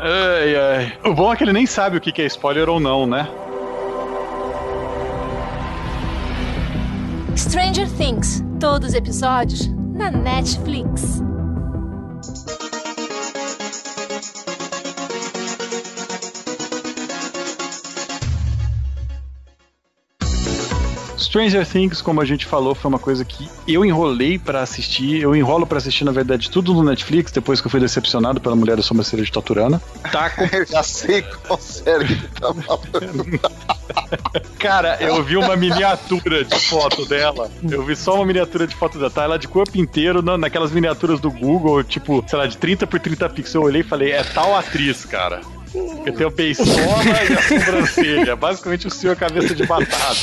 Speaker 3: Ai, ai. O bom é que ele nem sabe o que que é spoiler ou não, né?
Speaker 6: Stranger Things, todos os episódios na Netflix.
Speaker 3: Stranger Things, como a gente falou, foi uma coisa que eu enrolei pra assistir. Eu enrolo pra assistir, na verdade, tudo no Netflix, depois que eu fui decepcionado pela mulher da sobrancelha de Taturana. Tá com...
Speaker 4: Eu já sei qual série que tá falando.
Speaker 3: Cara, eu vi uma miniatura de foto dela. Eu vi só uma miniatura de foto dela. Tá ela de corpo inteiro na- naquelas miniaturas do Google, tipo, sei lá, de 30 por 30 pixels. Eu olhei e falei, é tal atriz, cara. Porque tem o beiçola e a sobrancelha. Basicamente o senhor cabeça de batata.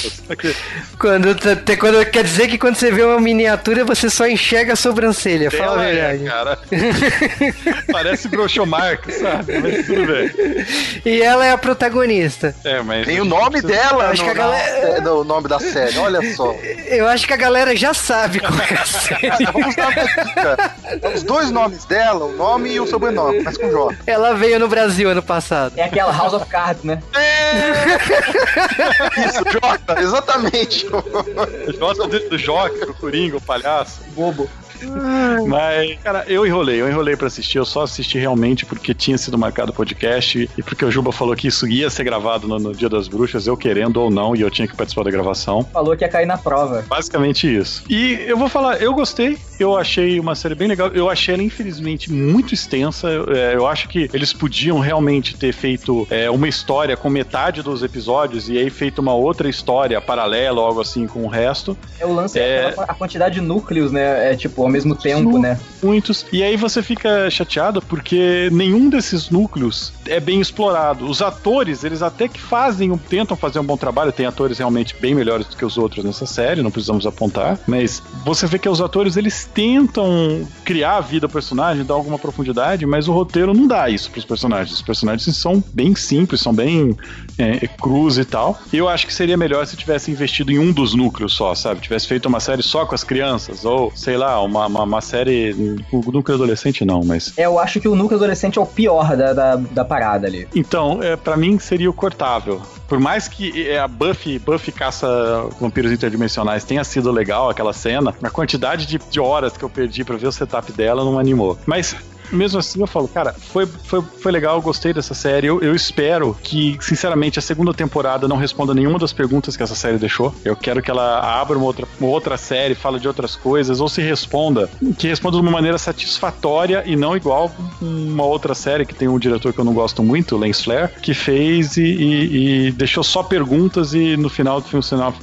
Speaker 1: Quando, te- quando, quer dizer que quando você vê uma miniatura, você só enxerga a sobrancelha. Fala a
Speaker 3: Ela é,
Speaker 1: verdade.
Speaker 3: cara. Parece Groucho Marx, sabe? Mas tudo bem.
Speaker 1: E ela é a protagonista.
Speaker 3: É, mas.
Speaker 4: Tem o nome dela
Speaker 1: Acho
Speaker 4: no,
Speaker 1: que a galera-
Speaker 4: no nome da série, olha só.
Speaker 1: Eu acho que a galera já sabe qual é a série.
Speaker 4: Vamos dar uma dica. Os dois nomes dela, o nome e o sobrenome, mas com J.
Speaker 1: Ela veio no Brasil ano passado.
Speaker 5: É aquela House of Cards, né?
Speaker 4: Isso, J, exatamente.
Speaker 3: Gosta do, do Joker, o Coringa, o palhaço.
Speaker 5: Bobo.
Speaker 3: Mas, cara, eu enrolei, eu enrolei pra assistir. Eu só assisti realmente porque tinha sido marcado o podcast e porque o Juba falou que isso ia ser gravado no, no Dia das Bruxas, eu querendo ou não, e eu tinha que participar da gravação.
Speaker 5: Falou que ia cair na prova.
Speaker 3: Basicamente isso. E eu vou falar, eu gostei, eu achei uma série bem legal. Eu achei ela, infelizmente, muito extensa. Eu, é, eu acho que eles podiam realmente ter feito é, uma história com metade dos episódios e aí feito uma outra história paralela ou algo assim com o resto.
Speaker 5: É o lance,
Speaker 3: É.
Speaker 5: é... a quantidade de núcleos, né? É tipo, ao mesmo tempo, né?
Speaker 3: Muitos. E aí você fica chateado porque nenhum desses núcleos é bem explorado. Os atores, eles até que fazem, um- tentam fazer um bom trabalho. Tem atores realmente bem melhores do que os outros nessa série, não precisamos apontar. Mas você vê que os atores, eles tentam criar a vida do personagem, dar alguma profundidade, mas o roteiro não dá isso pros personagens. Os personagens são bem simples, são bem é, cruz e tal. E eu acho que seria melhor se tivesse investido em um dos núcleos só, sabe? Tivesse feito uma série só com as crianças, ou sei lá, uma, uma, uma série. O núcleo adolescente não, mas.
Speaker 5: É, eu acho que o núcleo adolescente é o pior da, da, da parada ali.
Speaker 3: Então, é, para mim seria o cortável. Por mais que é, a Buffy, Buffy caça vampiros interdimensionais tenha sido legal aquela cena, a quantidade de, de horas que eu perdi pra ver o setup dela não me animou. Mas mesmo assim eu falo, cara, foi, foi, foi legal, gostei dessa série. Eu, eu espero que, sinceramente, a segunda temporada não responda nenhuma das perguntas que essa série deixou. Eu quero que ela abra uma outra, uma outra série, fale de outras coisas, ou se responda, que responda de uma maneira satisfatória e não igual uma outra série que tem um diretor que eu não gosto muito, Lance Flair, que fez e, e- e deixou só perguntas e no final foi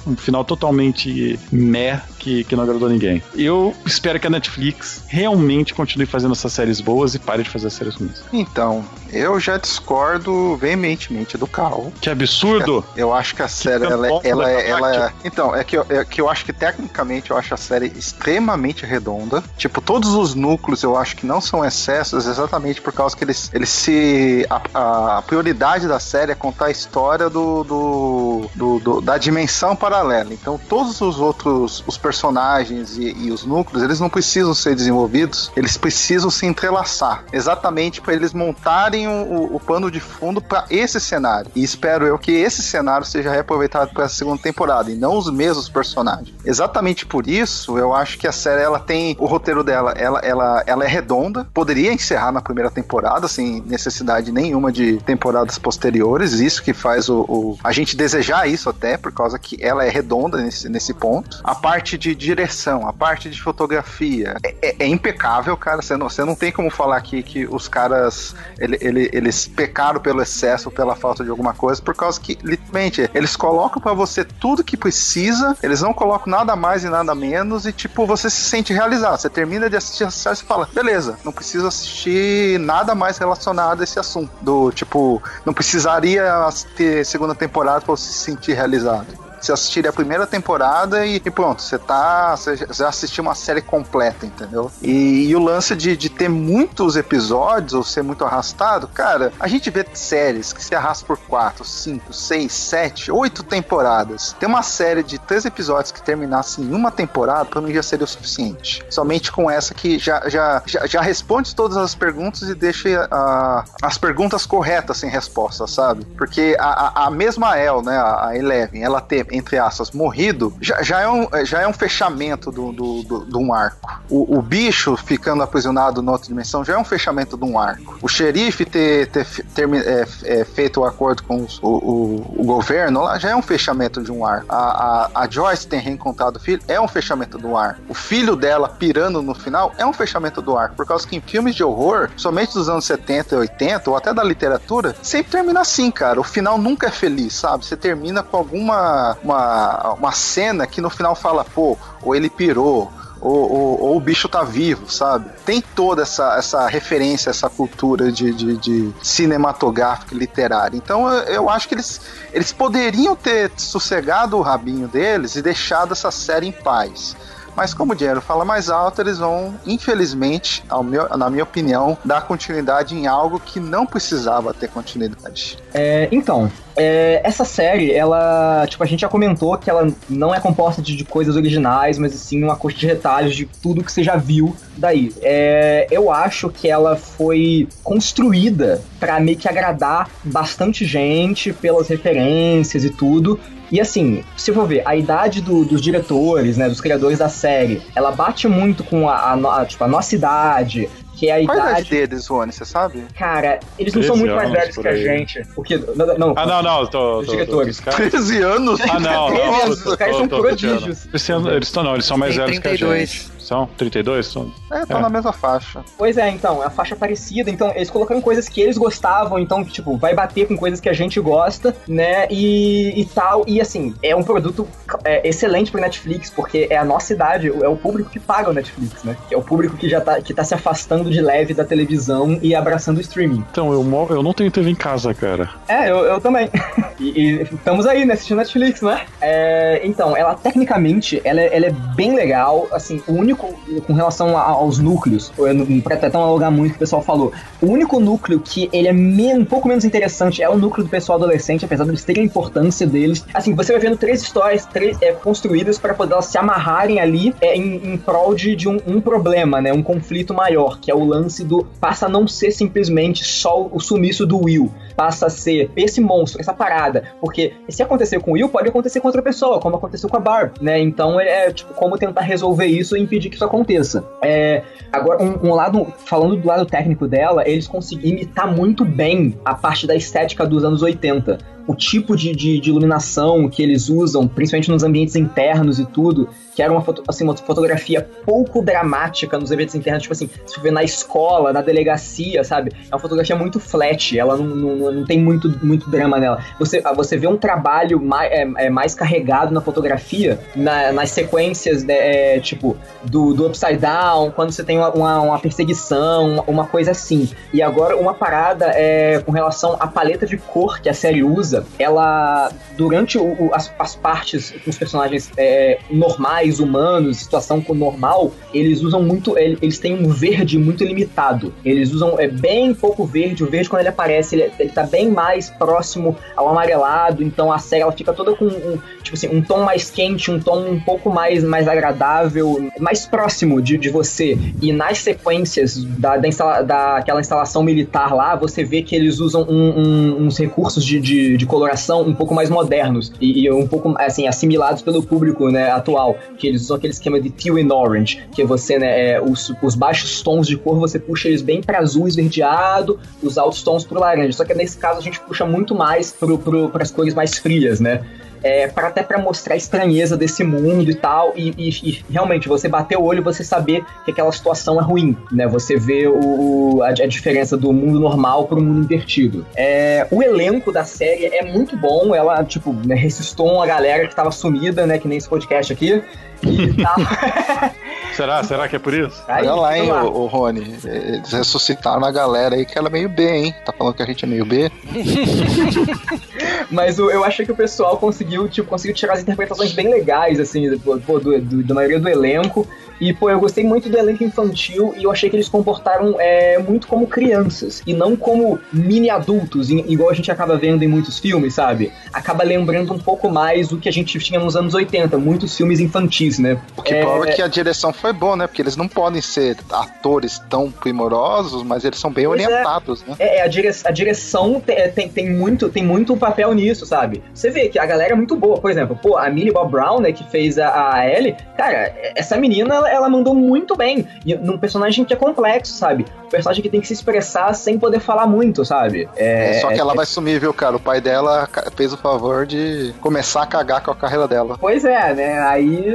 Speaker 3: um final totalmente meh que, que não agradou ninguém. Eu espero que a Netflix realmente continue fazendo essas séries boas e pare de fazer séries ruins.
Speaker 4: Então, eu já discordo veementemente do Cal.
Speaker 3: Que absurdo!
Speaker 4: Eu acho que a série, ela,
Speaker 3: campanha
Speaker 4: ela,
Speaker 3: da
Speaker 4: ela,
Speaker 3: Kátia.
Speaker 4: Então, é que, eu, é que eu acho que tecnicamente eu acho a série extremamente redonda. Tipo, todos os núcleos eu acho que não são excessos exatamente por causa que eles, eles se. A, a prioridade da série é contar a história do, do, do- do- da dimensão paralela. Então, todos os outros os personagens e, e os núcleos, eles não precisam ser desenvolvidos, eles precisam se entrelaçar. Exatamente para eles montarem o, o- o pano de fundo para esse cenário. E espero eu que esse cenário seja reaproveitado para a segunda temporada e não os mesmos personagens. Exatamente por isso, eu acho que a série ela tem o roteiro dela, ela, ela, ela é redonda, poderia encerrar na primeira temporada sem necessidade nenhuma de temporadas posteriores. Isso que faz o, o- a gente desejar isso até por causa que ela é redonda nesse, nesse ponto. A parte de direção, a parte de fotografia é, é- é impecável, cara. Você não, você não tem como falar aqui que os caras ele- ele- eles pecaram pelo excesso, pela falta de alguma coisa, por causa que, literalmente, eles colocam pra você tudo que precisa, eles não colocam nada mais e nada menos, e, tipo, você se sente realizado. Você termina de assistir a série e fala, beleza, não preciso assistir nada mais relacionado a esse assunto. Do, tipo, não precisaria ter segunda temporada pra você se sentir realizado. Você assistiria a primeira temporada e, e pronto, você tá. Você já- assistiu uma série completa, entendeu? E, e o lance de, de ter muitos episódios ou ser muito arrastado, cara, a gente vê séries que se arrastam por 4, 5, 6, 7, 8 temporadas. Tem uma série de três episódios que terminasse em uma temporada, pra mim já seria o suficiente. Somente com essa que já, já, já, já responde todas as perguntas e deixa ah, as perguntas corretas sem resposta, sabe? Porque a, a, a mesma El, né, a Eleven, ela ter, entre aspas, morrido, já, já, é, um, já é um fechamento do, do, do- de um arco. O, o bicho ficando aprisionado na outra dimensão já é um fechamento de um arco. O xerife ter, ter, fe- termi- é, é, feito o acordo com os- o, o, o governo lá já é um fechamento de um arco. A, a, a Joyce ter reencontrado o filho é um fechamento do arco. O filho dela pirando no final é um fechamento do arco. Por causa que em filmes de horror, somente dos anos 70 e 80, ou até da literatura, sempre termina assim, cara. O final nunca é feliz, sabe? Você termina com alguma uma, uma cena que no final fala, pô, ou ele pirou, ou, ou- ou o bicho tá vivo, sabe? Tem toda essa, essa referência, essa cultura de, de, de cinematográfica e literária. Então eu, eu acho que eles, eles poderiam ter sossegado o rabinho deles e deixado essa série em paz. Mas como o dinheiro fala mais alto, eles vão, infelizmente, meu, na minha opinião, dar continuidade em algo que não precisava ter continuidade.
Speaker 5: É, então, é, essa série, ela, tipo, a gente já comentou que ela não é composta de, de coisas originais, mas sim uma coxa de retalhos de tudo que você já viu daí. É, eu acho que ela foi construída pra meio que agradar bastante gente pelas referências e tudo. E assim, se eu for ver, a idade do- dos diretores, né, dos criadores da série, ela bate muito com a, a a, tipo, a nossa idade, que é a
Speaker 4: Qual a idade
Speaker 5: idade.
Speaker 4: deles, Rony, você sabe?
Speaker 5: Cara, eles não são
Speaker 3: 13
Speaker 5: muito mais velhos que a gente. Porque. Não, não,
Speaker 3: Ah, não, não, tô.
Speaker 5: Os
Speaker 3: tô-
Speaker 5: diretores.
Speaker 3: tô- caras-
Speaker 4: 13 anos?
Speaker 3: Ah, não,
Speaker 5: 13
Speaker 3: não.
Speaker 5: anos,
Speaker 3: tô-
Speaker 5: os caras
Speaker 3: tô-
Speaker 5: são
Speaker 3: tô
Speaker 5: prodígios.
Speaker 3: Eles não, eles são mais velhos que a
Speaker 1: 32.
Speaker 3: gente. São 32? São...
Speaker 4: É, estão
Speaker 3: É.
Speaker 4: na mesma faixa.
Speaker 5: Pois é, então, é a faixa parecida, então eles colocaram coisas que eles gostavam, então, que, tipo, vai bater com coisas que a gente gosta, né, e, e tal, e assim, é um produto é, excelente pro Netflix, porque é a nossa idade, é o público que paga o Netflix, né, que é o público que já tá, que tá se afastando de leve da televisão e abraçando o streaming.
Speaker 3: Então, eu, eu não tenho TV em casa, cara.
Speaker 5: É, eu, eu também. E, e estamos aí, né, assistindo Netflix, né? É, então, ela tecnicamente, ela, é- ela é bem legal, assim, o único, com relação aos núcleos, pra não alugar muito o pessoal falou, o único núcleo que ele é men- um pouco menos interessante é o núcleo do pessoal adolescente, apesar deles terem a importância deles. Assim, você vai vendo três histórias três, é, construídas para poder elas se amarrarem ali é, em, em prol de, de um, um problema, né? Um conflito maior, que é o lance do passa a não ser simplesmente só o sumiço do Will, passa a ser esse monstro, essa parada. Porque se acontecer com o Will, pode acontecer com outra pessoa, como aconteceu com a Barb, né? Então é tipo como tentar resolver isso e impedir que isso aconteça. É, agora, um, um lado, falando do lado técnico dela, eles conseguiram imitar muito bem a parte da estética dos anos 80. O tipo de, de, de iluminação que eles usam, principalmente nos ambientes internos e tudo, que era uma, foto, assim, uma fotografia pouco dramática nos eventos internos, tipo assim, se for na escola, na delegacia, sabe? É uma fotografia muito flat, ela não, não, não tem muito, muito drama nela. Você, ah, você vê um trabalho mais, é, é, mais carregado na fotografia, na- nas sequências, né, é, tipo, do, do Upside Down, quando você tem uma, uma, uma perseguição, uma coisa assim. E agora, uma parada é, com relação à paleta de cor que a série usa, ela, durante o- as, as partes com os personagens é, normais, humanos, situação com normal, eles usam muito, ele- eles têm um verde muito limitado. Eles usam é, bem pouco verde, o verde quando ele aparece, ele, ele tá bem mais próximo ao amarelado, então a série ela fica toda com um, tipo assim, um tom mais quente, um tom um pouco mais, mais agradável, mais próximo de, de você. E nas sequências da, da, instala, daquela instalação militar lá, você vê que eles usam um- um- uns recursos de, de, de coloração um pouco mais modernos e, e um pouco assim assimilados pelo público né, atual, que eles usam aquele esquema de teal and orange, que você né, é, os, os baixos tons de cor você puxa eles bem para azul esverdeado, os altos tons pro laranja. Só que nesse caso a gente puxa muito mais pro, pro, as cores mais frias, né? É, para até para mostrar a estranheza desse mundo e tal, e, e- e realmente você bater o olho e você saber que aquela situação é ruim, né? Você vê o, o- a, a diferença do mundo normal pro mundo invertido. É, o elenco da série é muito bom, ela, tipo, né, ressuscitou uma galera que tava sumida, né? Que nem esse podcast aqui. E tal.
Speaker 3: Será? Será que é por isso?
Speaker 5: Aí,
Speaker 4: Olha lá, hein,
Speaker 5: lá.
Speaker 4: ô, ô, Rony. Eles ressuscitaram a galera aí que ela é meio B, hein? Tá falando que a gente é meio B?
Speaker 5: Mas o- eu achei que o pessoal conseguiu, tipo, conseguiu tirar as interpretações bem legais, assim, pô, pô, do, do- da maioria do elenco. E, pô, eu gostei muito do elenco infantil e eu achei que eles comportaram é, muito como crianças e não como mini adultos, igual a gente acaba vendo em muitos filmes, sabe? Acaba lembrando um pouco mais o que a gente tinha nos anos 80, muitos filmes infantis, né?
Speaker 4: O que
Speaker 5: É,
Speaker 4: prova que a direção foi boa, né? Porque eles não podem ser atores tão primorosos, mas eles são bem
Speaker 5: Pois é.
Speaker 4: orientados, né?
Speaker 5: É, é, a, dire a direção te- é, tem, tem, muito, tem muito papel nisso, sabe? Você vê que a galera é muito boa. Por exemplo, pô, a Millie Bob Brown, né, que fez a, a Ellie, cara, essa menina, ela, mandou muito bem. E num personagem que é complexo, sabe? Um personagem que tem que se expressar sem poder falar muito, sabe?
Speaker 4: É, só que ela
Speaker 5: é-
Speaker 4: vai sumir, viu, cara? O pai dela fez o favor de começar a cagar com a carreira dela.
Speaker 5: Pois é, né? Aí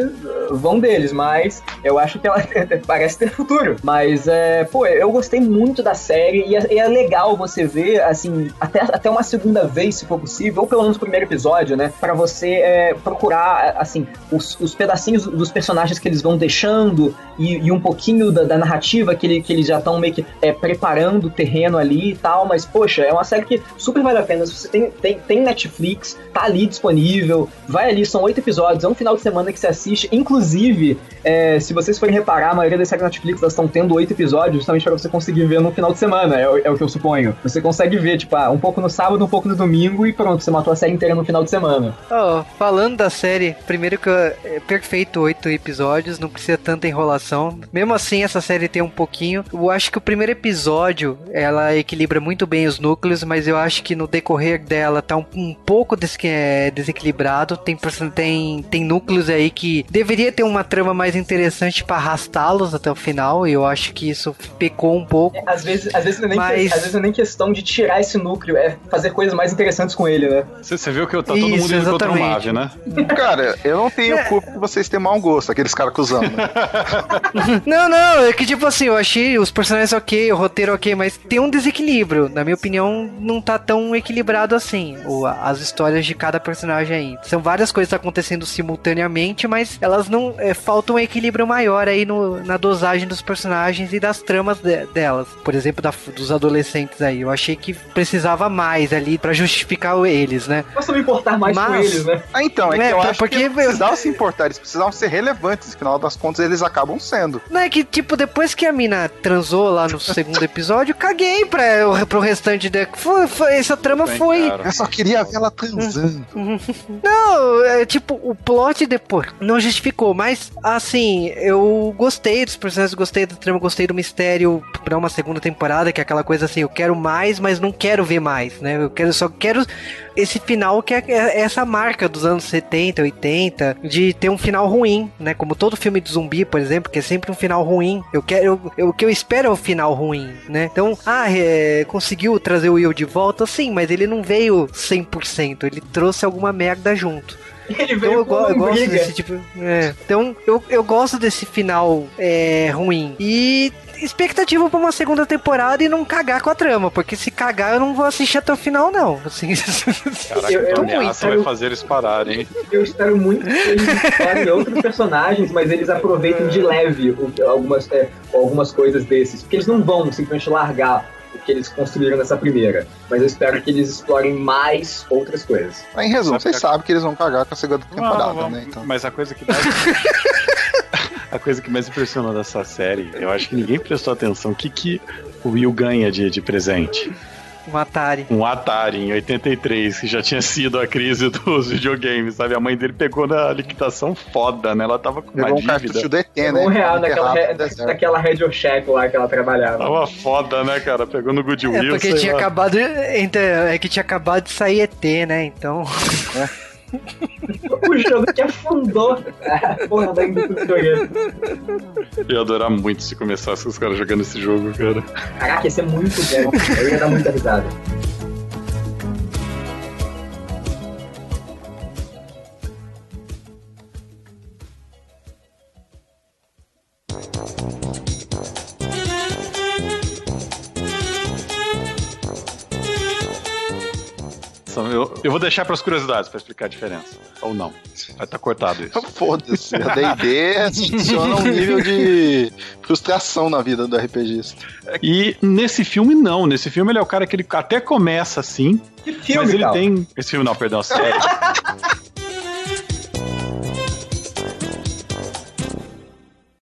Speaker 5: vão deles, mas eu acho que ela parece ter futuro. Mas, é, pô, eu gostei muito da série e é, e é legal você ver, assim, até, até uma segunda vez, se for possível, ou pelo menos o primeiro episódio, né? Pra você é, procurar, assim, os, os pedacinhos dos personagens que eles vão deixando e, e um pouquinho da, da narrativa que, ele, que eles já estão meio que é, preparando o terreno ali e tal. Mas, poxa, é uma série que super vale a pena. Se você tem, tem, tem Netflix, tá ali disponível, vai ali, são oito episódios, é um final de semana que você assiste. Inclusive, é, se vocês forem reparar, a maioria das séries Netflix elas estão tendo oito episódios justamente para você conseguir ver no final de semana, é, é o que eu suponho. Você consegue ver, tipo, ah, um pouco no sábado, um pouco no domingo e pronto, você matou a série inteira no final de semana.
Speaker 1: Ó, falando da série, primeiro que é perfeito oito episódios, não precisa tanta enrolação. Mesmo assim, essa série tem um pouquinho. Eu acho que o primeiro episódio ela equilibra muito bem os núcleos, mas eu acho que no decorrer dela tá um, um pouco des é, desequilibrado. Tem, tem, tem núcleos aí que deveria ter uma trama mais interessante pra arrastá-los até o final. E eu acho que isso pecou um pouco.
Speaker 5: Às vezes, às vezes, não é nem,
Speaker 1: Mas-
Speaker 5: às vezes não é nem questão de tirar esse núcleo, é fazer coisas mais interessantes com ele, né?
Speaker 3: Você, viu que tá todo mundo
Speaker 1: Isso,
Speaker 3: indo contra o. Mave, né?
Speaker 4: Cara, eu não tenho
Speaker 1: É.
Speaker 4: culpa que vocês tenham mau gosto, aqueles caras cuzão. Né?
Speaker 1: Não, não, é que tipo assim, eu achei os personagens ok, o roteiro ok, mas tem um desequilíbrio. Na minha opinião, não tá tão equilibrado assim. O, as histórias de cada personagem aí. São várias coisas acontecendo simultaneamente, mas elas não. É, falta um equilíbrio maior aí no, na dosagem dos personagens e das tramas de- delas. Por exemplo, da- dos adolescentes aí. Eu achei que precisava mais ali pra justificar eles, né?
Speaker 5: Posso me importar mais com
Speaker 1: Mas-
Speaker 5: eles, né?
Speaker 4: Ah, então, é,
Speaker 1: É,
Speaker 4: que eu
Speaker 1: por-
Speaker 4: acho
Speaker 1: porque
Speaker 4: que precisavam se importar, eles precisavam ser relevantes, afinal das contas eles acabam sendo.
Speaker 1: Não é que, tipo, depois que a mina transou lá no segundo episódio, caguei pra, pro restante da. Foi, foi- essa trama
Speaker 3: Bem,
Speaker 1: foi.
Speaker 3: cara.
Speaker 4: Eu só queria ver ela transando.
Speaker 1: Não, é tipo, o plot depois não justificou, mas assim, eu gostei dos personagens, gostei da trama, gostei do mistério pra uma segunda temporada, que é aquela coisa assim, eu quero mais, mas não quero ver mais, né? Eu quero só quero esse final que é é essa marca dos anos 70, 80, de ter um final ruim, né? Como todo filme de zumbi, por exemplo, que é sempre um final ruim. Eu quero, eu- o que eu espero é o final ruim, né? Então, ah, é, conseguiu trazer o Will de volta, sim, mas ele não veio 100%, ele trouxe alguma merda junto.
Speaker 5: Ele
Speaker 1: Então eu, go- eu gosto desse tipo. é. Então eu, eu gosto desse final é, ruim. E expectativa pra uma segunda temporada e não cagar com a trama. Porque se cagar, eu não vou assistir até o final, não. Assim,
Speaker 3: Caraca,
Speaker 5: Eu- eu- eu-
Speaker 3: vai fazer eles pararem, hein?
Speaker 5: Eu espero muito que eles explorem outros personagens, mas eles aproveitem de leve algumas, é, algumas coisas desses. Porque eles não vão simplesmente largar o que eles construíram nessa primeira. Mas eu espero que eles explorem mais outras coisas.
Speaker 4: Mas, em resumo,
Speaker 3: Sabe
Speaker 4: vocês
Speaker 3: que-
Speaker 4: sabem que eles vão cagar com a segunda temporada,
Speaker 3: Não, vamos-
Speaker 4: né? Então.
Speaker 3: Mas a coisa que mais... a coisa que mais impressionou dessa série, eu acho que ninguém prestou atenção. O que, que o Will ganha de, de presente?
Speaker 1: um Atari.
Speaker 3: Um Atari em 83, que já tinha sido a crise dos videogames, sabe? A mãe dele pegou na liquidação foda, né? Ela tava com uma
Speaker 4: Pegou um
Speaker 3: dívida.
Speaker 4: do ET, né?
Speaker 5: um real naquela, re, naquela Radio Shack lá que ela trabalhava.
Speaker 3: Tava foda, né, cara? Pegou no Goodwill,
Speaker 1: É porque
Speaker 3: sei
Speaker 1: tinha
Speaker 3: lá.
Speaker 1: acabado. então, É que tinha acabado de sair ET, né? Então.
Speaker 5: O jogo que afundou a porra da indústria.
Speaker 3: Eu ia adorar muito se começasse os caras jogando esse jogo, cara.
Speaker 5: Caraca, ia ser muito bom. Eu ia dar muita risada.
Speaker 3: São- Eu, eu vou deixar pras curiosidades pra explicar a diferença. Ou não. Vai estar cortado isso.
Speaker 4: Foda-se, a D&D adiciona um nível de frustração na vida do RPGista.
Speaker 3: E nesse filme, não. Nesse filme, ele é o cara que ele até começa assim,
Speaker 5: Que filme,
Speaker 3: mas ele tem. Esse filme não, perdão, a série.